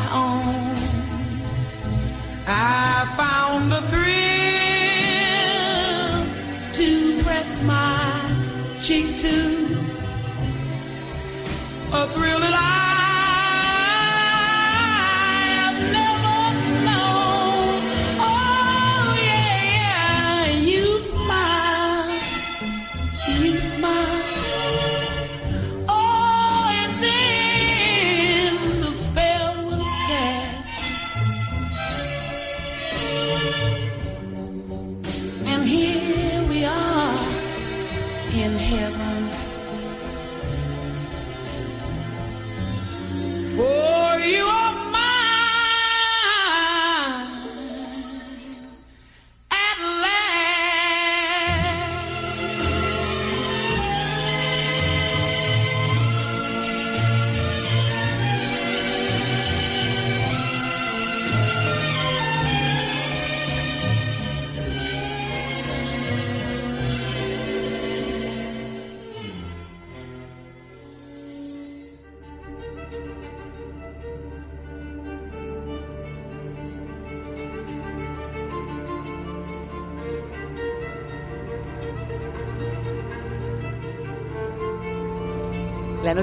I found a thrill to press my cheek to.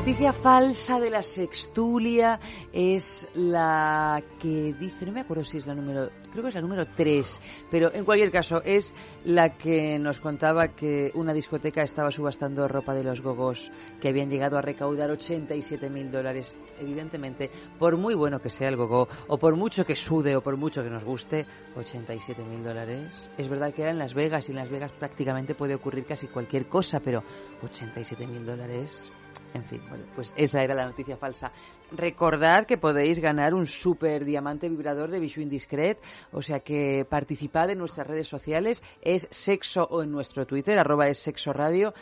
Noticia falsa de la sextulia es la que dice, no me acuerdo si es la número, creo que es la número 3, pero en cualquier caso es la que nos contaba que una discoteca estaba subastando ropa de los gogos que habían llegado a recaudar 87 mil dólares. Evidentemente, por muy bueno que sea el gogo, o por mucho que sude, o por mucho que nos guste, 87 mil dólares. Es verdad que era en Las Vegas y en Las Vegas prácticamente puede ocurrir casi cualquier cosa, pero 87 mil dólares. En fin, bueno, pues esa era la noticia falsa. Recordad que podéis ganar un super diamante vibrador de Bijou Indiscret, o sea que participad en nuestras redes sociales, es sexo o en nuestro Twitter, arroba es sexo radio,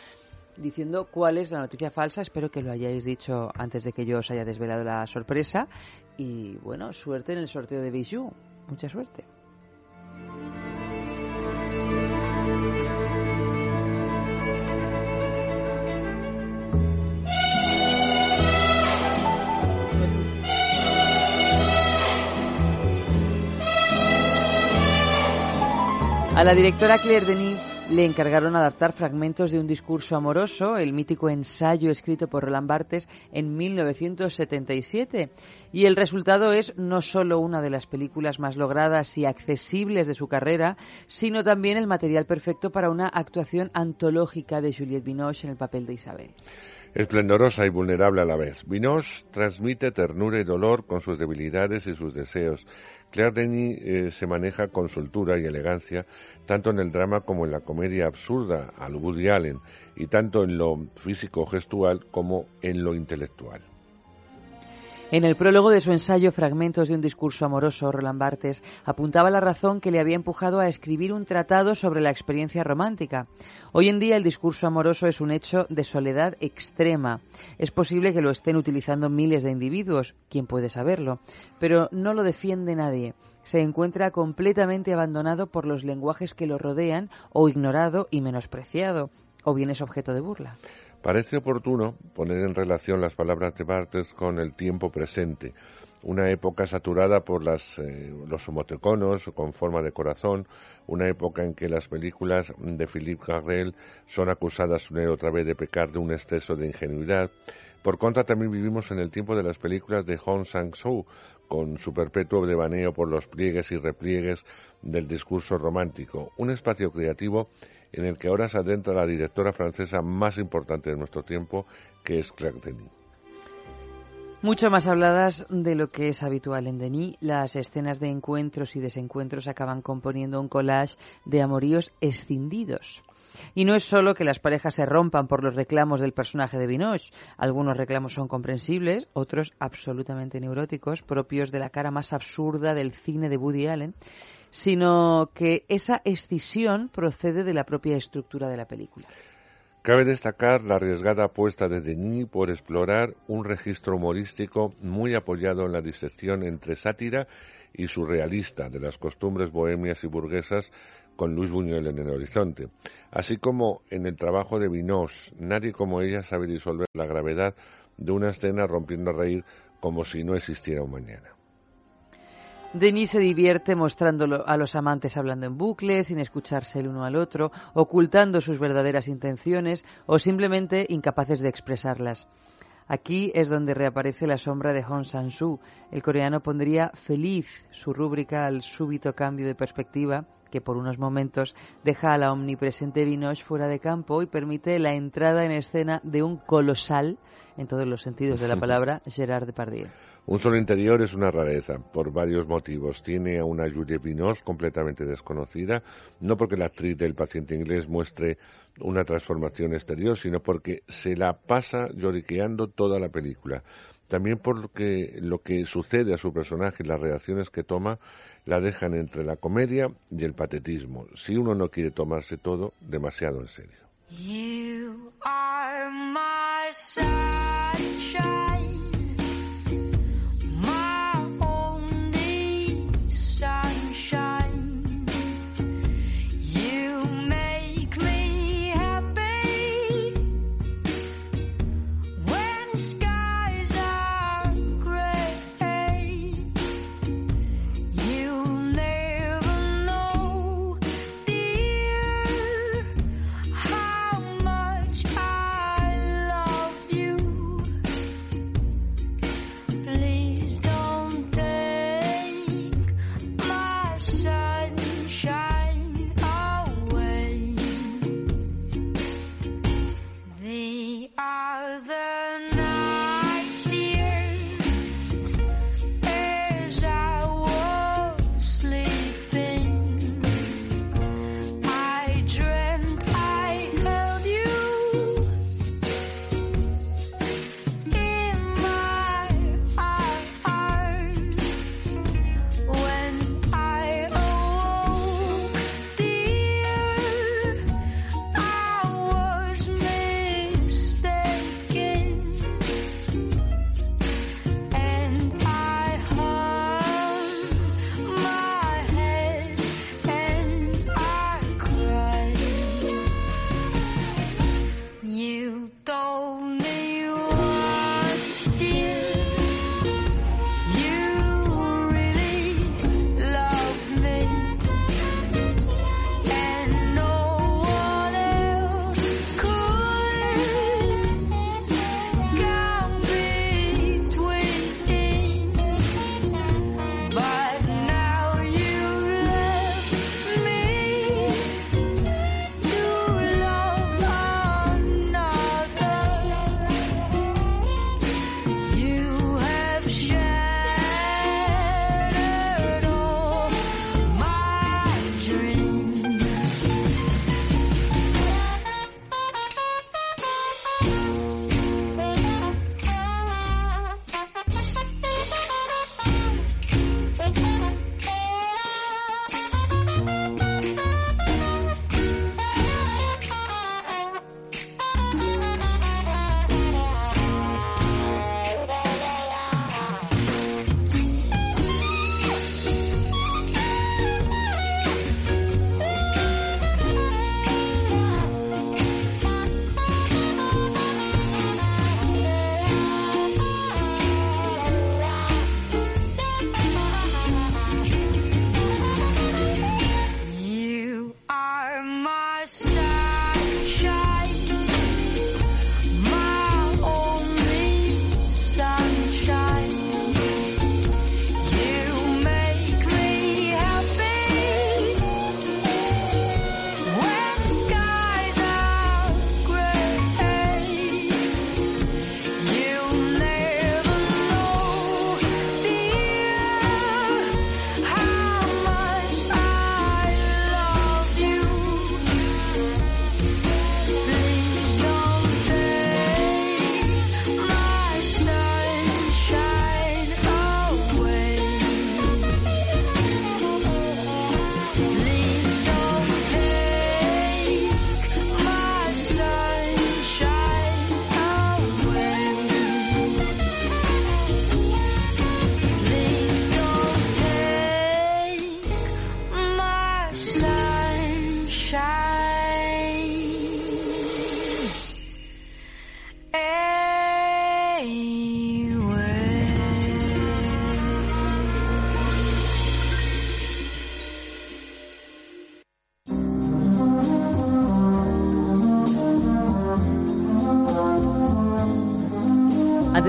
diciendo cuál es la noticia falsa. Espero que lo hayáis dicho antes de que yo os haya desvelado la sorpresa. Y bueno, suerte en el sorteo de Bijou. Mucha suerte. A la directora Claire Denis le encargaron adaptar fragmentos de un discurso amoroso, el mítico ensayo escrito por Roland Barthes en 1977. Y el resultado es no solo una de las películas más logradas y accesibles de su carrera, sino también el material perfecto para una actuación antológica de Juliette Binoche en el papel de Isabel. Esplendorosa y vulnerable a la vez. Binoche transmite ternura y dolor con sus debilidades y sus deseos. Claire Denis eh, se maneja con soltura y elegancia, tanto en el drama como en la comedia absurda al Woody Allen, y tanto en lo físico-gestual como en lo intelectual. En el prólogo de su ensayo Fragmentos de un discurso amoroso, Roland Barthes apuntaba la razón que le había empujado a escribir un tratado sobre la experiencia romántica. Hoy en día el discurso amoroso es un hecho de soledad extrema. Es posible que lo estén utilizando miles de individuos, quién puede saberlo, pero no lo defiende nadie. Se encuentra completamente abandonado por los lenguajes que lo rodean o ignorado y menospreciado, o bien es objeto de burla. Parece oportuno poner en relación las palabras de Barthes con el tiempo presente, una época saturada por las, eh, los homoteconos con forma de corazón, una época en que las películas de Philippe Garrel son acusadas una y otra vez de pecar de un exceso de ingenuidad. Por contra, también vivimos en el tiempo de las películas de Hong Sang-soo, con su perpetuo devaneo por los pliegues y repliegues del discurso romántico, un espacio creativo en el que ahora se adentra la directora francesa más importante de nuestro tiempo, que es Claire Denis. Mucho más habladas de lo que es habitual en Denis, las escenas de encuentros y desencuentros acaban componiendo un collage de amoríos escindidos. Y no es solo que las parejas se rompan por los reclamos del personaje de Binoche. Algunos reclamos son comprensibles, otros absolutamente neuróticos, propios de la cara más absurda del cine de Woody Allen, sino que esa escisión procede de la propia estructura de la película. Cabe destacar la arriesgada apuesta de Denis por explorar un registro humorístico muy apoyado en la disección entre sátira y surrealista de las costumbres bohemias y burguesas con Luis Buñuel en el horizonte, así como en el trabajo de Vinoche. Nadie como ella sabe disolver la gravedad de una escena rompiendo a reír como si no existiera un mañana. Denis se divierte mostrándolo a los amantes hablando en bucle, sin escucharse el uno al otro, ocultando sus verdaderas intenciones o simplemente incapaces de expresarlas. Aquí es donde reaparece la sombra de Hong Sang-soo. El coreano pondría feliz su rúbrica al súbito cambio de perspectiva que por unos momentos deja a la omnipresente Vinoche fuera de campo y permite la entrada en escena de un colosal, en todos los sentidos de la [LAUGHS] palabra, Gerard Depardieu. Un solo interior es una rareza, por varios motivos. Tiene a una Juliette Binoche completamente desconocida, no porque la actriz del paciente inglés muestre una transformación exterior, sino porque se la pasa lloriqueando toda la película. También porque lo que sucede a su personaje y las reacciones que toma la dejan entre la comedia y el patetismo, si uno no quiere tomarse todo demasiado en serio.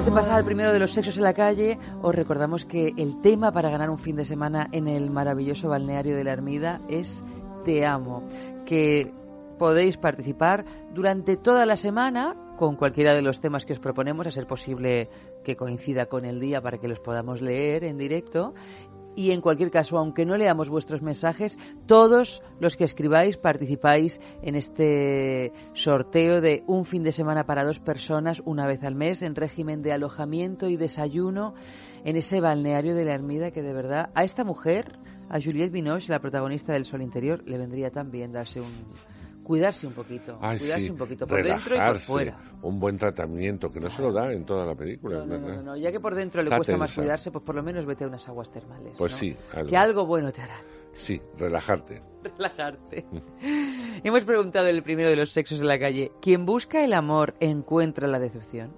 De pasar al primero de los sexos en la calle, os recordamos que el tema para ganar un fin de semana en el maravilloso balneario de la Ermida es Te amo, que podéis participar durante toda la semana con cualquiera de los temas que os proponemos, a ser posible que coincida con el día para que los podamos leer en directo. Y en cualquier caso, aunque no leamos vuestros mensajes, todos los que escribáis participáis en este sorteo de un fin de semana para dos personas una vez al mes en régimen de alojamiento y desayuno en ese balneario de la Ermida que de verdad a esta mujer, a Juliette Binoche, la protagonista del Sol Interior, le vendría también darse un cuidarse un poquito, Ay, cuidarse sí, un poquito por dentro y por fuera. Un buen tratamiento que no se lo da en toda la película, No, no, no, no, ya que por dentro le Está cuesta más cuidarse, pues por lo menos vete a unas aguas termales. Pues sí, algo. Que algo bueno te hará. Sí, relajarte. [LAUGHS] Relajarte. Hemos preguntado en el primero de los sexos en la calle, ¿quién busca el amor encuentra la decepción?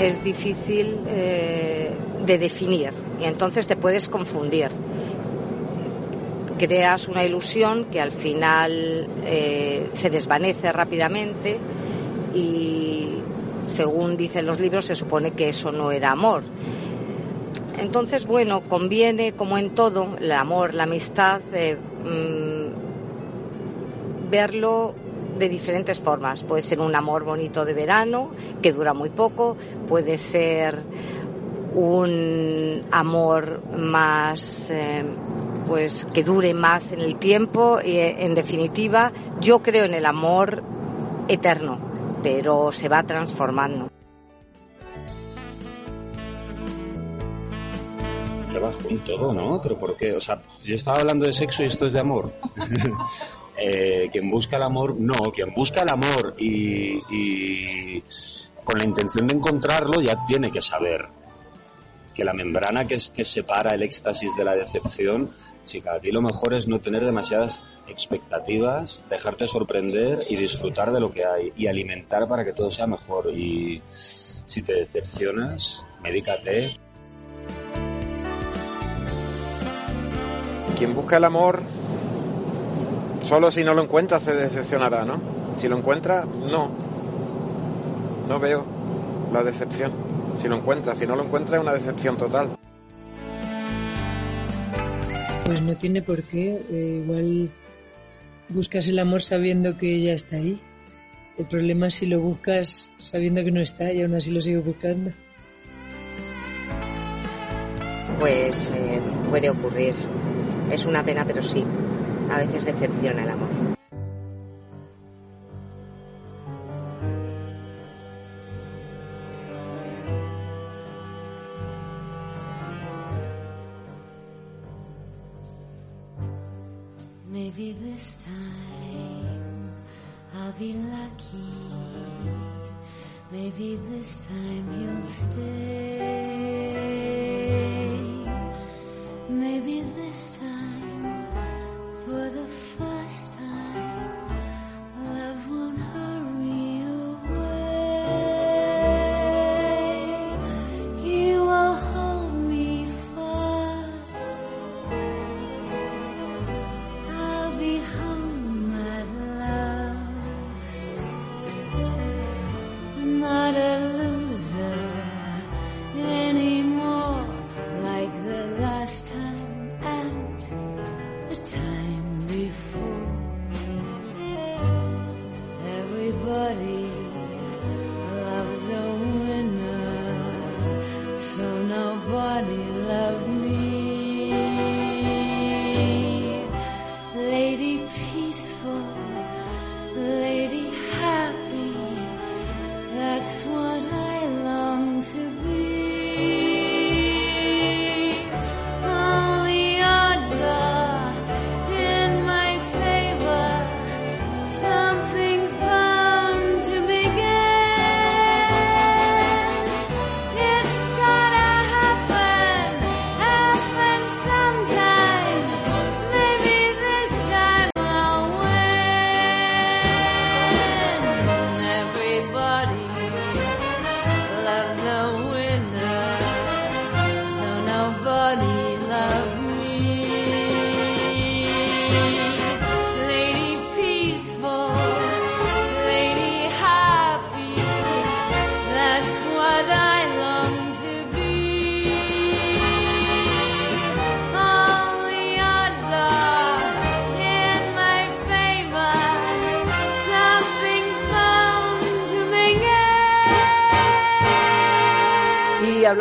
Es difícil eh, de definir y entonces te puedes confundir. Creas una ilusión que al final eh, se desvanece rápidamente y según dicen los libros se supone que eso no era amor. Entonces, bueno, conviene, como en todo, el amor, la amistad, eh, mm, verlo de diferentes formas. Puede ser un amor bonito de verano, que dura muy poco, puede ser un amor más, eh, pues, que dure más en el tiempo. Y, eh, en definitiva, yo creo en el amor eterno, pero se va transformando. trabajo en todo, ¿no? Pero ¿por qué? O sea, yo estaba hablando de sexo y esto es de amor. [LAUGHS] Eh, quien busca el amor, no, quien busca el amor y, y con la intención de encontrarlo ya tiene que saber que la membrana que, es, que separa el éxtasis de la decepción, chica, a ti lo mejor es no tener demasiadas expectativas, dejarte sorprender y disfrutar de lo que hay y alimentar para que todo sea mejor. Y si te decepcionas, medícate, Quien busca el amor, solo si no lo encuentra se decepcionará, ¿no? Si lo encuentra, no. No veo la decepción. Si lo encuentra, si no lo encuentra es una decepción total. Pues no tiene por qué. eh, igual buscas el amor sabiendo que ya está ahí. El problema es si lo buscas sabiendo que no está y aún así lo sigues buscando. Pues eh, puede ocurrir. Es una pena, pero sí. A veces decepciona el amor. Maybe this time I'll be lucky. Maybe this time he'll stay. Maybe this time, for the first time,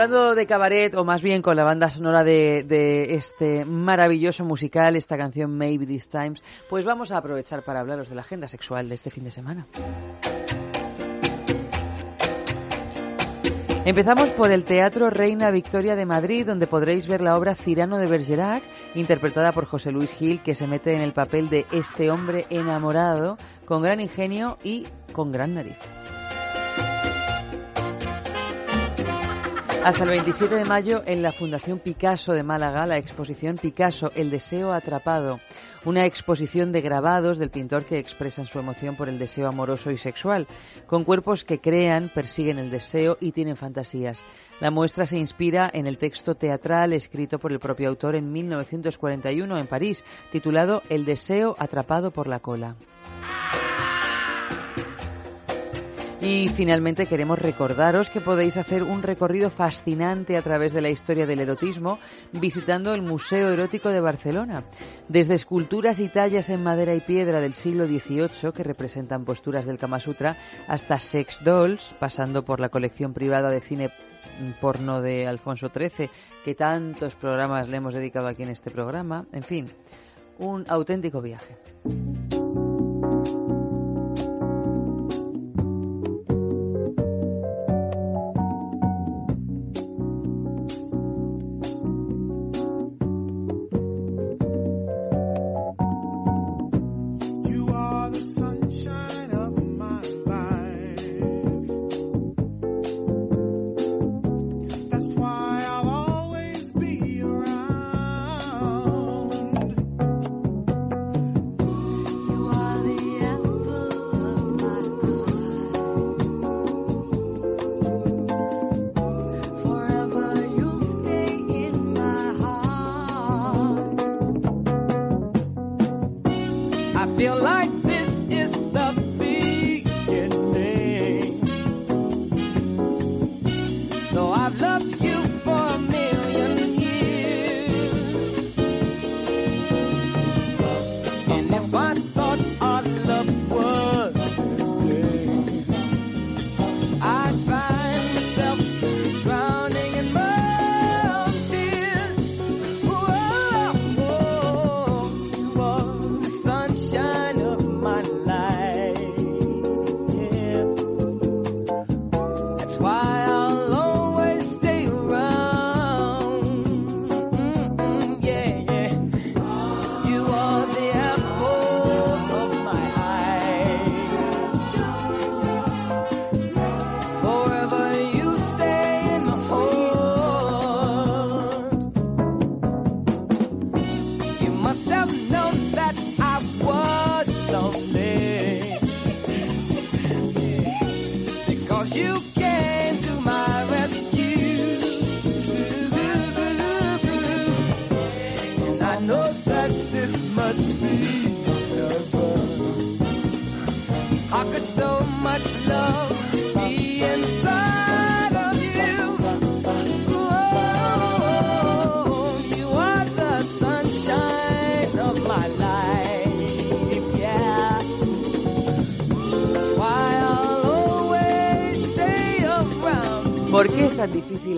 hablando de cabaret, o más bien con la banda sonora de, este maravilloso musical, esta canción Maybe This Times, pues vamos a aprovechar para hablaros de la agenda sexual de este fin de semana. Empezamos por el Teatro Reina Victoria de Madrid, donde podréis ver la obra Cirano de Bergerac, interpretada por José Luis Gil, que se mete en el papel de este hombre enamorado, con gran ingenio y con gran nariz. Hasta el 27 de mayo en la Fundación Picasso de Málaga, la exposición Picasso, El deseo atrapado, una exposición de grabados del pintor que expresan su emoción por el deseo amoroso y sexual, con cuerpos que crean, persiguen el deseo y tienen fantasías. La muestra se inspira en el texto teatral escrito por el propio autor en 1941 en París, titulado El deseo atrapado por la cola. Y finalmente queremos recordaros que podéis hacer un recorrido fascinante a través de la historia del erotismo visitando el Museo Erótico de Barcelona. Desde esculturas y tallas en madera y piedra del siglo XVIII que representan posturas del Kama Sutra hasta sex dolls, pasando por la colección privada de cine porno de Alfonso XIII, que tantos programas le hemos dedicado aquí en este programa. En fin, un auténtico viaje.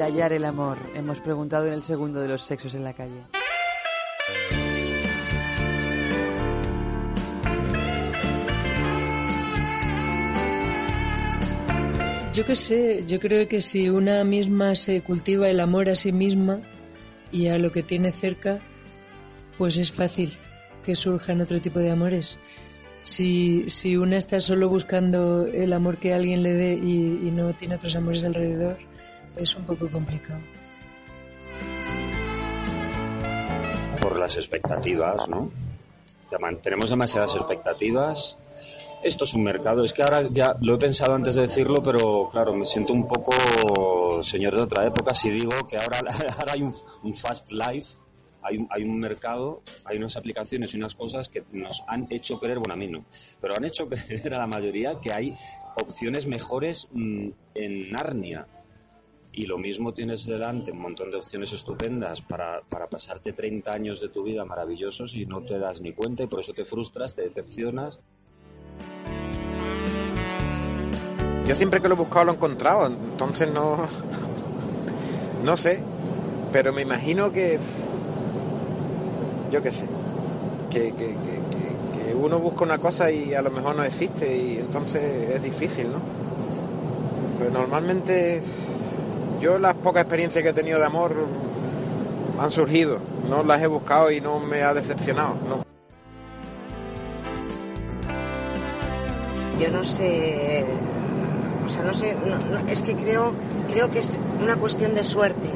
Hallar el amor? Hemos preguntado en el segundo de los sexos en la calle. Yo qué sé, yo creo que si una misma se cultiva el amor a sí misma y a lo que tiene cerca, pues es fácil que surjan otro tipo de amores. Si, si una está solo buscando el amor que alguien le dé y, y no tiene otros amores alrededor, es un poco complicado. por las expectativas, ¿no? Tenemos demasiadas expectativas. Esto es un mercado. Es que ahora ya lo he pensado antes de decirlo, pero claro, me siento un poco señor de otra época si digo que ahora, [LAUGHS] ahora hay un, un fast life, hay un, hay un mercado, hay unas aplicaciones y unas cosas que nos han hecho creer, bueno, a mí no, pero han hecho [LAUGHS] creer a la mayoría que hay opciones mejores mm, en Narnia. Y lo mismo tienes delante un montón de opciones estupendas para, para pasarte 30 años de tu vida maravillosos y no te das ni cuenta y por eso te frustras, te decepcionas. Yo siempre que lo he buscado lo he encontrado, entonces no... [LAUGHS] No sé, pero me imagino que, yo qué sé, que, que, que, que- uno busca una cosa y a lo mejor no existe y entonces es difícil, ¿no? Pero normalmente yo las pocas experiencias que he tenido de amor han surgido, no las he buscado y no me ha decepcionado, no. Yo no sé, o sea, no sé, no- es que creo, creo que es una cuestión de suerte.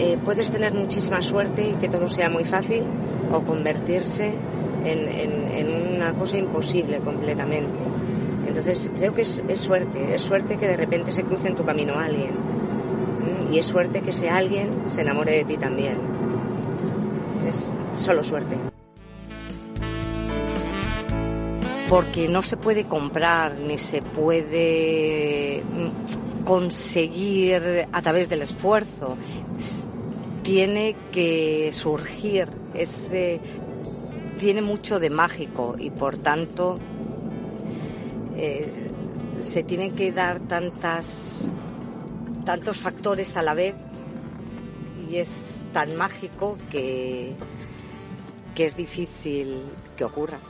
Eh, puedes tener muchísima suerte y que todo sea muy fácil o convertirse en, en- en una cosa imposible completamente. Entonces creo que es, es suerte, es suerte que de repente se cruce en tu camino alguien. Y es suerte que ese alguien se enamore de ti también. Es solo suerte. porque no se puede comprar ni se puede conseguir a través del esfuerzo. Tiene que surgir, tiene mucho de mágico y por tanto eh, se tienen que dar tantas, tantos factores a la vez y es tan mágico que, que es difícil que ocurra.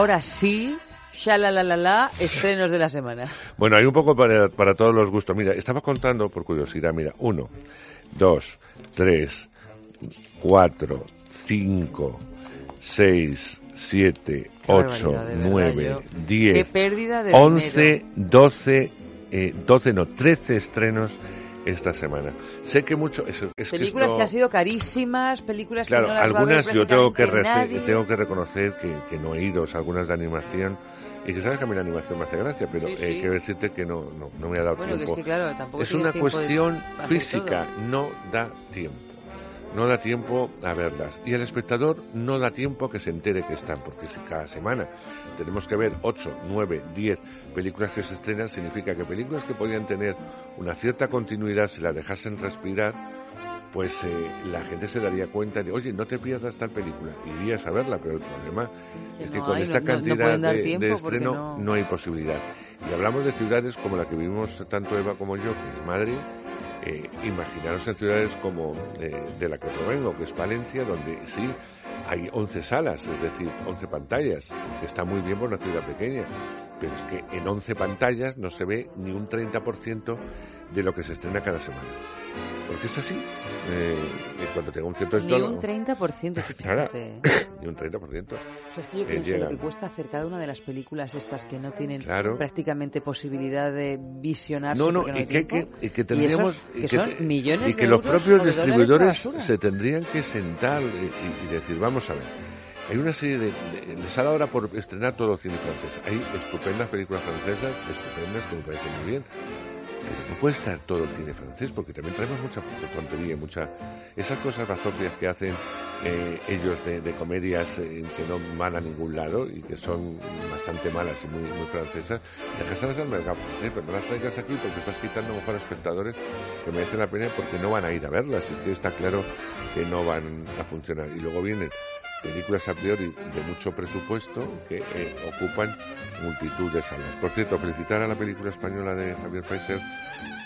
Ahora sí, ya la la la la, estrenos de la semana. Bueno, hay un poco para, para todos los gustos. Mira, estaba contando por curiosidad, mira, uno, dos, tres, cuatro, cinco, seis, siete, Qué ocho, barbaridad, de verdad, nueve, yo- diez, Qué pérdida de once, doce, eh, doce, no, trece estrenos esta semana. Sé que mucho... Es, es que Películas esto- que han sido carísimas, películas Claro, que no las va a ver algunas yo tengo que, nadie. tengo que reconocer que, que no he ido, o sea, algunas de animación, y que sabes que a mí la animación me hace gracia, pero Sí, eh, quiero decirte que no, no, no me ha dado Bueno, que es tiempo. que, claro, es una de cuestión física, no da tiempo. No da tiempo a verlas. Y el espectador no da tiempo a que se entere que están, porque si cada semana tenemos que ver 8, 9, 10 películas que se estrenan, significa que películas que podían tener una cierta continuidad, si la dejasen respirar, pues eh, la gente se daría cuenta de, oye, no te pierdas tal película, irías a verla, pero el problema Que es que no con hay, esta no- no- no cantidad de, de estreno no- no hay posibilidad. Y hablamos de ciudades como la que vivimos tanto Eva como yo, que es Madrid, eh, imaginaros en ciudades como eh, de la que provengo, que es Valencia, donde sí hay 11 salas, es decir, 11 pantallas, que está muy bien por una ciudad pequeña, pero es que en 11 pantallas no se ve ni un 30% de lo que se estrena cada semana. Porque es así. Eh, y cuando tenga un cierto Ni esto, un 30%, tú Claro, fíjate. [COUGHS] ni un 30%. O sea, es que yo Eh, pienso llega. lo que cuesta hacer cada una de las películas estas que no tienen Claro. prácticamente posibilidad de visionarse No, no, porque y que, que, y que esos tendríamos... que, y son millones y que de los euros propios dólares de distribuidores se tendrían que sentar y, y- y decir, vamos a ver, hay una serie de, de- Les ha ahora por estrenar todo el cine francés. Hay estupendas películas francesas, estupendas, que me parecen muy bien. Pero no puede estar todo el cine francés, porque también traemos mucha tontería, mucha... Esas cosas bazopias que hacen eh, ellos de, comedias eh, que no van a ningún lado y que son bastante malas y muy, muy francesas, déjaselas al mercado francés, pero no las traigas aquí porque estás quitando mejor a espectadores que merecen la pena porque no van a ir a verlas. Es que está claro que no van a funcionar. Y luego vienen películas a priori de mucho presupuesto que eh, ocupan multitud de salas. Por cierto, felicitar a la película española de Javier Paiser,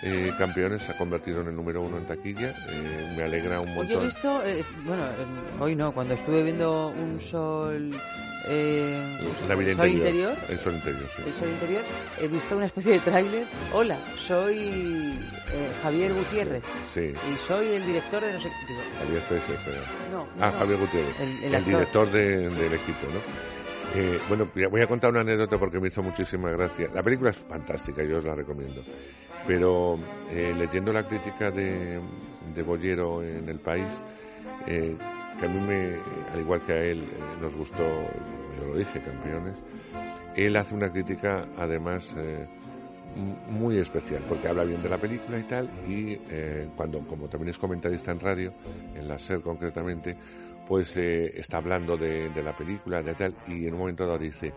eh, Campeones, se ha convertido en el número uno en taquilla. Eh, me alegra un Pues yo he montón. visto, eh, bueno, hoy no, cuando estuve viendo un sol... Eh, La vida un sol interior. interior El sol interior, sí. el sol interior, he visto una especie de tráiler. Hola, soy eh, Javier Gutiérrez Sí. y soy el director de no sé qué. Javier sí. No, Ah, no. Javier Gutiérrez, El- el el, actor. director de- del equipo, ¿no? Eh, bueno, voy a- voy a contar una anécdota porque me hizo muchísima gracia. La película es fantástica, yo os la recomiendo. Pero eh, leyendo la crítica de, de Bollero en El País, eh, que a mí, me, al igual que a él, eh, nos gustó, yo lo dije, campeones, él hace una crítica, además, eh, muy especial, porque habla bien de la película y tal, y eh, cuando, como también es comentarista en radio, en la SER concretamente, pues eh, está hablando de, de la película, de tal, y en un momento dado dice,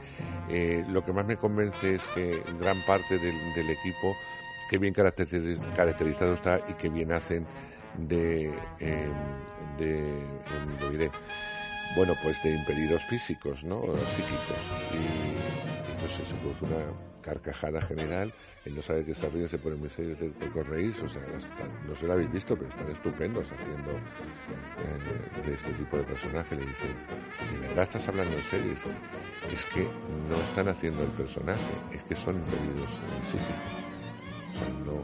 eh, lo que más me convence es que gran parte del, del equipo, que bien caracteriz- caracterizado está y que bien hacen de, de, em, bueno, pues de impedidos físicos, ¿no? Psíquicos. Y entonces se produce una carcajada general. Él no sabe que se ríe, se pone muy serio, dice, ¿por qué os reís? O sea, están- no se lo habéis visto, pero están estupendos haciendo eh, de este tipo de personaje. Le dice, ¿de verdad estás hablando en serio? Es que no están haciendo el personaje, es que son impedidos eh, psíquicos. No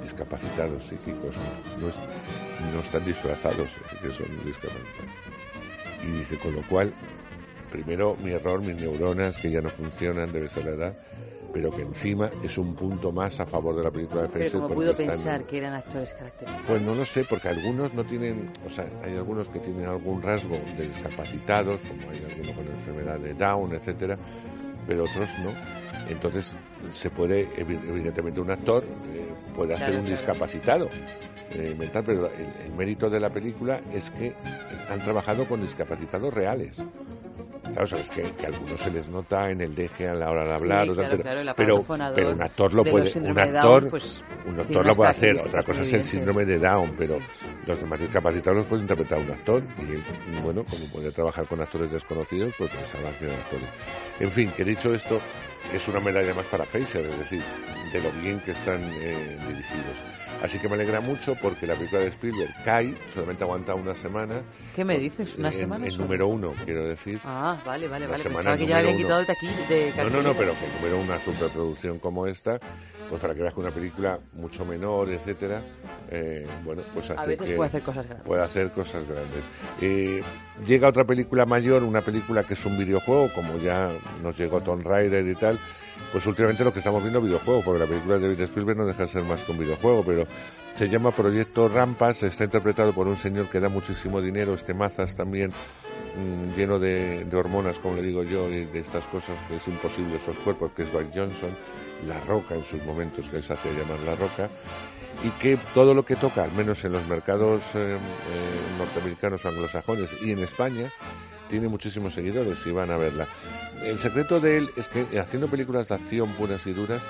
discapacitados psíquicos, no, es- no están disfrazados, es que son discapacitados. Y dice, con lo cual, primero mi error, mis neuronas que ya no funcionan, debe ser la edad, pero que encima es un punto más a favor de la película de Pero Fraser como porque pudo están- pensar que eran actores característicos. pues no lo sé, porque algunos no tienen, o sea, hay algunos que tienen algún rasgo de discapacitados, como hay algunos con enfermedad de Down, etcétera, pero otros no. Entonces, se puede, evi- evidentemente, un actor eh, puede hacer Claro, un claro. discapacitado eh, mental, pero el, el mérito de la película es que han trabajado con discapacitados reales. Claro, sabes que, que a algunos se les nota en el deje a la hora de hablar, Sí, o sea, claro, pero, claro, un actor lo de puede, los un actor, Down, pues, un actor lo puede hacer, otra cosa es el síndrome de Down, pero los demás discapacitados los puede interpretar un actor y él, bueno, como puede trabajar con actores desconocidos, pues pensaba que eran actores. En fin, que dicho esto, es una medalla más para Fraser, es decir, de lo bien que están eh, dirigidos. Así que me alegra mucho porque la película de Spielberg cae, solamente aguanta una semana. ¿Qué me dices? ¿Una En- semana En número uno, quiero decir. Ah, vale, vale, vale. Pensaba que ya habían quitado el taquí de No, no, no, pero que número una superproducción como esta, pues para que veas que una película mucho menor, etcétera, eh, bueno, pues hace A veces que puede hacer cosas grandes. puede hacer cosas grandes. Eh, llega otra película mayor, una película que es un videojuego, como ya nos llegó Tomb Raider y tal, pues últimamente lo que estamos viendo es videojuego, porque la película de David Spielberg no deja de ser más que un videojuego, pero se llama Proyecto Rampas, está interpretado por un señor que da muchísimo dinero, este Mazas también, mm, lleno de, hormonas, como le digo yo, y de estas cosas que es imposible esos cuerpos, que es Dwight Johnson, La Roca en sus momentos, que él se hacía llamar La Roca, y que todo lo que toca, al menos en los mercados eh, eh, norteamericanos anglosajones y en España, tiene muchísimos seguidores y van a verla. El secreto de él es que haciendo películas de acción puras y duras,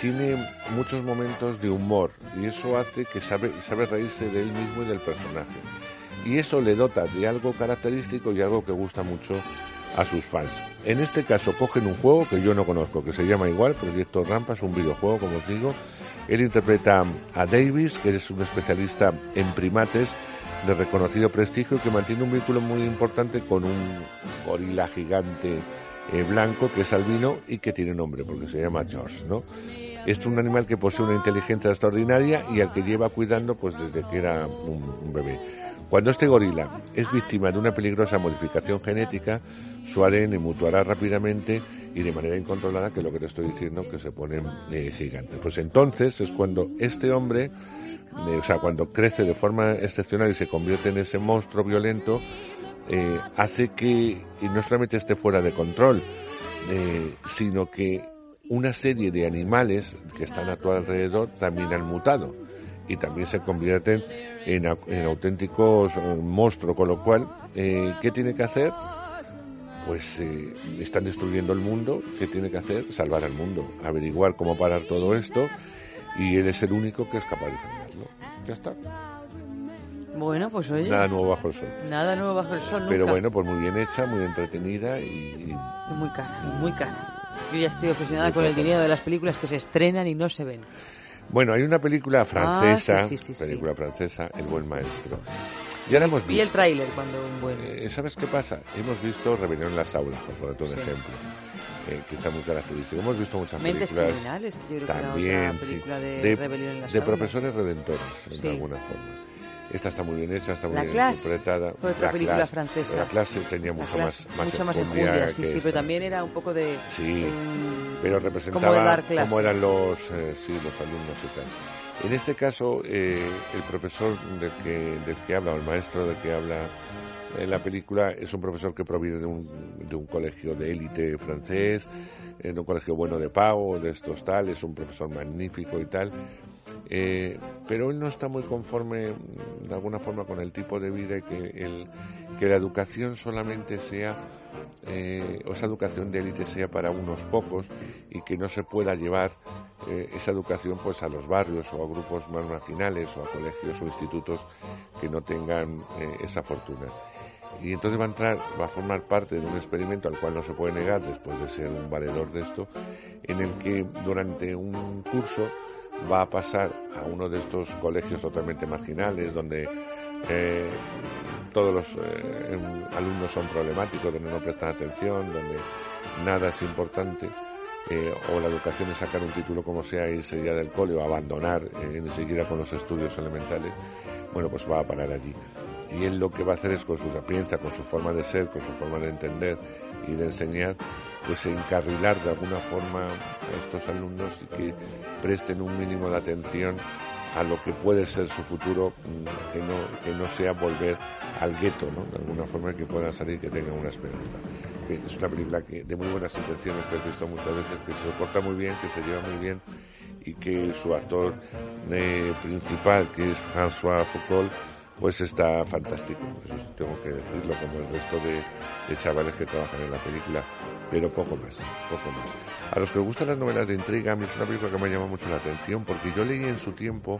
tiene muchos momentos de humor y eso hace que sabe, sabe reírse de él mismo y del personaje. Y eso le dota de algo característico y algo que gusta mucho a sus fans. En este caso cogen un juego que yo no conozco, que se llama igual, Proyecto Rampa, es un videojuego, como os digo. Él interpreta a Davis, que es un especialista en primates de reconocido prestigio que mantiene un vínculo muy importante con un gorila gigante eh, blanco que es albino y que tiene nombre porque se llama George, ¿no? Es un animal que posee una inteligencia extraordinaria y al que lleva cuidando pues desde que era un bebé. Cuando este gorila [LAUGHS] es víctima de una peligrosa modificación genética, su ADN mutuará rápidamente y de manera incontrolada, que es lo que te estoy diciendo, que se pone eh, gigante. Pues entonces es cuando este hombre, eh, o sea, cuando crece de forma excepcional y se convierte en ese monstruo violento, eh, hace que no solamente esté fuera de control, eh, sino que una serie de animales que están a tu alrededor también han mutado y también se convierten en, en auténticos eh, monstruos, con lo cual, eh, ¿qué tiene que hacer? Pues eh, están destruyendo el mundo, ¿qué tiene que hacer? Salvar al mundo, averiguar cómo parar todo esto y él es el único que es capaz de frenarlo. Ya está. Bueno, pues oye. Nada nuevo bajo el sol. Nada nuevo bajo el sol, nunca. Pero bueno, pues muy bien hecha, muy entretenida y, muy cara, muy cara. Yo ya estoy obsesionada con el dinero de las películas que se estrenan y no se ven. Bueno, hay una película francesa, Ah, sí, sí, sí, película francesa, El buen maestro. Ya la hemos Vi el visto. tráiler cuando un buen... Eh, ¿Sabes qué pasa? Hemos visto Rebelión en las aulas, por ponerte un ejemplo, eh, que está muy característico. Hemos visto muchas Mentes películas. criminales, yo creo que era también, otra película sí. de Rebelión en las de aulas. profesores redentores, de alguna forma. Esta está muy bien hecha, está muy La bien Clase interpretada. fue otra La película Clase. francesa. La clase tenía mucho clase, más, más mucho más enjundia sí, sí, esta. pero también era un poco de... Sí, pero representaba cómo eran los, eh, sí, los alumnos y tal. En este caso, eh, el profesor del que, del que habla, o el maestro del que habla en la película, es un profesor que proviene de un, de un colegio de élite francés, de un colegio bueno de pago, de estos tal, es un profesor magnífico y tal. Eh, pero él no está muy conforme mm, de alguna forma con el tipo de vida y que, la educación solamente sea, eh, o esa educación de élite sea para unos pocos y que no se pueda llevar eh, esa educación pues a los barrios o a grupos más marginales o a colegios o institutos que no tengan esa fortuna. Y entonces va a entrar, va a formar parte de un experimento al cual no se puede negar después de ser un valedor de esto, en el que durante un curso va a pasar a uno de estos colegios totalmente marginales donde eh, todos los eh, alumnos son problemáticos, donde no prestan atención, donde nada es importante, eh, o la educación es sacar un título como sea, irse ya del cole o abandonar eh, ni siquiera con los estudios elementales, bueno, pues va a parar allí. Y él lo que va a hacer es con su sapiencia, con su forma de ser, con su forma de entender y de enseñar, pues encarrilar de alguna forma a estos alumnos y que presten un mínimo de atención a lo que puede ser su futuro, mm, que no, que no sea volver al gueto, ¿no? De alguna forma que puedan salir, que tengan una esperanza. Que Es una película que, de muy buenas intenciones que he visto muchas veces, que se soporta muy bien, que se lleva muy bien y que su actor eh, principal, que es François Foucault, pues está fantástico. Eso tengo que decirlo, como el resto de, de chavales que trabajan en la película, pero poco más, poco más. A los que gustan las novelas de intriga, a mí es una película que me llama mucho la atención, porque yo leí en su tiempo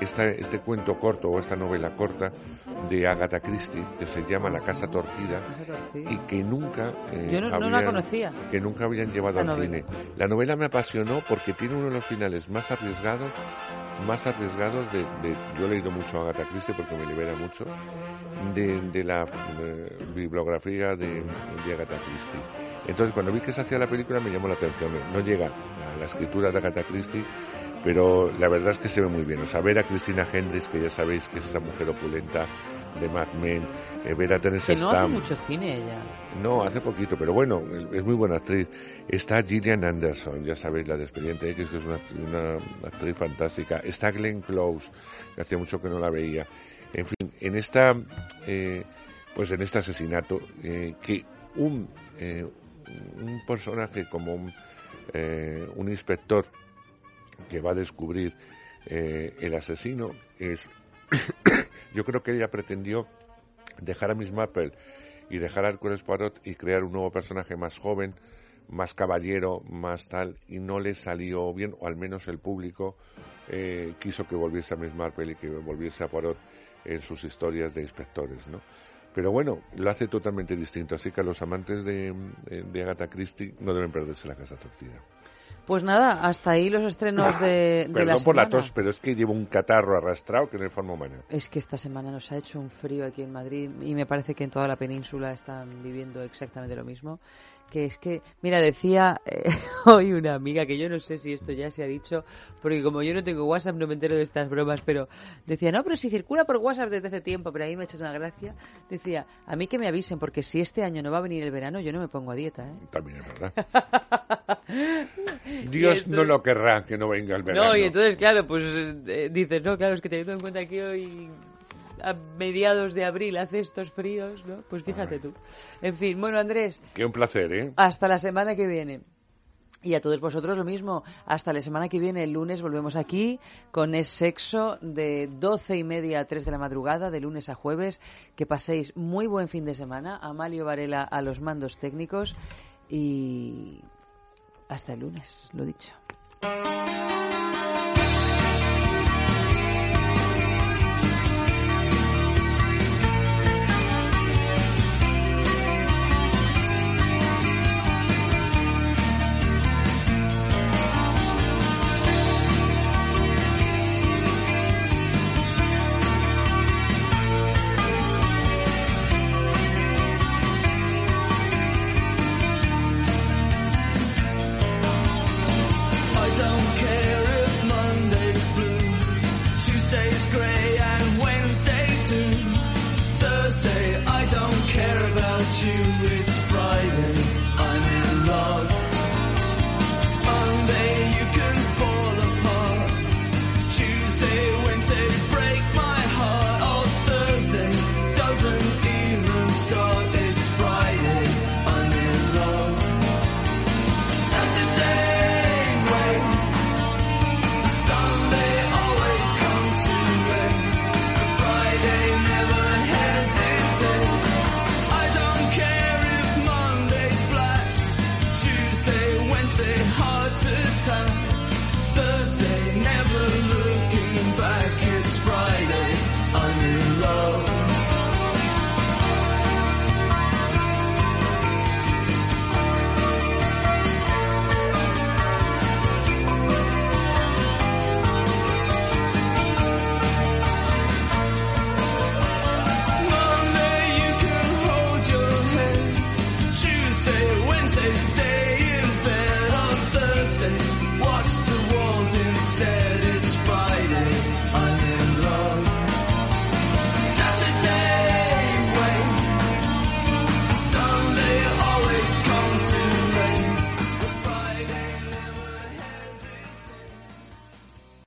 esta, este cuento corto o esta novela corta de Agatha Christie, que se llama La Casa Torcida, y que nunca... eh, Yo no- no la habían- conocía. Que nunca habían llevado La al novela. cine. La novela me apasionó porque tiene uno de los finales más arriesgados, más arriesgados de, de- yo he leído mucho a Agatha Christie porque me libera mucho de, de la eh, bibliografía de, de Agatha Christie. Entonces cuando vi que se hacía la película me llamó la atención. No llega a la escritura de Agatha Christie, pero la verdad es que se ve muy bien. O sea, ver a Cristina Hendricks, que ya sabéis que es esa mujer opulenta de Mad Men, eh, ver a Terence Que no hace mucho cine ella. no, hace poquito, pero bueno, es muy buena actriz. Está Gillian Anderson, ya sabéis, la de Expediente X, que es una, actriz- una actriz fantástica. Está Glenn Close, que hacía mucho que no la veía. En fin, en esta, eh, pues en este asesinato, eh, que un, eh, un personaje como un, eh, un inspector que va a descubrir eh, el asesino es, [COUGHS] yo creo que ella pretendió dejar a Miss Marple y dejar a Hércules Poirot y crear un nuevo personaje más joven, más caballero, más tal, y no le salió bien, o al menos el público eh, quiso que volviese a Miss Marple y que volviese a Poirot en sus historias de inspectores, ¿no? Pero bueno, lo hace totalmente distinto, así que a los amantes de, de Agatha Christie no deben perderse la casa torcida. Pues nada, hasta ahí los estrenos de, [LAUGHS] de la Perdón por la semana. tos, pero es que llevo un catarro arrastrado que no hay forma humana. Es que esta semana nos ha hecho un frío aquí en Madrid y me parece que en toda la península están viviendo exactamente lo mismo. Que es que, mira, decía eh, [LAUGHS] hoy una amiga que yo no sé si esto ya se ha dicho, porque como yo no tengo WhatsApp no me entero de estas bromas, pero decía, no, pero si circula por WhatsApp desde hace tiempo, pero ahí me ha hecho una gracia. Decía, a mí que me avisen, porque si este año no va a venir el verano, yo no me pongo a dieta, ¿eh? También es verdad. [LAUGHS] Dios no lo querrá que no venga el verano. No, y entonces, claro, pues eh, dices, no, claro, es que teniendo en cuenta que hoy a mediados de abril hace estos fríos, ¿no? Pues fíjate tú. En fin, bueno, Andrés, Que un placer, ¿eh? hasta la semana que viene. Y a todos vosotros lo mismo. Hasta la semana que viene, el lunes, volvemos aquí con Es Sexo de doce y media a 3 de la madrugada, de lunes a jueves. Que paséis muy buen fin de semana. Amalio Varela a los mandos técnicos. Y hasta el lunes, lo dicho.